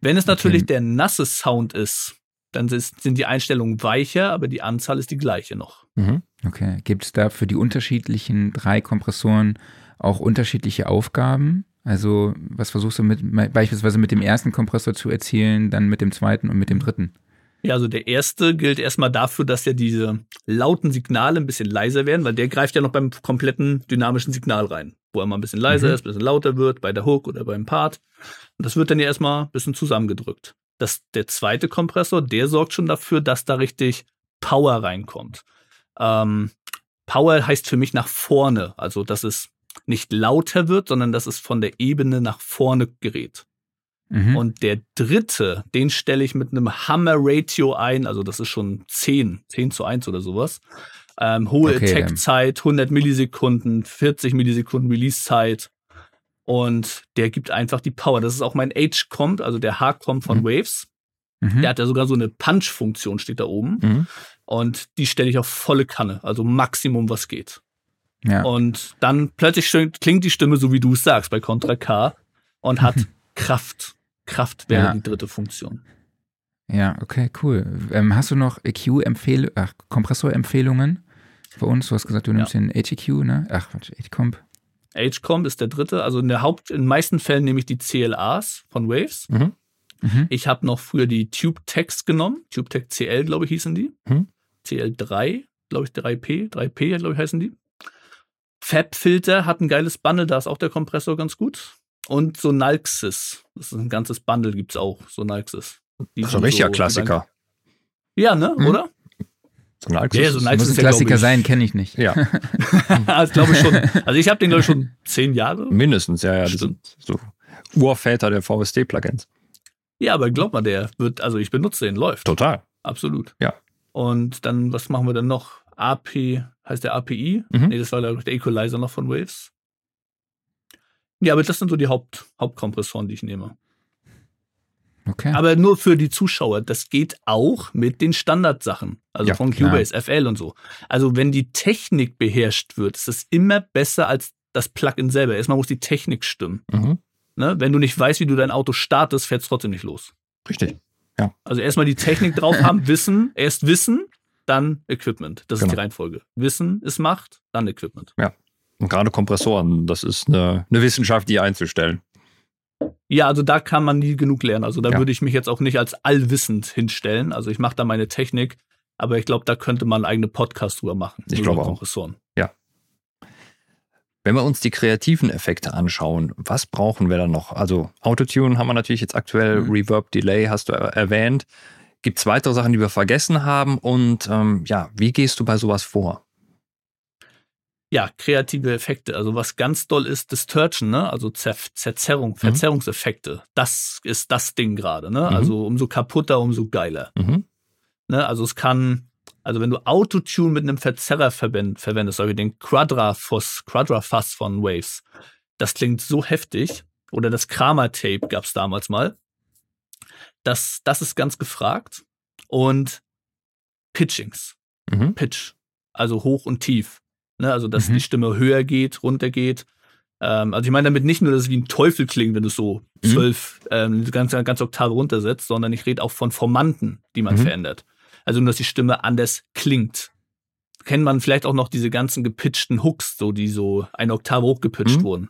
Wenn es natürlich Okay. der nasse Sound ist, dann sind die Einstellungen weicher, aber die Anzahl ist die gleiche noch. Mhm. Okay. Gibt es da für die unterschiedlichen drei Kompressoren auch unterschiedliche Aufgaben? Also, was versuchst du mit beispielsweise mit dem ersten Kompressor zu erzielen, dann mit dem zweiten und mit dem dritten? Ja, also der erste gilt erstmal dafür, dass ja diese lauten Signale ein bisschen leiser werden, weil der greift ja noch beim kompletten dynamischen Signal rein, wo er mal ein bisschen leiser Mhm. ist, ein bisschen lauter wird, bei der Hook oder beim Part. Und das wird dann ja erstmal ein bisschen zusammengedrückt. Das, der zweite Kompressor, der sorgt schon dafür, dass da richtig Power reinkommt. Ähm, Power heißt für mich nach vorne, also dass es nicht lauter wird, sondern dass es von der Ebene nach vorne gerät. Mhm. Und der dritte, den stelle ich mit einem Hammer-Ratio ein, also das ist schon 10, 10 zu 1 oder sowas. Ähm, hohe Okay, Attack-Zeit, 100 Millisekunden, 40 Millisekunden Release-Zeit. Und der gibt einfach die Power. Das ist auch mein H-Comp, also der H-Comp von Mhm. Waves. mhm. Der hat ja sogar so eine Punch-Funktion, steht da oben. Mhm. Und die stelle ich auf volle Kanne, also Maximum, was geht. ja. Und dann plötzlich klingt die Stimme so, wie du es sagst, bei Contra K und hat Kraft. Kraft wäre Ja. die dritte Funktion. Ja, okay, cool. Ähm, hast du noch EQ-Empfehlungen, ach, Kompressorempfehlungen für uns? Du hast gesagt, du nimmst den HEQ, ne? Ach, Quatsch, H-Comp. H-Comp ist der dritte. Also in der Haupt, in den meisten Fällen nehme ich die CLAs von Waves. Mhm. Mhm. Ich habe noch früher die TubeTex genommen. TubeTex CL, glaube ich, hießen die. Mhm. CL3, glaube ich, 3P. 3P, glaube ich, heißen die. Fab-Filter hat ein geiles Bundle, da ist auch der Kompressor ganz gut. Und Sonalxis. Das ist ein ganzes Bundle, gibt es auch, Sonalxis. Die Das ist ein richtiger so- Klassiker. Ja, ne, Mhm. oder? So ein Alxus Ja, so Alxus Muss ein ja, Klassiker sein, kenne ich nicht. Ja, das glaube ich schon. Also ich habe den, glaube ich, schon zehn Jahre. mindestens, ja, ja. Stimmt. sind so Urväter der VST-Plugins. Ja, aber glaub mal, der wird, also ich benutze den, läuft. Total. Absolut. Ja. Und dann, was machen wir denn noch? AP, heißt der API? Mhm. Nee, das war ich, der Equalizer noch von Waves. Ja, aber das sind so die Haupt, Hauptkompressoren, die ich nehme. Okay. Aber nur für die Zuschauer, das geht auch mit den Standardsachen. Also Ja, von klar. Cubase, FL und so. Also wenn die Technik beherrscht wird, ist es immer besser als das Plugin selber. Erstmal muss die Technik stimmen. Mhm. Ne? Wenn du nicht weißt, wie du dein Auto startest, fährt es trotzdem nicht los. Richtig. Also erstmal die Technik drauf haben, Wissen, erst Wissen, dann Equipment. Das ist Genau. die Reihenfolge. Wissen ist Macht, dann Equipment. Und gerade Kompressoren, das ist eine, eine Wissenschaft, die einzustellen. Ja, also da kann man nie genug lernen. Also da Ja. würde ich mich jetzt auch nicht als allwissend hinstellen. Also ich mache da meine Technik, aber ich glaube, da könnte man einen eigenen Podcast drüber machen. Ich glaube auch. Kompressoren. Wenn wir uns die kreativen Effekte anschauen, was brauchen wir da noch? Also Autotune haben wir natürlich jetzt aktuell, Mhm. Reverb, Delay hast du er- erwähnt. Gibt es weitere Sachen, die wir vergessen haben? Und ähm, ja, wie gehst du bei sowas vor? Ja, kreative Effekte. Also was ganz doll ist, Distortion, ne? Also Zer Zerzerrung, Verzerrungseffekte. Das ist das Ding gerade, ne? Mhm. Also umso kaputter, umso geiler. Mhm. Ne? Also es kann, also wenn du Autotune mit einem Verzerrer verwend, verwendest, so wie den Quadrafuss, Quadrafuss von Waves, das klingt so heftig. Oder das Kramer-Tape gab's damals mal. Das, das ist ganz gefragt. Und Pitchings, Mhm. Pitch, also hoch und tief. Ne? Also dass Mhm. die Stimme höher geht, runter geht. Ähm, also ich meine damit nicht nur, dass es wie ein Teufel klingt, wenn du es so Mhm. zwölf, ähm, eine ganze, ganze Oktave runtersetzt, sondern ich rede auch von Formanten, die man Mhm. verändert. Also nur, dass die Stimme anders klingt. kennt man vielleicht auch noch diese ganzen gepitchten Hooks, so die so eine Oktave hochgepitcht Mhm. wurden.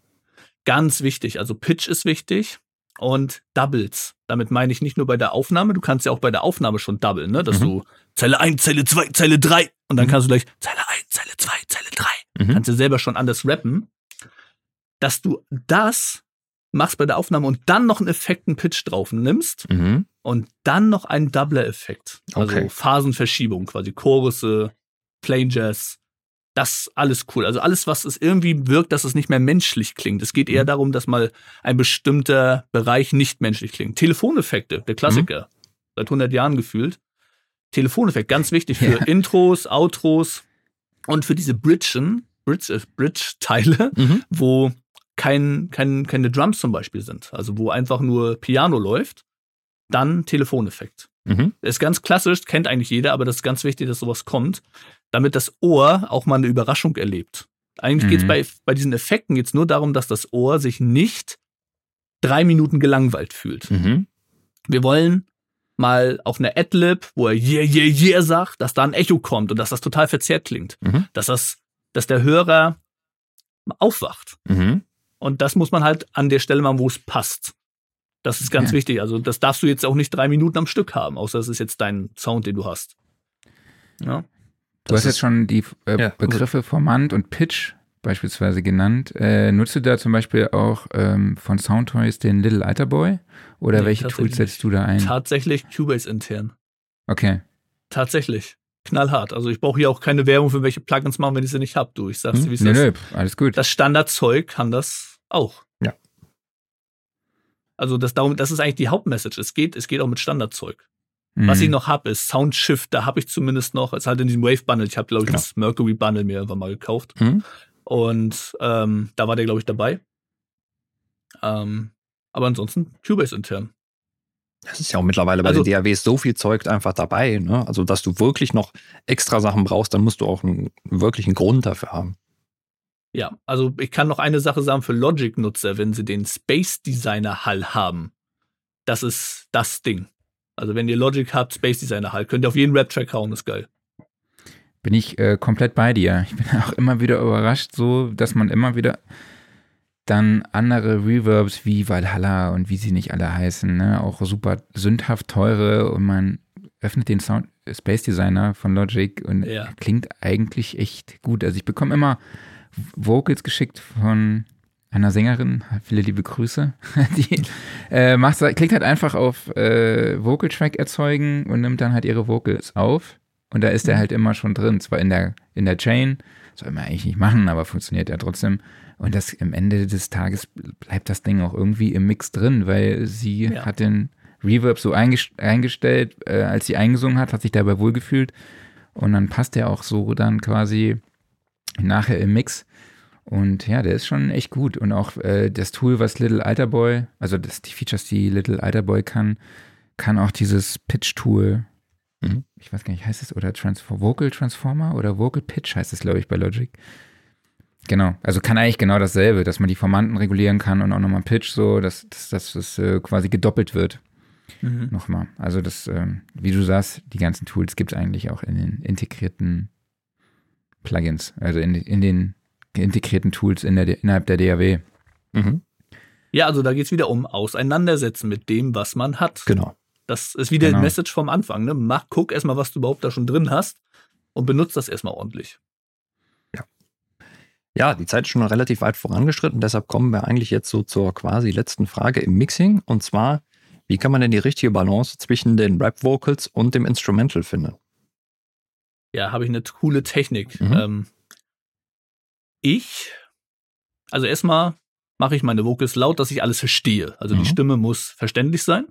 Ganz wichtig. Also Pitch ist wichtig und Doubles. Damit meine ich nicht nur bei der Aufnahme, du kannst ja auch bei der Aufnahme schon doublen, ne? Dass Mhm. du Zeile 1, Zeile 2, Zeile 3 und dann Mhm. kannst du gleich Zeile 1, Zeile 2, Zeile 3. Mhm. Kannst du selber schon anders rappen. Dass du das machst bei der Aufnahme und dann noch einen Effekt, einen Pitch drauf nimmst Mhm. und dann noch einen Doubler-Effekt. Also Okay. Phasenverschiebung, quasi Chorusse, Plain Jazz. Das alles cool. Also alles, was es irgendwie wirkt, dass es nicht mehr menschlich klingt. Es geht eher Mhm. darum, dass mal ein bestimmter Bereich nicht menschlich klingt. Telefoneffekte, der Klassiker. Seit 100 Jahren gefühlt. Telefoneffekt, ganz wichtig für Ja. Intros, Outros und für diese Bridgen, Bridge, äh, Bridge-Teile, Mhm. wo kein, kein, keine Drums zum Beispiel sind. Also wo einfach nur Piano läuft. Dann Telefoneffekt. Mhm. Ist ganz klassisch, kennt eigentlich jeder, aber das ist ganz wichtig, dass sowas kommt, damit das Ohr auch mal eine Überraschung erlebt. Eigentlich Mhm. geht's bei, bei diesen Effekten geht's nur darum, dass das Ohr sich nicht drei Minuten gelangweilt fühlt. Mhm. Wir wollen mal auf einer Adlib, wo er yeah, yeah, yeah sagt, dass da ein Echo kommt und dass das total verzerrt klingt. Mhm. Dass das, dass der Hörer aufwacht. Mhm. Und das muss man halt an der Stelle machen, wo es passt. Das ist ganz Ja. wichtig. Also das darfst du jetzt auch nicht drei Minuten am Stück haben, außer es ist jetzt dein Sound, den du hast. Ja. Du Das hast jetzt ist- schon die äh, Ja. Begriffe Formant und Pitch beispielsweise genannt. Äh, nutzt du da zum Beispiel auch ähm, von Soundtoys den Little Alter Boy? Oder Nee, welche Tools setzt du da ein? Tatsächlich Cubase intern. Okay. Tatsächlich. Knallhart. Also ich brauche hier auch keine Werbung für welche Plugins machen, wenn ich sie nicht hab. Du, ich sag's Hm? dir, wie es Nö, ist. nö, alles gut. Das Standardzeug kann das auch. Ja. Also das, darum, das ist eigentlich die Hauptmessage. Es geht, es geht auch mit Standardzeug. Was ich noch habe, ist Soundshift. Da habe ich zumindest noch, ist halt in diesem Wave Bundle. Ich habe, glaube ich, Genau. das Mercury Bundle mir irgendwann mal gekauft. Mhm. Und ähm, da war der, glaube ich, dabei. Ähm, aber ansonsten Cubase intern. Das ist ja auch mittlerweile bei Also- den DAWs so viel Zeug einfach dabei, ne? Also, dass du wirklich noch extra Sachen brauchst, dann musst du auch einen wirklichen Grund dafür haben. Ja, also ich kann noch eine Sache sagen für Logic-Nutzer, wenn sie den Space Designer Hall haben. Das ist das Ding. Also wenn ihr Logic habt, Space Designer Hall, könnt ihr auf jeden Rap-Track hauen, ist geil. Bin ich äh, komplett bei dir. Ich bin auch immer wieder überrascht, so, dass man immer wieder dann andere Reverbs wie Valhalla und wie sie nicht alle heißen, ne, auch super sündhaft teure und man öffnet den Sound Space Designer von Logic und Ja. klingt eigentlich echt gut. Also ich bekomme immer Vocals geschickt von einer Sängerin, viele liebe Grüße, die äh, macht, klickt halt einfach auf äh, Vocal Track erzeugen und nimmt dann halt ihre Vocals auf und da ist der halt immer schon drin, zwar in der, in der Chain, soll man eigentlich nicht machen, aber funktioniert ja trotzdem. Und das am Ende des Tages bleibt das Ding auch irgendwie im Mix drin, weil sie Ja. hat den Reverb so eingest- eingestellt, äh, als sie eingesungen hat, hat sich dabei wohlgefühlt. Und dann passt der auch so dann quasi nachher im Mix. Und ja, der ist schon echt gut. Und auch äh, das Tool, was Little Alter Boy, also das, die Features, die Little Alter Boy kann, kann auch dieses Pitch-Tool. Mhm. Ich weiß gar nicht, heißt es oder Transform, Vocal Transformer oder Vocal Pitch heißt es, glaube ich, bei Logic. Genau, also kann eigentlich genau dasselbe, dass man die Formanten regulieren kann und auch nochmal Pitch so, dass, dass, dass das äh, quasi gedoppelt wird. Mhm. Nochmal. Also das, ähm, wie du sagst, die ganzen Tools gibt es eigentlich auch in den integrierten Plugins, also in, in den integrierten Tools in der, innerhalb der DAW. Mhm. Ja, also da geht's wieder um Auseinandersetzen mit dem, was man hat. Genau. Das ist wieder Genau. die Message vom Anfang. Ne? Mach, guck erstmal, was du überhaupt da schon drin hast und benutzt das erstmal ordentlich. Ja, die Zeit ist schon relativ weit vorangeschritten, deshalb kommen wir eigentlich jetzt so zur quasi letzten Frage im Mixing. Und zwar, wie kann man denn die richtige Balance zwischen den Rap-Vocals und dem Instrumental finden? Ja, habe ich eine coole Technik. Mhm. Ähm, ich, also erstmal mache ich meine Vocals laut, dass ich alles verstehe. Also Mhm. die Stimme muss verständlich sein.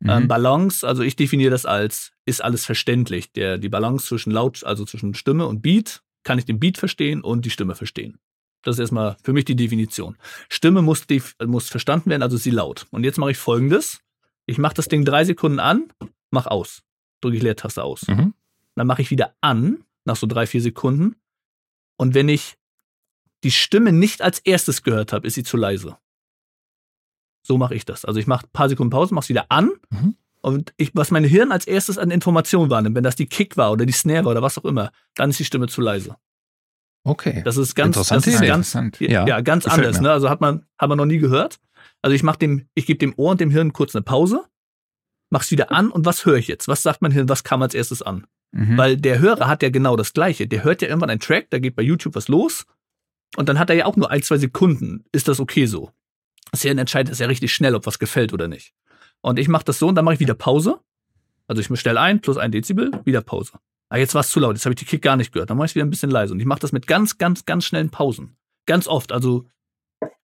Mhm. Ähm, Balance, also ich definiere das als, ist alles verständlich. Der, die Balance zwischen Laut, also zwischen Stimme und Beat, kann ich den Beat verstehen und die Stimme verstehen. Das ist erstmal für mich die Definition. Stimme muss, def muss verstanden werden, also sie laut. Und jetzt mache ich folgendes. Ich mache das Ding drei Sekunden an, mach aus. Drücke ich Leertaste aus. Mhm. Dann mache ich wieder an, nach so drei, vier Sekunden. Und wenn ich die Stimme nicht als erstes gehört habe, ist sie zu leise. So mache ich das. Also ich mache ein paar Sekunden Pause, mache es wieder an, Mhm. Und ich, was mein Hirn als erstes an Informationen wahrnimmt, wenn das die Kick war oder die Snare war oder was auch immer, dann ist die Stimme zu leise. Okay. Das ist ganz, das ist ganz, Interessant. ja, Ja, ganz anders. Ne? Also hat man, hat man noch nie gehört. Also ich mach dem, ich gebe dem Ohr und dem Hirn kurz eine Pause, mach's wieder an und was höre ich jetzt? Was sagt mein Hirn? Was kam als erstes an? Mhm. Weil der Hörer hat ja genau das Gleiche. Der hört ja irgendwann einen Track, da geht bei YouTube was los und dann hat er ja auch nur ein, zwei Sekunden. Ist das okay so? Das Hirn entscheidet das ja richtig schnell, ob was gefällt oder nicht. Und ich mache das so und dann mache ich wieder Pause. Also ich stelle ein, plus ein Dezibel, wieder Pause. Ah, jetzt war es zu laut, jetzt habe ich die Kick gar nicht gehört. Dann mache ich wieder ein bisschen leise. Und ich mache das mit ganz, ganz, ganz schnellen Pausen. Ganz oft, also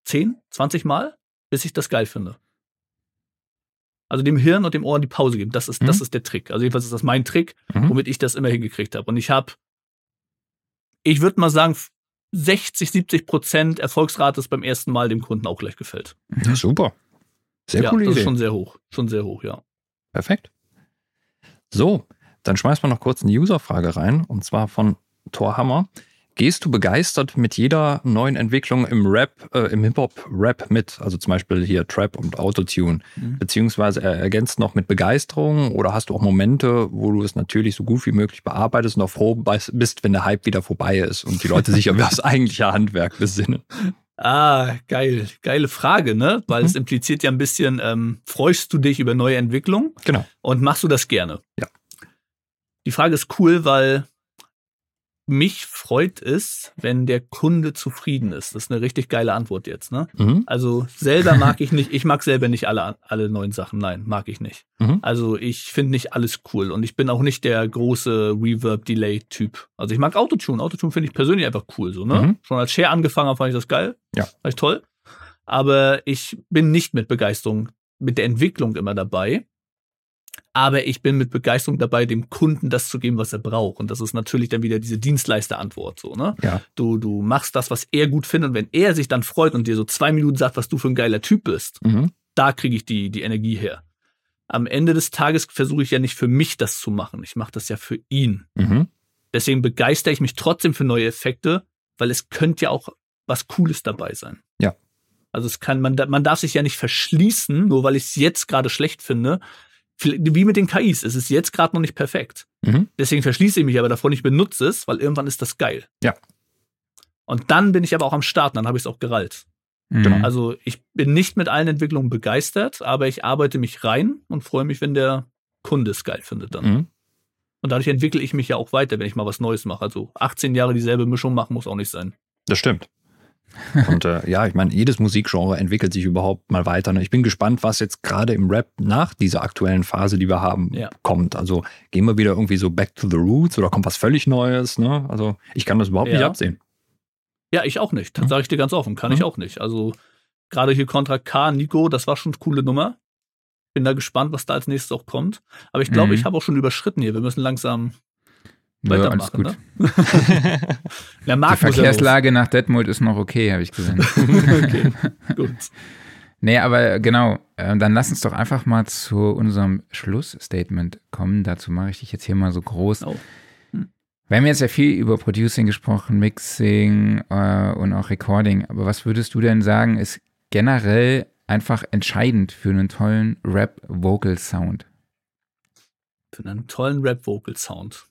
10, 20 Mal, bis ich das geil finde. Also dem Hirn und dem Ohr die Pause geben. Das ist, das Mhm. ist der Trick. Also jedenfalls ist das mein Trick, Mhm. womit ich das immer hingekriegt habe. Und ich habe, ich würde mal sagen, 60, 70 Prozent Erfolgsrate ist beim ersten Mal dem Kunden auch gleich gefällt. Ja, super. Sehr ja, coole das Idee. ist schon sehr hoch. Schon sehr hoch, ja. Perfekt. So, dann schmeißen wir noch kurz eine Userfrage rein und zwar von Thor Hammer. Gehst du begeistert mit jeder neuen Entwicklung im Rap, äh, im Hip-Hop-Rap mit? Also zum Beispiel hier Trap und Autotune. Mhm. Beziehungsweise er ergänzt noch mit Begeisterung oder hast du auch Momente, wo du es natürlich so gut wie möglich bearbeitest und auch froh bist, wenn der Hype wieder vorbei ist und die Leute sich auf das eigentliche Handwerk besinnen? Ah, geil. Geile Frage, ne? Weil Mhm. es impliziert ja ein bisschen, ähm, freust du dich über neue Entwicklungen Genau. und machst du das gerne? Ja. Die Frage ist cool, weil mich freut es, wenn der Kunde zufrieden ist. Das ist eine richtig geile Antwort jetzt, ne? Mhm. Also selber mag ich nicht, ich mag selber nicht alle, alle neuen Sachen. Nein, mag ich nicht. Mhm. Also ich finde nicht alles cool und ich bin auch nicht der große Reverb-Delay-Typ. Also ich mag Autotune. Autotune finde ich persönlich einfach cool, so, ne? Mhm. Schon als Share angefangen habe, fand ich das geil. Ja. Fand ich toll. Aber ich bin nicht mit Begeisterung, mit der Entwicklung immer dabei. Aber ich bin mit Begeisterung dabei, dem Kunden das zu geben, was er braucht. Und das ist natürlich dann wieder diese Dienstleisterantwort, so, ne? Ja. Du, du machst das, was er gut findet. Und wenn er sich dann freut und dir so zwei Minuten sagt, was du für ein geiler Typ bist, Mhm. da kriege ich die, die Energie her. Am Ende des Tages versuche ich ja nicht für mich das zu machen. Ich mache das ja für ihn. Mhm. Deswegen begeistere ich mich trotzdem für neue Effekte, weil es könnte ja auch was Cooles dabei sein. Ja. Also es kann, man, man darf sich ja nicht verschließen, nur weil ich es jetzt gerade schlecht finde. Wie mit den KIs, es ist jetzt gerade noch nicht perfekt. Mhm. Deswegen verschließe ich mich aber davon, ich benutze es, weil irgendwann ist das geil. Ja. Und dann bin ich aber auch am Start, dann habe ich es auch gerallt. Mhm. Also ich bin nicht mit allen Entwicklungen begeistert, aber ich arbeite mich rein und freue mich, wenn der Kunde es geil findet dann. Mhm. Und dadurch entwickle ich mich ja auch weiter, wenn ich mal was Neues mache. Also 18 Jahre dieselbe Mischung machen muss auch nicht sein. Das stimmt. Und äh, ja, ich meine, jedes Musikgenre entwickelt sich überhaupt mal weiter. Ne? Ich bin gespannt, was jetzt gerade im Rap nach dieser aktuellen Phase, die wir haben, Ja. kommt. Also gehen wir wieder irgendwie so back to the roots oder kommt was völlig Neues? Ne? Also ich kann das überhaupt nicht Ja. absehen. Ja, ich auch nicht. Das sage ich dir ganz offen. Kann Mhm. ich auch nicht. Also gerade hier Contra K, Nico, das war schon eine coole Nummer. Bin da gespannt, was da als nächstes auch kommt. Aber ich glaube, Mhm. ich habe auch schon überschritten hier. Wir müssen langsam Ja, alles gut. Ne? Der Die. Verkehrslage nach Detmold ist noch okay, habe ich gesehen. okay, gut. Nee, aber genau, äh, dann lass uns doch einfach mal zu unserem Schlussstatement kommen. Dazu mache ich dich jetzt hier mal so groß. Oh. Wir haben jetzt ja viel über Producing gesprochen, Mixing äh, und auch Recording. Aber was würdest du denn sagen, ist generell einfach entscheidend für einen tollen Rap-Vocal-Sound? Für einen tollen Rap-Vocal-Sound.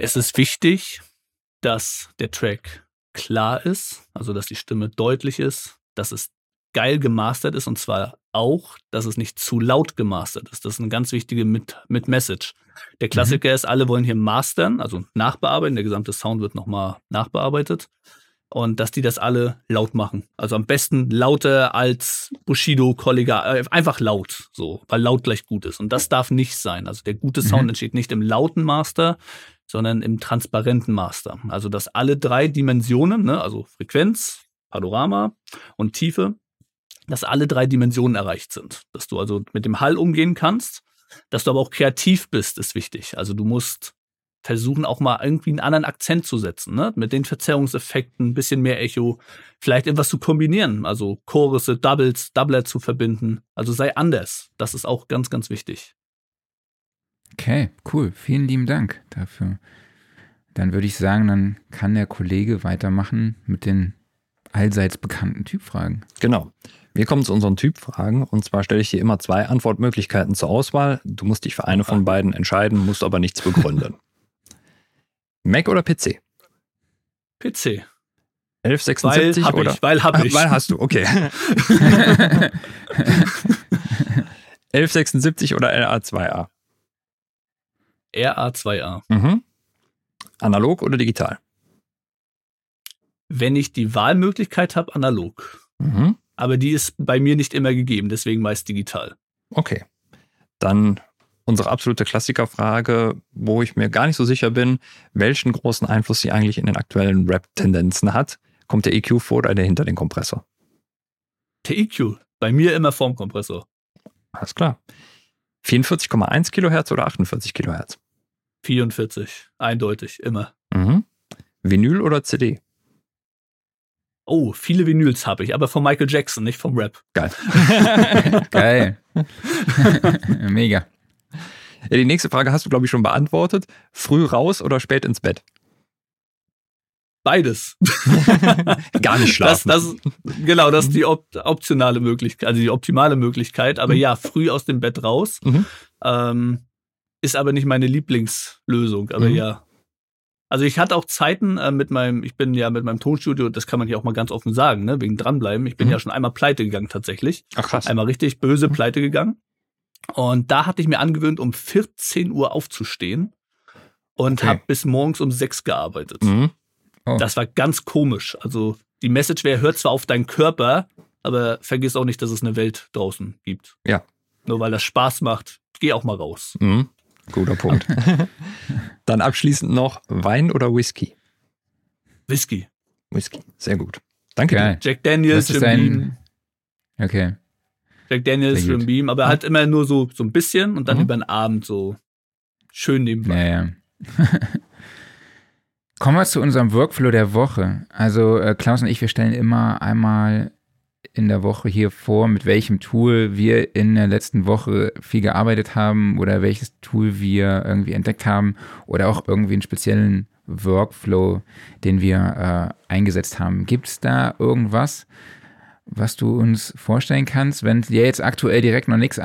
Es ist wichtig, dass der Track klar ist, also dass die Stimme deutlich ist, dass es geil gemastert ist und zwar auch, dass es nicht zu laut gemastert ist. Das ist eine ganz wichtige mit, mit Message. Der Klassiker ist, alle wollen hier mastern, also nachbearbeiten. Der gesamte Sound wird nochmal nachbearbeitet. Und dass die das alle laut machen. Also am besten lauter als Bushido, Kollega, äh, einfach laut, so, weil laut gleich gut ist. Und das darf nicht sein. Also der gute Sound Mhm. entsteht nicht im lauten Master, sondern im transparenten Master. Also dass alle drei Dimensionen, ne, also Frequenz, Panorama und Tiefe, dass alle drei Dimensionen erreicht sind. Dass du also mit dem Hall umgehen kannst, dass du aber auch kreativ bist, ist wichtig. Also du musst versuchen, auch mal irgendwie einen anderen Akzent zu setzen, ne? Mit den Verzerrungseffekten, ein bisschen mehr Echo, vielleicht etwas zu kombinieren, also Chorusse, Doubles, Doubler zu verbinden. Also sei anders. Das ist auch ganz, ganz wichtig. Okay, cool. Vielen lieben Dank dafür. Dann würde ich sagen, dann kann der Kollege weitermachen mit den allseits bekannten Typfragen. Genau. Wir kommen zu unseren Typfragen und zwar stelle ich dir immer zwei Antwortmöglichkeiten zur Auswahl. Du musst dich für eine von beiden entscheiden, musst aber nichts begründen. Mac oder PC? PC. 1176 weil hab oder? Ich, weil hab ich. Weil hast du, okay. 1176 oder LA2A? RA2A. Mhm. Analog oder digital? Wenn ich die Wahlmöglichkeit habe, analog. Mhm. Aber die ist bei mir nicht immer gegeben, deswegen meist digital. Okay. Dann unsere absolute Klassikerfrage, wo ich mir gar nicht so sicher bin, welchen großen Einfluss sie eigentlich in den aktuellen Rap-Tendenzen hat. Kommt der EQ vor oder der hinter den Kompressor? Der EQ, bei mir immer vorm Kompressor. Alles klar. 44,1 Kilohertz oder 48 Kilohertz? 44, eindeutig, immer. Mhm. Vinyl oder CD? Oh, viele Vinyls habe ich, aber von Michael Jackson, nicht vom Rap. Geil. Geil. Mega. Ja, die nächste Frage hast du, glaube ich, schon beantwortet. Früh raus oder spät ins Bett? Beides. Gar nicht Das, schlafen. das, genau, das ist die op optionale Möglichkeit, also die optimale Möglichkeit. Aber Mhm. ja, früh aus dem Bett raus. Mhm. Ähm, ist aber nicht meine Lieblingslösung. Aber Mhm. ja. Also ich hatte auch Zeiten äh, mit meinem, ich bin ja mit meinem Tonstudio, das kann man hier auch mal ganz offen sagen, ne, wegen dranbleiben. Ich bin Mhm. ja schon einmal pleite gegangen tatsächlich. Ach krass. Einmal richtig böse pleite gegangen. Und da hatte ich mir angewöhnt, um 14 Uhr aufzustehen und Okay. habe bis morgens um 6 gearbeitet. Mhm. Oh. Das war ganz komisch. Also die Message wäre, hört zwar auf deinen Körper, aber vergiss auch nicht, dass es eine Welt draußen gibt. Ja. Nur weil das Spaß macht, geh auch mal raus. Mhm. Guter Punkt. Dann abschließend noch Wein oder Whisky? Whisky. Whisky. Sehr gut. Danke Geil. Jack Daniels, Jim ein. Beam. Okay. Jack Daniels. Jim Beam, aber halt immer nur so, so ein bisschen und dann Mhm. über den Abend so schön nebenbei. Ja, ja. Kommen wir zu unserem Workflow der Woche. Also äh, Klaus und ich, wir stellen immer einmal in der Woche hier vor, mit welchem Tool wir in der letzten Woche viel gearbeitet haben oder welches Tool wir irgendwie entdeckt haben oder auch irgendwie einen speziellen Workflow, den wir äh, eingesetzt haben. Gibt es da irgendwas, was du uns vorstellen kannst? Wenn dir jetzt aktuell direkt noch nichts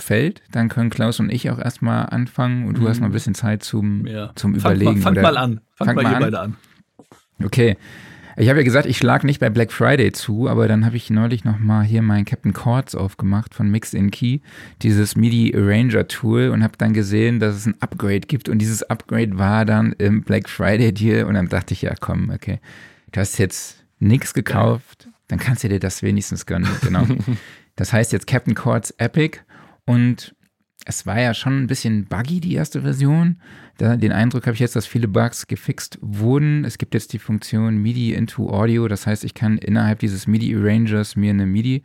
einfällt, dann können Klaus und ich auch erstmal anfangen und du Mhm. hast noch ein bisschen Zeit zum, Ja. zum Fangt Überlegen. mal, fangt oder- mal an. Fangt Fangt mal mal an. beide an. Okay. Ich habe ja gesagt, ich schlag nicht bei Black Friday zu, aber dann habe ich neulich nochmal hier mein Captain Chords aufgemacht von Mix in Key, dieses MIDI Arranger Tool und habe dann gesehen, dass es ein Upgrade gibt und dieses Upgrade war dann im Black Friday Deal und dann dachte ich, ja komm, okay, du hast jetzt nichts gekauft, dann kannst du dir das wenigstens gönnen, genau. das heißt jetzt Captain Chords Epic und es war ja schon ein bisschen buggy, die erste Version. Da, den Eindruck habe ich jetzt, dass viele Bugs gefixt wurden. Es gibt jetzt die Funktion MIDI into Audio. Das heißt, ich kann innerhalb dieses MIDI-Arrangers mir eine MIDI,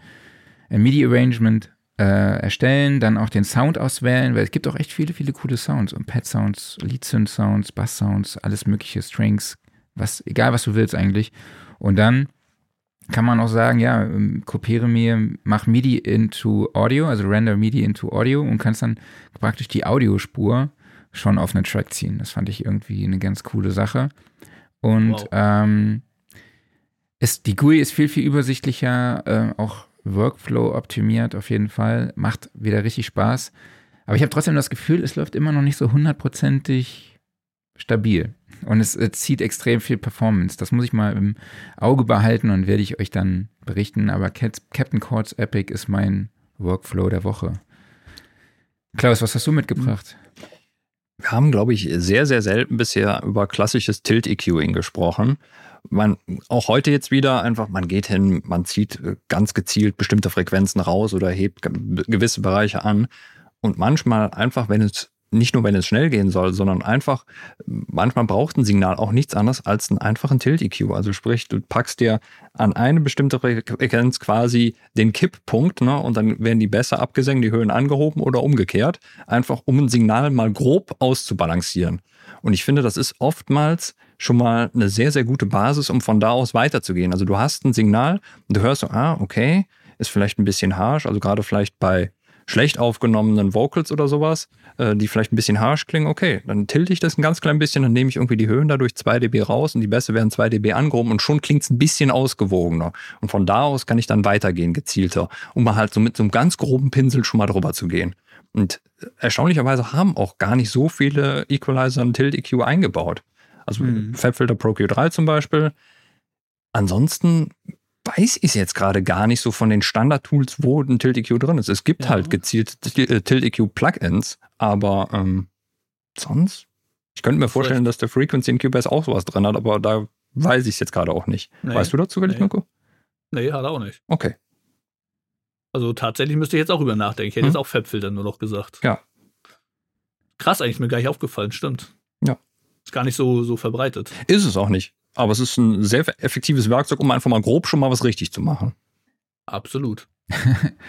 ein MIDI-Arrangement äh, erstellen, dann auch den Sound auswählen, weil es gibt auch echt viele, viele coole Sounds. Und Pad-Sounds, Lead-Synth-Sounds, Bass-Sounds, alles mögliche, Strings, was, egal was du willst eigentlich. Und dann kann man auch sagen, ja, ähm, kopiere mir, mach MIDI into Audio, also render MIDI into Audio und kannst dann praktisch die Audiospur schon auf einen Track ziehen. Das fand ich irgendwie eine ganz coole Sache. Und Wow. ähm, ist, die GUI ist viel, viel übersichtlicher, äh, auch Workflow optimiert auf jeden Fall, macht wieder richtig Spaß. Aber ich habe trotzdem das Gefühl, es läuft immer noch nicht so hundertprozentig stabil. Und es, äh, zieht extrem viel Performance. Das muss ich mal im Auge behalten und werde ich euch dann berichten. Aber Cat, Captain Chords Epic ist mein Workflow der Woche. Klaus, was hast du mitgebracht? Wir haben, glaube ich, sehr, sehr selten bisher über klassisches Tilt-EQing gesprochen. Man, auch heute jetzt wieder einfach, man geht hin, man zieht äh, ganz gezielt bestimmte Frequenzen raus oder hebt ge- gewisse Bereiche an. Und manchmal einfach, wenn es, nicht nur wenn es schnell gehen soll, sondern einfach, manchmal braucht ein Signal auch nichts anderes als einen einfachen Tilt-EQ. Also sprich, du packst dir an eine bestimmte Frequenz quasi den Kipppunkt, ne, und dann werden die besser abgesenkt, die Höhen angehoben oder umgekehrt, einfach um ein Signal mal grob auszubalancieren. Und ich finde, das ist oftmals schon mal eine sehr, sehr gute Basis, um von da aus weiterzugehen. Also du hast ein Signal und du hörst so, ah, okay, ist vielleicht ein bisschen harsh, also gerade vielleicht bei schlecht aufgenommenen Vocals oder sowas, äh, die vielleicht ein bisschen harsch klingen, okay, dann tilte ich das ein ganz klein bisschen, dann nehme ich irgendwie die Höhen dadurch 2 dB raus und die Bässe werden 2 dB angehoben und schon klingt es ein bisschen ausgewogener. Und von da aus kann ich dann weitergehen, gezielter, um mal halt so mit so einem ganz groben Pinsel schon mal drüber zu gehen. Und erstaunlicherweise haben auch gar nicht so viele Equalizer einen Tilt-EQ eingebaut. Also mhm. FabFilter Pro Q3 zum Beispiel. Ansonsten weiß ich jetzt gerade gar nicht so von den Standard-Tools, wo ein Tilt-EQ drin ist. Es gibt ja. halt gezielt äh, Tilt-EQ-Plugins, aber ähm, sonst, ich könnte mir vorstellen, dass der Frequency in Cubase auch sowas drin hat, aber da weiß ich es jetzt gerade auch nicht. Nee. Weißt du dazu, nee. Mirko? Nee, hat er auch nicht. Okay. Also tatsächlich müsste ich jetzt auch über nachdenken. Ich hätte hm. jetzt auch Fabfilter nur noch gesagt. Ja. Krass, eigentlich mir gar nicht aufgefallen, stimmt. Ja. Ist gar nicht so, so verbreitet. Ist es auch nicht. Aber es ist ein sehr effektives Werkzeug, um einfach mal grob schon mal was richtig zu machen. Absolut.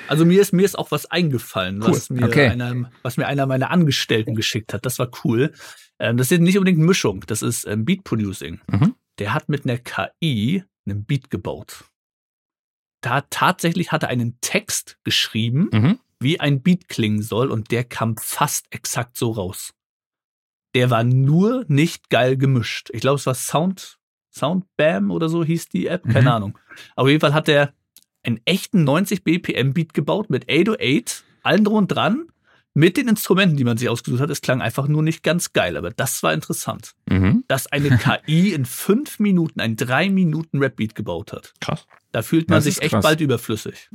also mir ist, mir ist auch was eingefallen, cool. was, mir okay. einer, was mir einer meiner Angestellten geschickt hat. Das war cool. Ähm, das ist nicht unbedingt Mischung, das ist ähm, Beat Producing. Mhm. Der hat mit einer KI einen Beat gebaut. Da tatsächlich hat er einen Text geschrieben, mhm. wie ein Beat klingen soll, und der kam fast exakt so raus. Der war nur nicht geil gemischt. Ich glaube, es war Sound Soundbam oder so hieß die App, keine mhm. Ahnung. Auf jeden Fall hat er einen echten 90 BPM Beat gebaut mit 808, allen drum und dran, mit den Instrumenten, die man sich ausgesucht hat. Es klang einfach nur nicht ganz geil, aber das war interessant. Mhm. Dass eine KI in fünf Minuten ein drei Minuten Rap-Beat gebaut hat. Krass. Da fühlt man sich echt krass. bald überflüssig.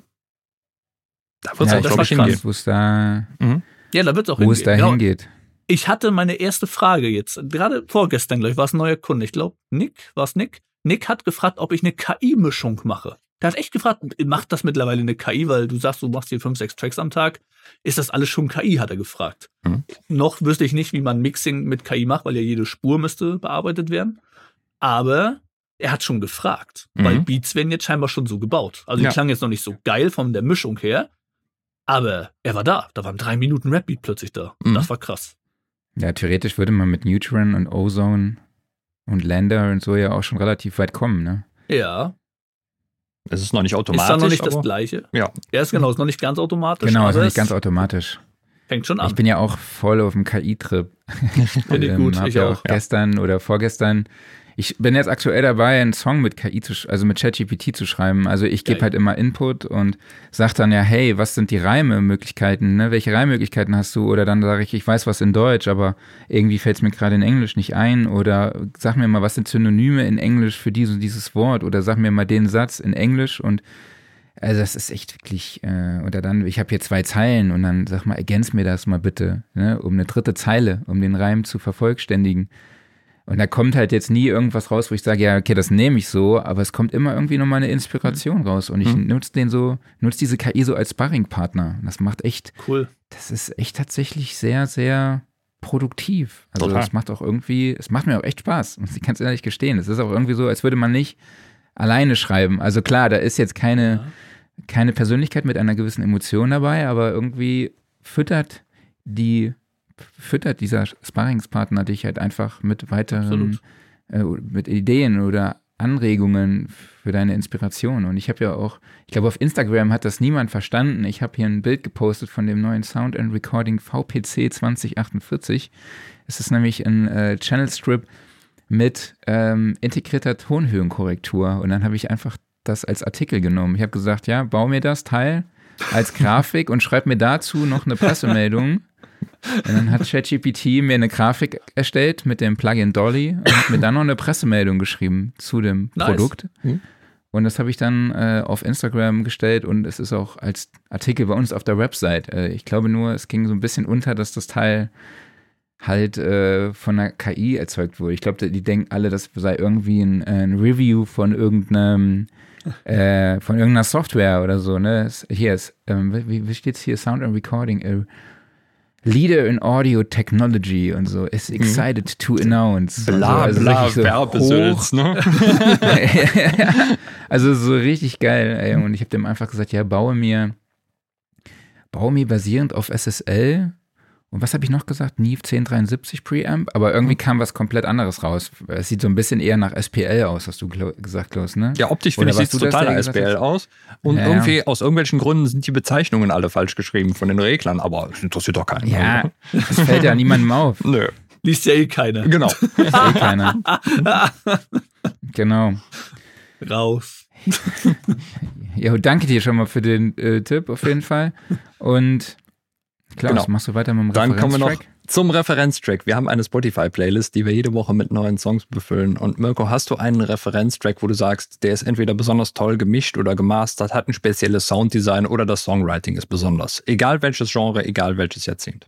Da wird es ja, auch, glaube ich, hingehen. Wo es da, mhm. Ja, da wird es auch wo hingehen. es da genau. hingeht. Ich hatte meine erste Frage jetzt, gerade vorgestern, glaube ich, war es ein neuer Kunde. Ich glaube, Nick, war es Nick? Nick hat gefragt, ob ich eine KI-Mischung mache. Der hat echt gefragt, macht das mittlerweile eine KI, weil du sagst, du machst hier fünf, sechs Tracks am Tag. Ist das alles schon KI, hat er gefragt. Mhm. Noch wüsste ich nicht, wie man Mixing mit KI macht, weil ja jede Spur müsste bearbeitet werden. Aber er hat schon gefragt, mhm. weil Beats werden jetzt scheinbar schon so gebaut. Also die ja. klangen jetzt noch nicht so geil von der Mischung her, aber er war da. Da waren drei Minuten Rap-Beat plötzlich da. Mhm. Das war krass. Ja, theoretisch würde man mit Neutron und Ozone und Lander und so ja auch schon relativ weit kommen, ne? Ja. Es ist noch nicht automatisch. Ist da noch nicht das Gleiche? Ja. Ja, ist genau, ist noch nicht ganz automatisch. Genau, ist noch nicht ganz automatisch. Fängt schon an. Ich bin ja auch voll auf dem KI-Trip. Finde ich gut, ähm, ich auch. Gestern ja. oder vorgestern ich bin jetzt aktuell dabei, einen Song mit KI zu, also mit ChatGPT zu schreiben. Also ich gebe halt immer Input und sage dann ja, hey, was sind die Reimemöglichkeiten? Ne? Welche Reimmöglichkeiten hast du? Oder dann sage ich, ich weiß was in Deutsch, aber irgendwie fällt es mir gerade in Englisch nicht ein. Oder sag mir mal, was sind Synonyme in Englisch für dieses, dieses Wort? Oder sag mir mal den Satz in Englisch und also das ist echt wirklich, äh, oder dann, ich habe hier zwei Zeilen und dann sag mal, ergänz mir das mal bitte, ne, um eine dritte Zeile, um den Reim zu vervollständigen. Und da kommt halt jetzt nie irgendwas raus, wo ich sage, ja, okay, das nehme ich so, aber es kommt immer irgendwie nochmal eine Inspiration mhm. raus. Und ich mhm. nutze den so, nutze diese KI so als Sparringpartner. Das macht echt, cool. Das ist echt tatsächlich sehr, sehr produktiv. Also Total. das macht auch irgendwie, es macht mir auch echt Spaß. Und ich kann es ehrlich gestehen. Es ist auch irgendwie so, als würde man nicht alleine schreiben. Also klar, da ist jetzt keine, ja. keine Persönlichkeit mit einer gewissen Emotion dabei, aber irgendwie füttert die füttert dieser Sparringspartner dich halt einfach mit weiteren, äh, mit Ideen oder Anregungen für deine Inspiration. Und ich habe ja auch, ich glaube, auf Instagram hat das niemand verstanden. Ich habe hier ein Bild gepostet von dem neuen Sound and Recording VPC 2048. Es ist nämlich ein äh, Channel Strip mit ähm, integrierter Tonhöhenkorrektur. Und dann habe ich einfach das als Artikel genommen. Ich habe gesagt, ja, bau mir das Teil als Grafik und schreib mir dazu noch eine Pressemeldung und dann hat ChatGPT mir eine Grafik erstellt mit dem Plugin Dolly und hat mir dann noch eine Pressemeldung geschrieben zu dem nice. Produkt. Mhm. Und das habe ich dann äh, auf Instagram gestellt und es ist auch als Artikel bei uns auf der Website. Äh, ich glaube nur, es ging so ein bisschen unter, dass das Teil halt äh, von einer KI erzeugt wurde. Ich glaube, die denken alle, das sei irgendwie ein, ein Review von irgendeinem äh, von irgendeiner Software oder so. Ne? Hier ist, ähm, wie, wie steht es hier? Sound and Recording. Leader in Audio Technology und so is mhm. excited mhm. to announce. Bla, also, also bla, so Werbesülz, ne? also so richtig geil. Ey. Und ich habe dem einfach gesagt, ja, baue mir, baue mir basierend auf SSL und was habe ich noch gesagt? Neve 1073 Preamp, aber irgendwie kam was komplett anderes raus. Es sieht so ein bisschen eher nach SPL aus, hast du gesagt, Klaus, ne? Ja, optisch finde ich, sieht total nach SPL aus. Und ja, irgendwie, ja. aus irgendwelchen Gründen sind die Bezeichnungen alle falsch geschrieben von den Reglern, aber es interessiert doch keinen. Ja, das fällt ja niemandem auf. Nö. Liest ja eh keiner. Genau. Liest eh keiner. genau. Raus. ja, danke dir schon mal für den äh, Tipp auf jeden Fall. Und Klaus, genau. machst du weiter mit dem Referenztrack? Dann kommen wir noch zum Referenztrack. Wir haben eine Spotify-Playlist, die wir jede Woche mit neuen Songs befüllen. Und Mirko, hast du einen Referenztrack, wo du sagst, der ist entweder besonders toll gemischt oder gemastert, hat ein spezielles Sounddesign oder das Songwriting ist besonders? Egal welches Genre, egal welches Jahrzehnt.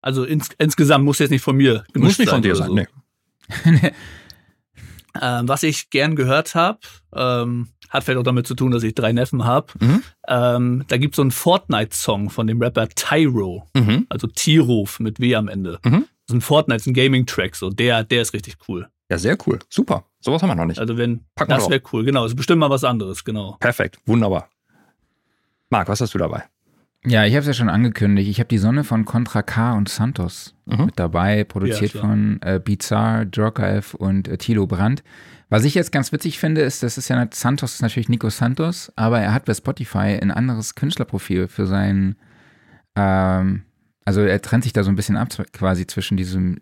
Also ins, insgesamt muss jetzt nicht von mir gemischt Muss nicht von dir sein, so. nee. ähm, was ich gern gehört habe, ähm, hat vielleicht auch damit zu tun, dass ich drei Neffen habe. Mhm. Ähm, da gibt es so einen Fortnite-Song von dem Rapper Tyro, mhm. also Tirov mit W am Ende. Mhm. Das ist ein Fortnite, ein Gaming-Track, so der, der ist richtig cool. Ja, sehr cool. Super. Sowas haben wir noch nicht. Also wenn, Packen das wäre cool, genau. Das ist bestimmt mal was anderes, genau. Perfekt, wunderbar. Marc, was hast du dabei? Ja, ich habe es ja schon angekündigt. Ich habe die Sonne von Contra K und Santos mhm. mit dabei, produziert ja, von äh, Bizarre, Djokaev und äh, Tilo Brandt. Was ich jetzt ganz witzig finde, ist, das ist ja Santos ist natürlich Nico Santos, aber er hat bei Spotify ein anderes Künstlerprofil für seinen, ähm, also er trennt sich da so ein bisschen ab quasi zwischen diesem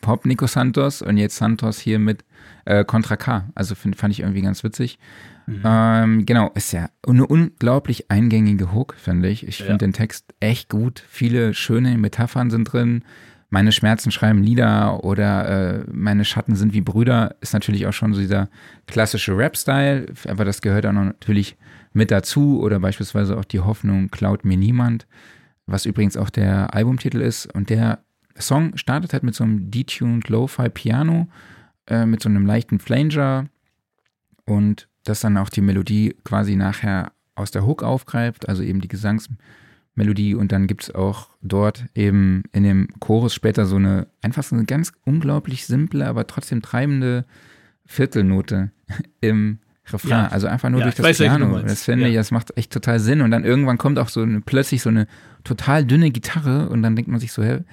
Pop Nico Santos und jetzt Santos hier mit äh, Contra K. Also find, fand ich irgendwie ganz witzig. Mhm. Ähm, genau, ist ja eine unglaublich eingängige Hook, finde ich. Ich finde ja. den Text echt gut. Viele schöne Metaphern sind drin meine Schmerzen schreiben Lieder oder äh, meine Schatten sind wie Brüder, ist natürlich auch schon so dieser klassische Rap-Style, aber das gehört auch natürlich mit dazu oder beispielsweise auch die Hoffnung klaut mir niemand, was übrigens auch der Albumtitel ist und der Song startet halt mit so einem detuned Lo-Fi Piano, äh, mit so einem leichten Flanger und das dann auch die Melodie quasi nachher aus der Hook aufgreift, also eben die Gesangs- Melodie und dann gibt es auch dort eben in dem Chorus später so eine, einfach so eine ganz unglaublich simple, aber trotzdem treibende Viertelnote im Refrain. Ja. Also einfach nur ja, durch das weiß, Piano. Das finde ja. ich, das macht echt total Sinn. Und dann irgendwann kommt auch so eine, plötzlich so eine total dünne Gitarre und dann denkt man sich so, hä?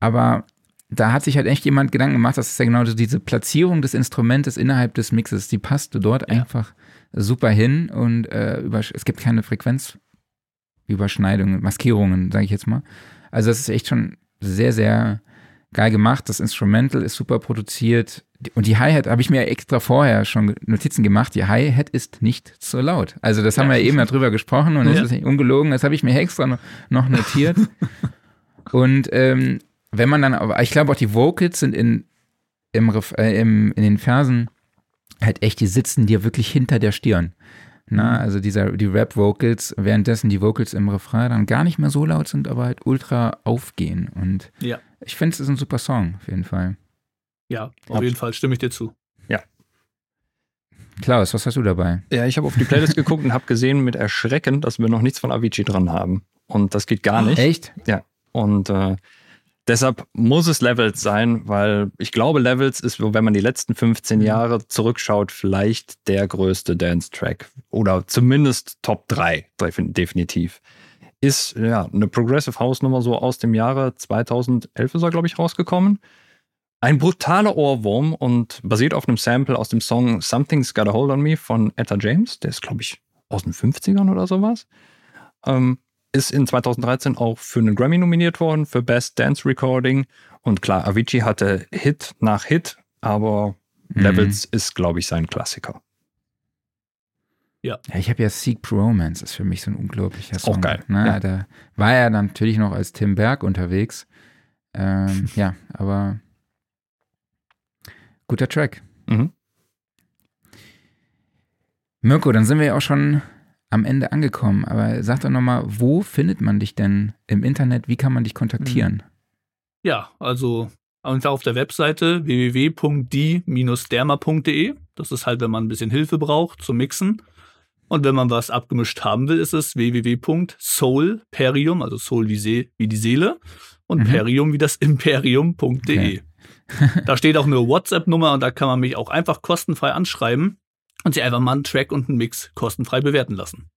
Aber da hat sich halt echt jemand Gedanken gemacht, das ist ja genau diese Platzierung des Instrumentes innerhalb des Mixes, die passte dort einfach super hin und äh, es gibt keine Frequenz Überschneidungen, Maskierungen, sage ich jetzt mal. Also das ist echt schon sehr, sehr geil gemacht. Das Instrumental ist super produziert. Und die Hi-Hat habe ich mir extra vorher schon Notizen gemacht. Die Hi-Hat ist nicht so laut. Also das haben ja. wir eben darüber gesprochen und ja. das ist ungelogen. Das habe ich mir extra noch notiert. und ähm, wenn man dann, aber ich glaube auch die Vocals sind in, im, äh, im, in den Versen halt echt, die sitzen dir wirklich hinter der Stirn. Na, mhm. also dieser, die Rap-Vocals, währenddessen die Vocals im Refrain dann gar nicht mehr so laut sind, aber halt ultra aufgehen. Und ja. ich finde, es ist ein super Song, auf jeden Fall. Ja, auf Hab jeden Fall stimme ich dir zu. Ja. Klaus, was hast du dabei? Ja, ich habe auf die Playlist geguckt und habe gesehen mit Erschrecken, dass wir noch nichts von Avicii dran haben. Und das geht gar nicht. Echt? Ja. Und äh, Deshalb muss es Levels sein, weil ich glaube, Levels ist, wenn man die letzten 15 mhm. Jahre zurückschaut, vielleicht der größte Dance-Track. Oder zumindest Top 3, definitiv. Ist ja eine Progressive House-Nummer so aus dem Jahre 2011 ist er, glaube ich, rausgekommen. Ein brutaler Ohrwurm und basiert auf einem Sample aus dem Song Something's Got a Hold on Me von Etta James. Der ist, glaube ich, aus den 50ern oder sowas. Ähm, ist in 2013 auch für einen Grammy nominiert worden für Best Dance Recording. Und klar, Avicii hatte Hit nach Hit, aber mhm. Levels ist, glaube ich, sein Klassiker. Ja. ja ich habe ja Seek Romance, ist für mich so ein unglaublicher ist Song. Auch geil. Ne? Ja. Da war er dann natürlich noch als Tim Berg unterwegs. Ähm, ja, aber guter Track. Mhm. Mirko, dann sind wir ja auch schon am Ende angekommen. Aber sag doch nochmal, wo findet man dich denn im Internet? Wie kann man dich kontaktieren? Ja, also auf der Webseite www.die-derma.de. Das ist halt, wenn man ein bisschen Hilfe braucht zum Mixen. Und wenn man was abgemischt haben will, ist es www.soulperium, also Soul wie, See, wie die Seele und mhm. Perium wie das Imperium.de. Okay. da steht auch eine WhatsApp-Nummer und da kann man mich auch einfach kostenfrei anschreiben und sie einfach mal einen Track und einen Mix kostenfrei bewerten lassen.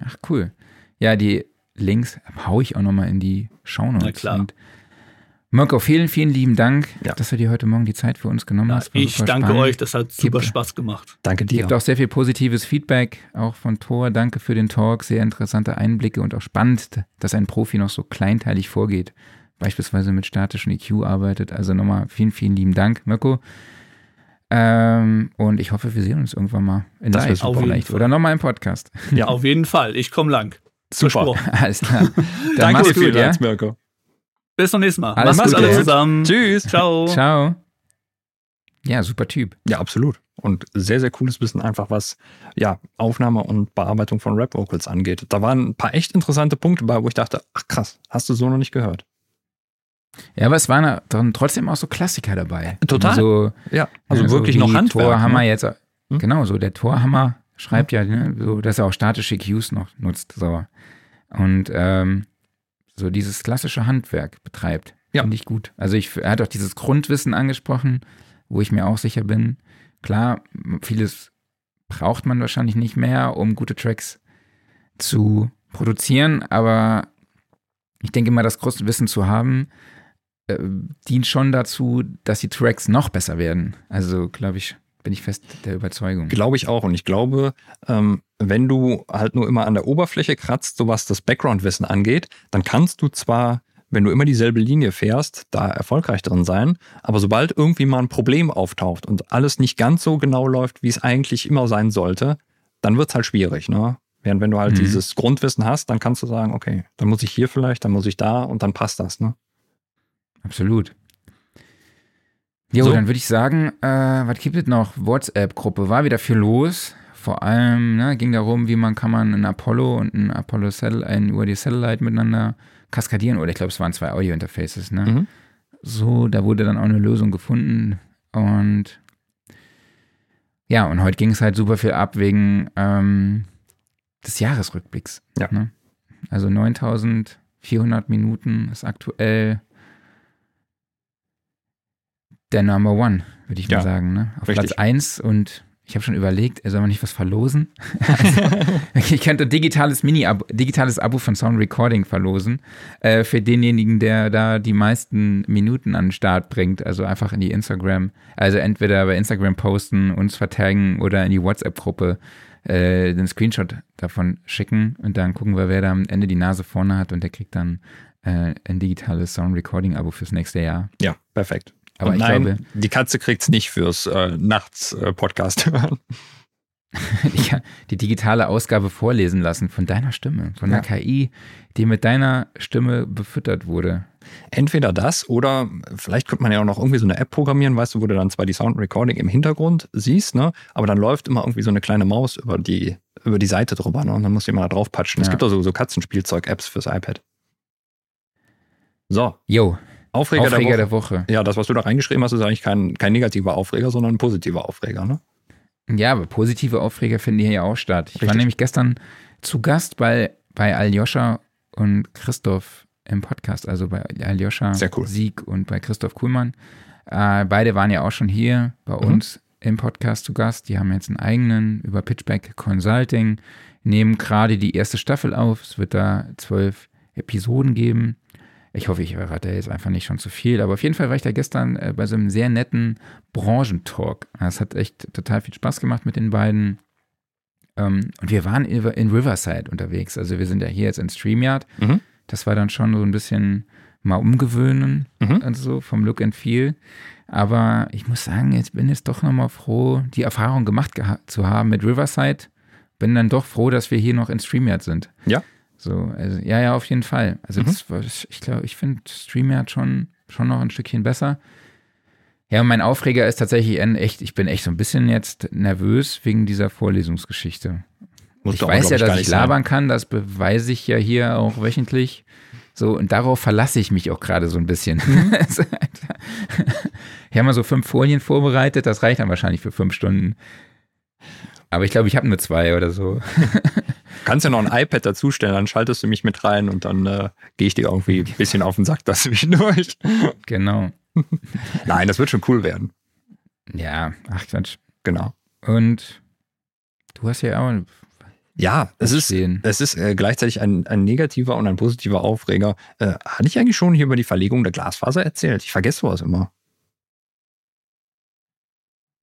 Ach, cool. Ja, die Links hau ich auch nochmal in die Shownotes. Na klar. Und Mirko, vielen, vielen lieben Dank, Ja. dass du dir heute Morgen die Zeit für uns genommen Ja, hast. War ich super danke spannend. euch, das hat super Gibt- Spaß gemacht. Danke dir. Gibt auch sehr viel positives Feedback, auch von Thor. Danke für den Talk, sehr interessante Einblicke und auch spannend, dass ein Profi noch so kleinteilig vorgeht, beispielsweise mit statischen EQ arbeitet. Also nochmal vielen, vielen lieben Dank, Mirko. Ähm, und ich hoffe, wir sehen uns irgendwann mal in Das live super. Auf jeden vielleicht Fall. oder nochmal im Podcast. Ja. Auf jeden Fall. Ich komme lang. Super. Alles klar. Dann Danke mach's dir gut, ja? vielmals, Mirko. Bis zum nächsten Mal. Alles Macht's Gute. alle zusammen. Tschüss. Ciao. Ciao. Ja, super Typ. Ja, absolut. Und sehr, sehr cooles Wissen einfach, was ja, Aufnahme und Bearbeitung von Rap-Vocals angeht. Da waren ein paar echt interessante Punkte bei, wo ich dachte, ach krass, hast du so noch nicht gehört. Ja, aber es waren dann trotzdem auch so Klassiker dabei. Total. So, Ja, also Ja, wirklich so noch Handwerk. Torhammer ne? jetzt, Hm? genau, so der Torhammer schreibt ja, ne, so, dass er auch statische Cues noch nutzt, so. Und ähm, so dieses klassische Handwerk betreibt. Ja. Finde ich gut. Also ich, er hat auch dieses Grundwissen angesprochen, wo ich mir auch sicher bin. Klar, vieles braucht man wahrscheinlich nicht mehr, um gute Tracks zu produzieren, aber ich denke mal, das Grundwissen zu haben, äh, dient schon dazu, dass die Tracks noch besser werden. Also, glaube ich, bin ich fest der Überzeugung. Glaube ich auch. Und ich glaube, ähm, wenn du halt nur immer an der Oberfläche kratzt, so was das Background-Wissen angeht, dann kannst du zwar, wenn du immer dieselbe Linie fährst, da erfolgreich drin sein, aber sobald irgendwie mal ein Problem auftaucht und alles nicht ganz so genau läuft, wie es eigentlich immer sein sollte, dann wird's halt schwierig, ne? Während wenn du halt Mhm. dieses Grundwissen hast, dann kannst du sagen, okay, dann muss ich hier vielleicht, dann muss ich da und dann passt das, ne? Absolut. Jo, So. dann würde ich sagen, äh, was gibt es noch? WhatsApp-Gruppe, war wieder viel los. Vor allem ne, ging darum, wie man kann man ein Apollo und ein Apollo Satellite, ein UAD Satellite miteinander kaskadieren. Oder ich glaube, es waren zwei Audio-Interfaces. Ne? Mhm. So, da wurde dann auch eine Lösung gefunden. Und ja, und heute ging es halt super viel ab wegen ähm, des Jahresrückblicks. Ja. Ne? Also 9400 Minuten ist aktuell der Number One, würde ich Ja, mal sagen. Ne? Auf richtig. Platz 1 und ich habe schon überlegt, soll man nicht was verlosen? also, ich könnte digitales Mini -Abo, digitales Abo von Sound Recording verlosen äh, für denjenigen, der da die meisten Minuten an den Start bringt. Also einfach in die Instagram, also entweder bei Instagram posten, uns vertaggen oder in die WhatsApp-Gruppe äh, den Screenshot davon schicken und dann gucken wir, wer da am Ende die Nase vorne hat und der kriegt dann äh, ein digitales Sound Recording Abo fürs nächste Jahr. Ja, perfekt. Aber und ich nein, glaube, die Katze kriegt's nicht fürs äh, Nachts-Podcast hören. ich kann die digitale Ausgabe vorlesen lassen von deiner Stimme, von der Ja. KI, die mit deiner Stimme befüttert wurde. Entweder das oder vielleicht könnte man ja auch noch irgendwie so eine App programmieren, weißt du, wo du dann zwar die Sound Recording im Hintergrund siehst, ne, aber dann läuft immer irgendwie so eine kleine Maus über die, über die Seite drüber, ne, und dann muss jemand da drauf patschen. Es Ja. gibt auch so, so Katzenspielzeug-Apps fürs iPad. So, Jo, Aufreger, Aufreger der, Woche. der Woche. Ja, das, was du da reingeschrieben hast, ist eigentlich kein, kein negativer Aufreger, sondern ein positiver Aufreger, ne? Ja, aber positive Aufreger finden hier ja auch statt. Ich war Richtig. nämlich gestern zu Gast bei, bei Aljoscha und Christoph im Podcast, also bei Aljoscha cool. Sieg und bei Christoph Kuhlmann. Äh, beide waren ja auch schon hier bei Mhm. uns im Podcast zu Gast. Die haben jetzt einen eigenen über Pitchback Consulting, nehmen gerade die erste Staffel auf. Es wird da zwölf Episoden geben. Ich hoffe, ich verrate jetzt einfach nicht schon zu viel, aber auf jeden Fall war ich da gestern äh, bei so einem sehr netten Branchentalk. Es hat echt total viel Spaß gemacht mit den beiden. Ähm, und wir waren in Riverside unterwegs. Also wir sind ja hier jetzt in StreamYard. Mhm. Das war dann schon so ein bisschen mal umgewöhnen Mhm. und so vom Look and Feel. Aber ich muss sagen, ich bin jetzt doch nochmal froh, die Erfahrung gemacht geha zu haben mit Riverside. Bin dann doch froh, dass wir hier noch in StreamYard sind. Ja. So, also, ja, ja, auf jeden Fall. Also, Mhm. das ich glaube, ich finde StreamYard schon, schon noch ein Stückchen besser. Ja, und mein Aufreger ist tatsächlich echt, ich bin echt so ein bisschen jetzt nervös wegen dieser Vorlesungsgeschichte. Muss ich weiß glaub ja, dass nicht ich labern kann, das beweise ich ja hier auch wöchentlich. So, und darauf verlasse ich mich auch gerade so ein bisschen. Mhm. Also, ich habe mal so fünf Folien vorbereitet, das reicht dann wahrscheinlich für fünf Stunden. Aber ich glaube, ich habe nur zwei oder so. Kannst ja noch ein iPad dazustellen, dann schaltest du mich mit rein und dann äh, gehe ich dir irgendwie ein bisschen auf den Sack dazwischendurch. Genau. Nein, das wird schon cool werden. Ja, ach Quatsch. Genau. Und du hast ja auch, Ja, es ist, es ist äh, gleichzeitig ein, ein negativer und ein positiver Aufreger. Äh, hatte ich eigentlich schon hier über die Verlegung der Glasfaser erzählt? Ich vergesse sowas immer.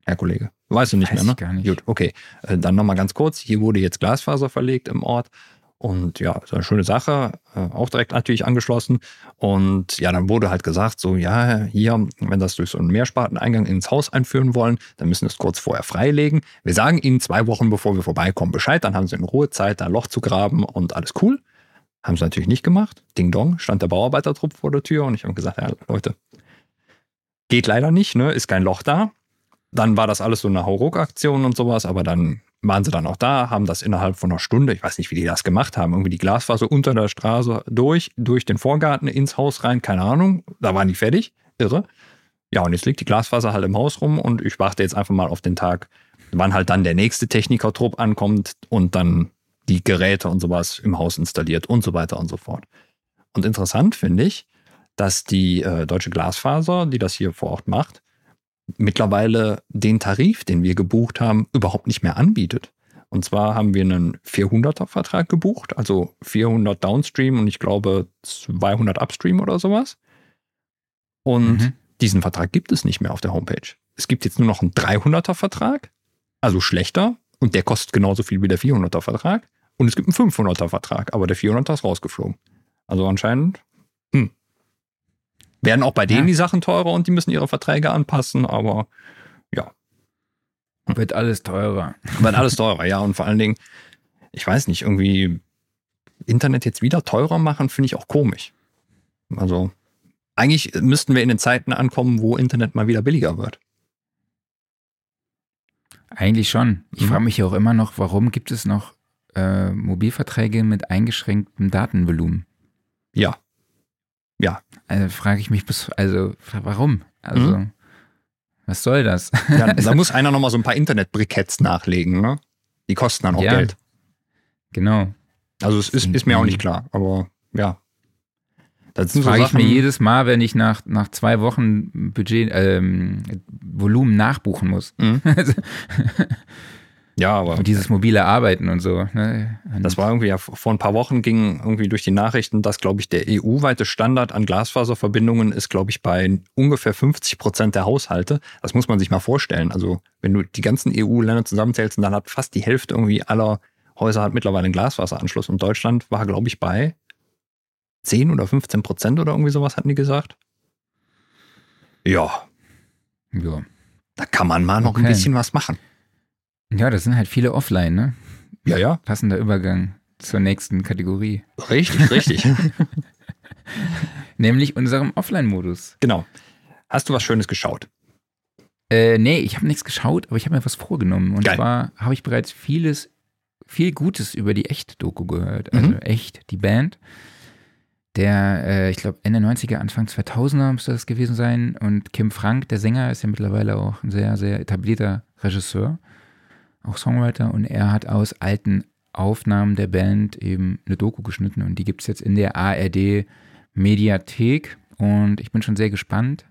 Herr Kollege, weißt du nicht Weiß mehr, ne? ich gar nicht. Gut, okay. Äh, dann nochmal ganz kurz. Hier wurde jetzt Glasfaser verlegt im Ort. Und ja, ist eine schöne Sache, äh, auch direkt natürlich angeschlossen. Und ja, dann wurde halt gesagt, so, ja, hier, wenn das durch so einen Mehrsparteneingang ins Haus einführen wollen, dann müssen wir es kurz vorher freilegen. Wir sagen Ihnen zwei Wochen, bevor wir vorbeikommen, Bescheid, dann haben Sie in Ruhe Zeit, da ein Loch zu graben und alles cool. Haben sie natürlich nicht gemacht. Ding Dong, stand der Bauarbeitertrupp vor der Tür und ich habe gesagt, ja, Leute, geht leider nicht, ne? Ist kein Loch da. Dann war das alles so eine Hauruck-Aktion und sowas, aber dann waren sie dann auch da, haben das innerhalb von einer Stunde, ich weiß nicht, wie die das gemacht haben, irgendwie die Glasfaser unter der Straße durch, durch den Vorgarten ins Haus rein, keine Ahnung, da waren die fertig, irre. Ja, und jetzt liegt die Glasfaser halt im Haus rum und ich warte jetzt einfach mal auf den Tag, wann halt dann der nächste Technikertrupp ankommt und dann die Geräte und sowas im Haus installiert und so weiter und so fort. Und interessant finde ich, dass die äh, Deutsche Glasfaser, die das hier vor Ort macht, mittlerweile den Tarif, den wir gebucht haben, überhaupt nicht mehr anbietet. Und zwar haben wir einen 400er Vertrag gebucht, also 400 Downstream und ich glaube 200 Upstream oder sowas. Und Mhm. diesen Vertrag gibt es nicht mehr auf der Homepage. Es gibt jetzt nur noch einen 300er Vertrag, also schlechter, und der kostet genauso viel wie der 400er Vertrag. Und es gibt einen 500er Vertrag, aber der 400er ist rausgeflogen. Also anscheinend, hm. Werden auch bei denen Ja. die Sachen teurer und die müssen ihre Verträge anpassen, aber Wird alles teurer. wird alles teurer, ja. Und vor allen Dingen, ich weiß nicht, irgendwie Internet jetzt wieder teurer machen, finde ich auch komisch. Also, eigentlich müssten wir in den Zeiten ankommen, wo Internet mal wieder billiger wird. Eigentlich schon. Ich Mhm. frage mich ja auch immer noch, warum gibt es noch äh, Mobilverträge mit eingeschränktem Datenvolumen? Ja. Ja. Also frage ich mich bis, also warum? Also Mhm. was soll das? ja da muss einer nochmal so ein paar Internet-Briketts nachlegen, ne? Die kosten dann auch Ja. Geld. genau. Also, es ist, ist mir auch nicht klar, aber ja. Das sind so Frage ich mir jedes Mal, wenn ich nach, nach zwei Wochen Budget, ähm, Volumen nachbuchen muss. Mhm. Ja, aber und dieses mobile Arbeiten und so. Ne? Und Das war irgendwie ja vor ein paar Wochen ging irgendwie durch die Nachrichten, dass, glaube ich, der EU-weite Standard an Glasfaserverbindungen ist, glaube ich, bei ungefähr 50 Prozent der Haushalte. Das muss man sich mal vorstellen. Also, wenn du die ganzen EU-Länder zusammenzählst, dann hat fast die Hälfte irgendwie aller Häuser hat mittlerweile einen Glasfaseranschluss. Und Deutschland war, glaube ich, bei 10 oder 15 Prozent oder irgendwie sowas, hatten die gesagt. Ja, ja. da kann man mal noch ein Okay. bisschen was machen. Ja, das sind halt viele offline, ne? Ja, ja, Passender Übergang zur nächsten Kategorie. richtig, richtig. Nämlich unserem Offline-Modus. genau. Hast du was Schönes geschaut? Äh, nee, ich habe nichts geschaut, aber ich habe mir was vorgenommen. Und Geil. zwar habe ich bereits vieles, viel Gutes über die Echt-Doku gehört. Also Mhm. Echt, die Band. Der, äh, ich glaube, Ende 90er, Anfang 2000er müsste das gewesen sein. Und Kim Frank, der Sänger, ist ja mittlerweile auch ein sehr, sehr etablierter Regisseur, auch Songwriter. Und er hat aus alten Aufnahmen der Band eben eine Doku geschnitten. Und die gibt es jetzt in der ARD Mediathek. Und ich bin schon sehr gespannt.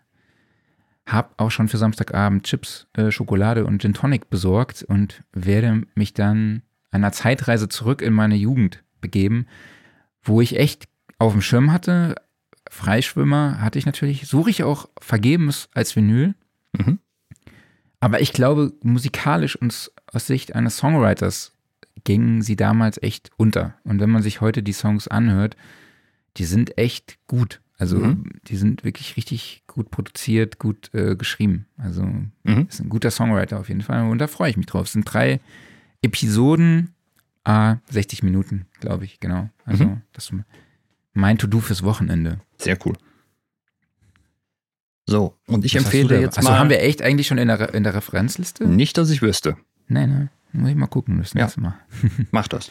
Hab auch schon für Samstagabend Chips, äh, Schokolade und Gin Tonic besorgt und werde mich dann einer Zeitreise zurück in meine Jugend begeben, wo ich echt auf dem Schirm hatte. Freischwimmer hatte ich natürlich, suche ich auch vergebens als Vinyl. Mhm. Aber ich glaube, musikalisch und aus Sicht eines Songwriters gingen sie damals echt unter. Und wenn man sich heute die Songs anhört, die sind echt gut. Also Mhm. die sind wirklich richtig gut produziert, gut äh, geschrieben. Also Mhm. ist ein guter Songwriter auf jeden Fall. Und da freue ich mich drauf. Es sind drei Episoden, ah, 60 Minuten, glaube ich, genau. Also Mhm. das ist mein To-Do fürs Wochenende. Sehr cool. So, und ich Was empfehle jetzt Achso, mal. haben wir echt eigentlich schon in der, Re- in der Referenzliste? nicht, dass ich wüsste. Nein, nein. Muss ich mal gucken das Ja. nächste Mal. Mach das.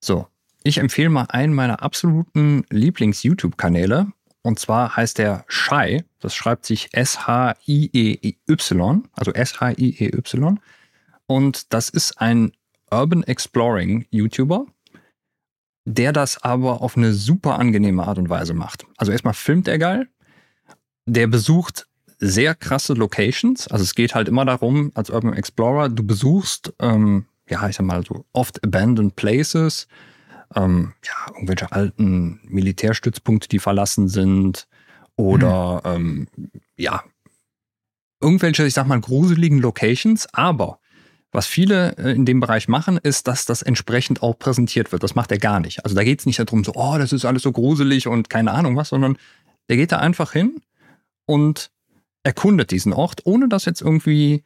So, ich empfehle mal einen meiner absoluten Lieblings-YouTube-Kanäle. Und zwar heißt der Shy. Das schreibt sich S-H-I-E-Y, also S-H-I-E-Y. Und das ist ein Urban Exploring YouTuber, der das aber auf eine super angenehme Art und Weise macht. Also erstmal filmt er geil. Der besucht sehr krasse Locations. Also es geht halt immer darum, als Urban Explorer, du besuchst ähm, ja, ich sag mal so oft abandoned places, ähm, ja, irgendwelche alten Militärstützpunkte, die verlassen sind oder ähm, ja, irgendwelche, ich sag mal, gruseligen Locations, aber was viele äh, in dem Bereich machen, ist, dass das entsprechend auch präsentiert wird. Das macht er gar nicht. Also da geht es nicht darum, so, oh, das ist alles so gruselig und keine Ahnung was, sondern der geht da einfach hin und erkundet diesen Ort, ohne das jetzt irgendwie,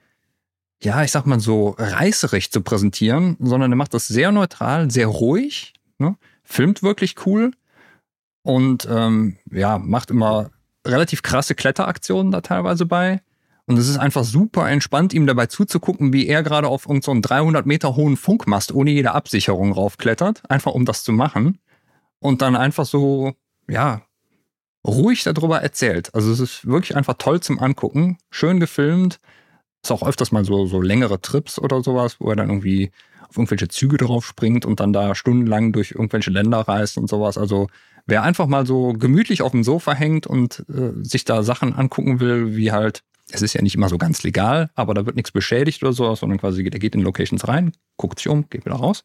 ja, ich sag mal so reißerig zu präsentieren, sondern er macht das sehr neutral, sehr ruhig, ne? filmt wirklich cool und ähm, ja, macht immer relativ krasse Kletteraktionen da teilweise bei. Und es ist einfach super entspannt, ihm dabei zuzugucken, wie er gerade auf irgendeinen so 300 Meter hohen Funkmast ohne jede Absicherung raufklettert, einfach um das zu machen. Und dann einfach so, ja, ruhig darüber erzählt. Also es ist wirklich einfach toll zum Angucken, schön gefilmt. Ist auch öfters mal so, so längere Trips oder sowas, wo er dann irgendwie auf irgendwelche Züge drauf springt und dann da stundenlang durch irgendwelche Länder reist und sowas. Also wer einfach mal so gemütlich auf dem Sofa hängt und äh, sich da Sachen angucken will, wie halt es ist ja nicht immer so ganz legal, aber da wird nichts beschädigt oder so, sondern quasi der geht in Locations rein, guckt sich um, geht wieder raus.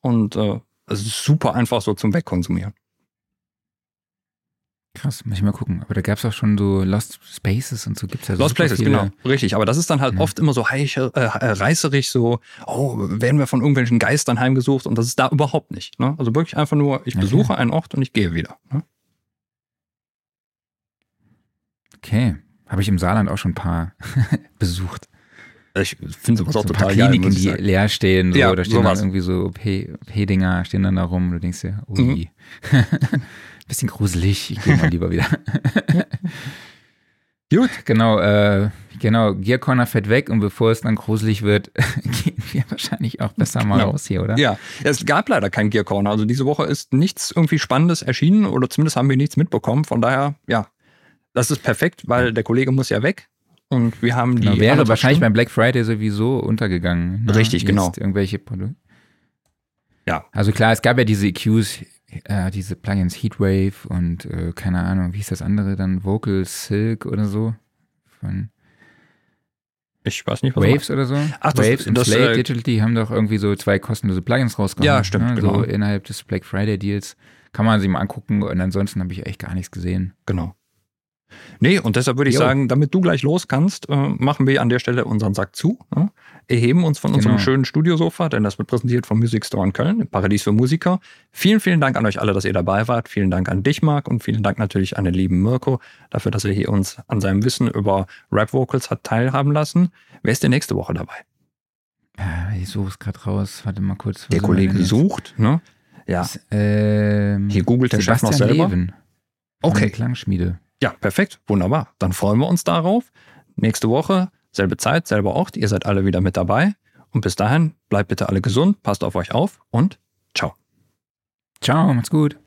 Und äh, es ist super einfach so zum Wegkonsumieren. Krass, muss ich mal gucken. Aber da gab es auch schon so Lost Spaces und so gibt es ja Lost Places, viele. genau, richtig. Aber das ist dann halt ja. oft immer so heich, äh, reißerig, so, oh, werden wir von irgendwelchen Geistern heimgesucht und das ist da überhaupt nicht. Ne? Also wirklich einfach nur, ich besuche okay. einen Ort und ich gehe wieder. Ne? Okay. Habe ich im Saarland auch schon ein paar besucht. Ich finde sowas so auch total ein paar Kliniken, die leer stehen. So, ja, da stehen dann irgendwie so P-Dinger, stehen dann da rum. Du denkst dir, ui. Mhm. Bisschen gruselig, ich gehe mal lieber wieder. Gut. Genau, äh, genau, Gear Corner fährt weg und bevor es dann gruselig wird, gehen wir wahrscheinlich auch besser mal genau. raus hier, oder? Ja, es gab leider kein Gear Corner. Also diese Woche ist nichts irgendwie Spannendes erschienen oder zumindest haben wir nichts mitbekommen. Von daher, ja, das ist perfekt, weil der Kollege muss ja weg. Und wir haben die. Genau, wäre wahrscheinlich beim Black Friday sowieso untergegangen. Ne? Richtig, Jetzt genau. Irgendwelche Produkte. Ja. Also klar, es gab ja diese EQs, äh, diese Plugins Heatwave und äh, keine Ahnung, wie hieß das andere dann? Vocal Silk oder so? Von ich weiß nicht, was Waves oder so. Ach, das, Waves und das, Slate äh, Digital, die haben doch irgendwie so zwei kostenlose Plugins rausgebracht. Ja, stimmt, ne? genau. So innerhalb des Black Friday Deals. Kann man sich mal angucken und ansonsten habe ich echt gar nichts gesehen. Genau. Nee, und deshalb würde ich jo. sagen, damit du gleich los kannst, äh, machen wir an der Stelle unseren Sack zu. Ne? Erheben uns von unserem genau. schönen Studiosofa, denn das wird präsentiert vom Music Store in Köln, im Paradies für Musiker. Vielen, vielen Dank an euch alle, dass ihr dabei wart. Vielen Dank an dich, Marc, und vielen Dank natürlich an den lieben Mirko dafür, dass er hier uns an seinem Wissen über Rap-Vocals hat teilhaben lassen. Wer ist denn nächste Woche dabei? Äh, ich suche es gerade raus. Warte mal kurz. Der Kollege sucht, ne? Ja. Das, ähm, hier googelt der Chef noch selber. Leben. Okay. Klangschmiede. Ja, perfekt, wunderbar. Dann freuen wir uns darauf. Nächste Woche, selbe Zeit, selber Ort. Ihr seid alle wieder mit dabei. Und bis dahin, bleibt bitte alle gesund, passt auf euch auf und ciao. Ciao, macht's gut.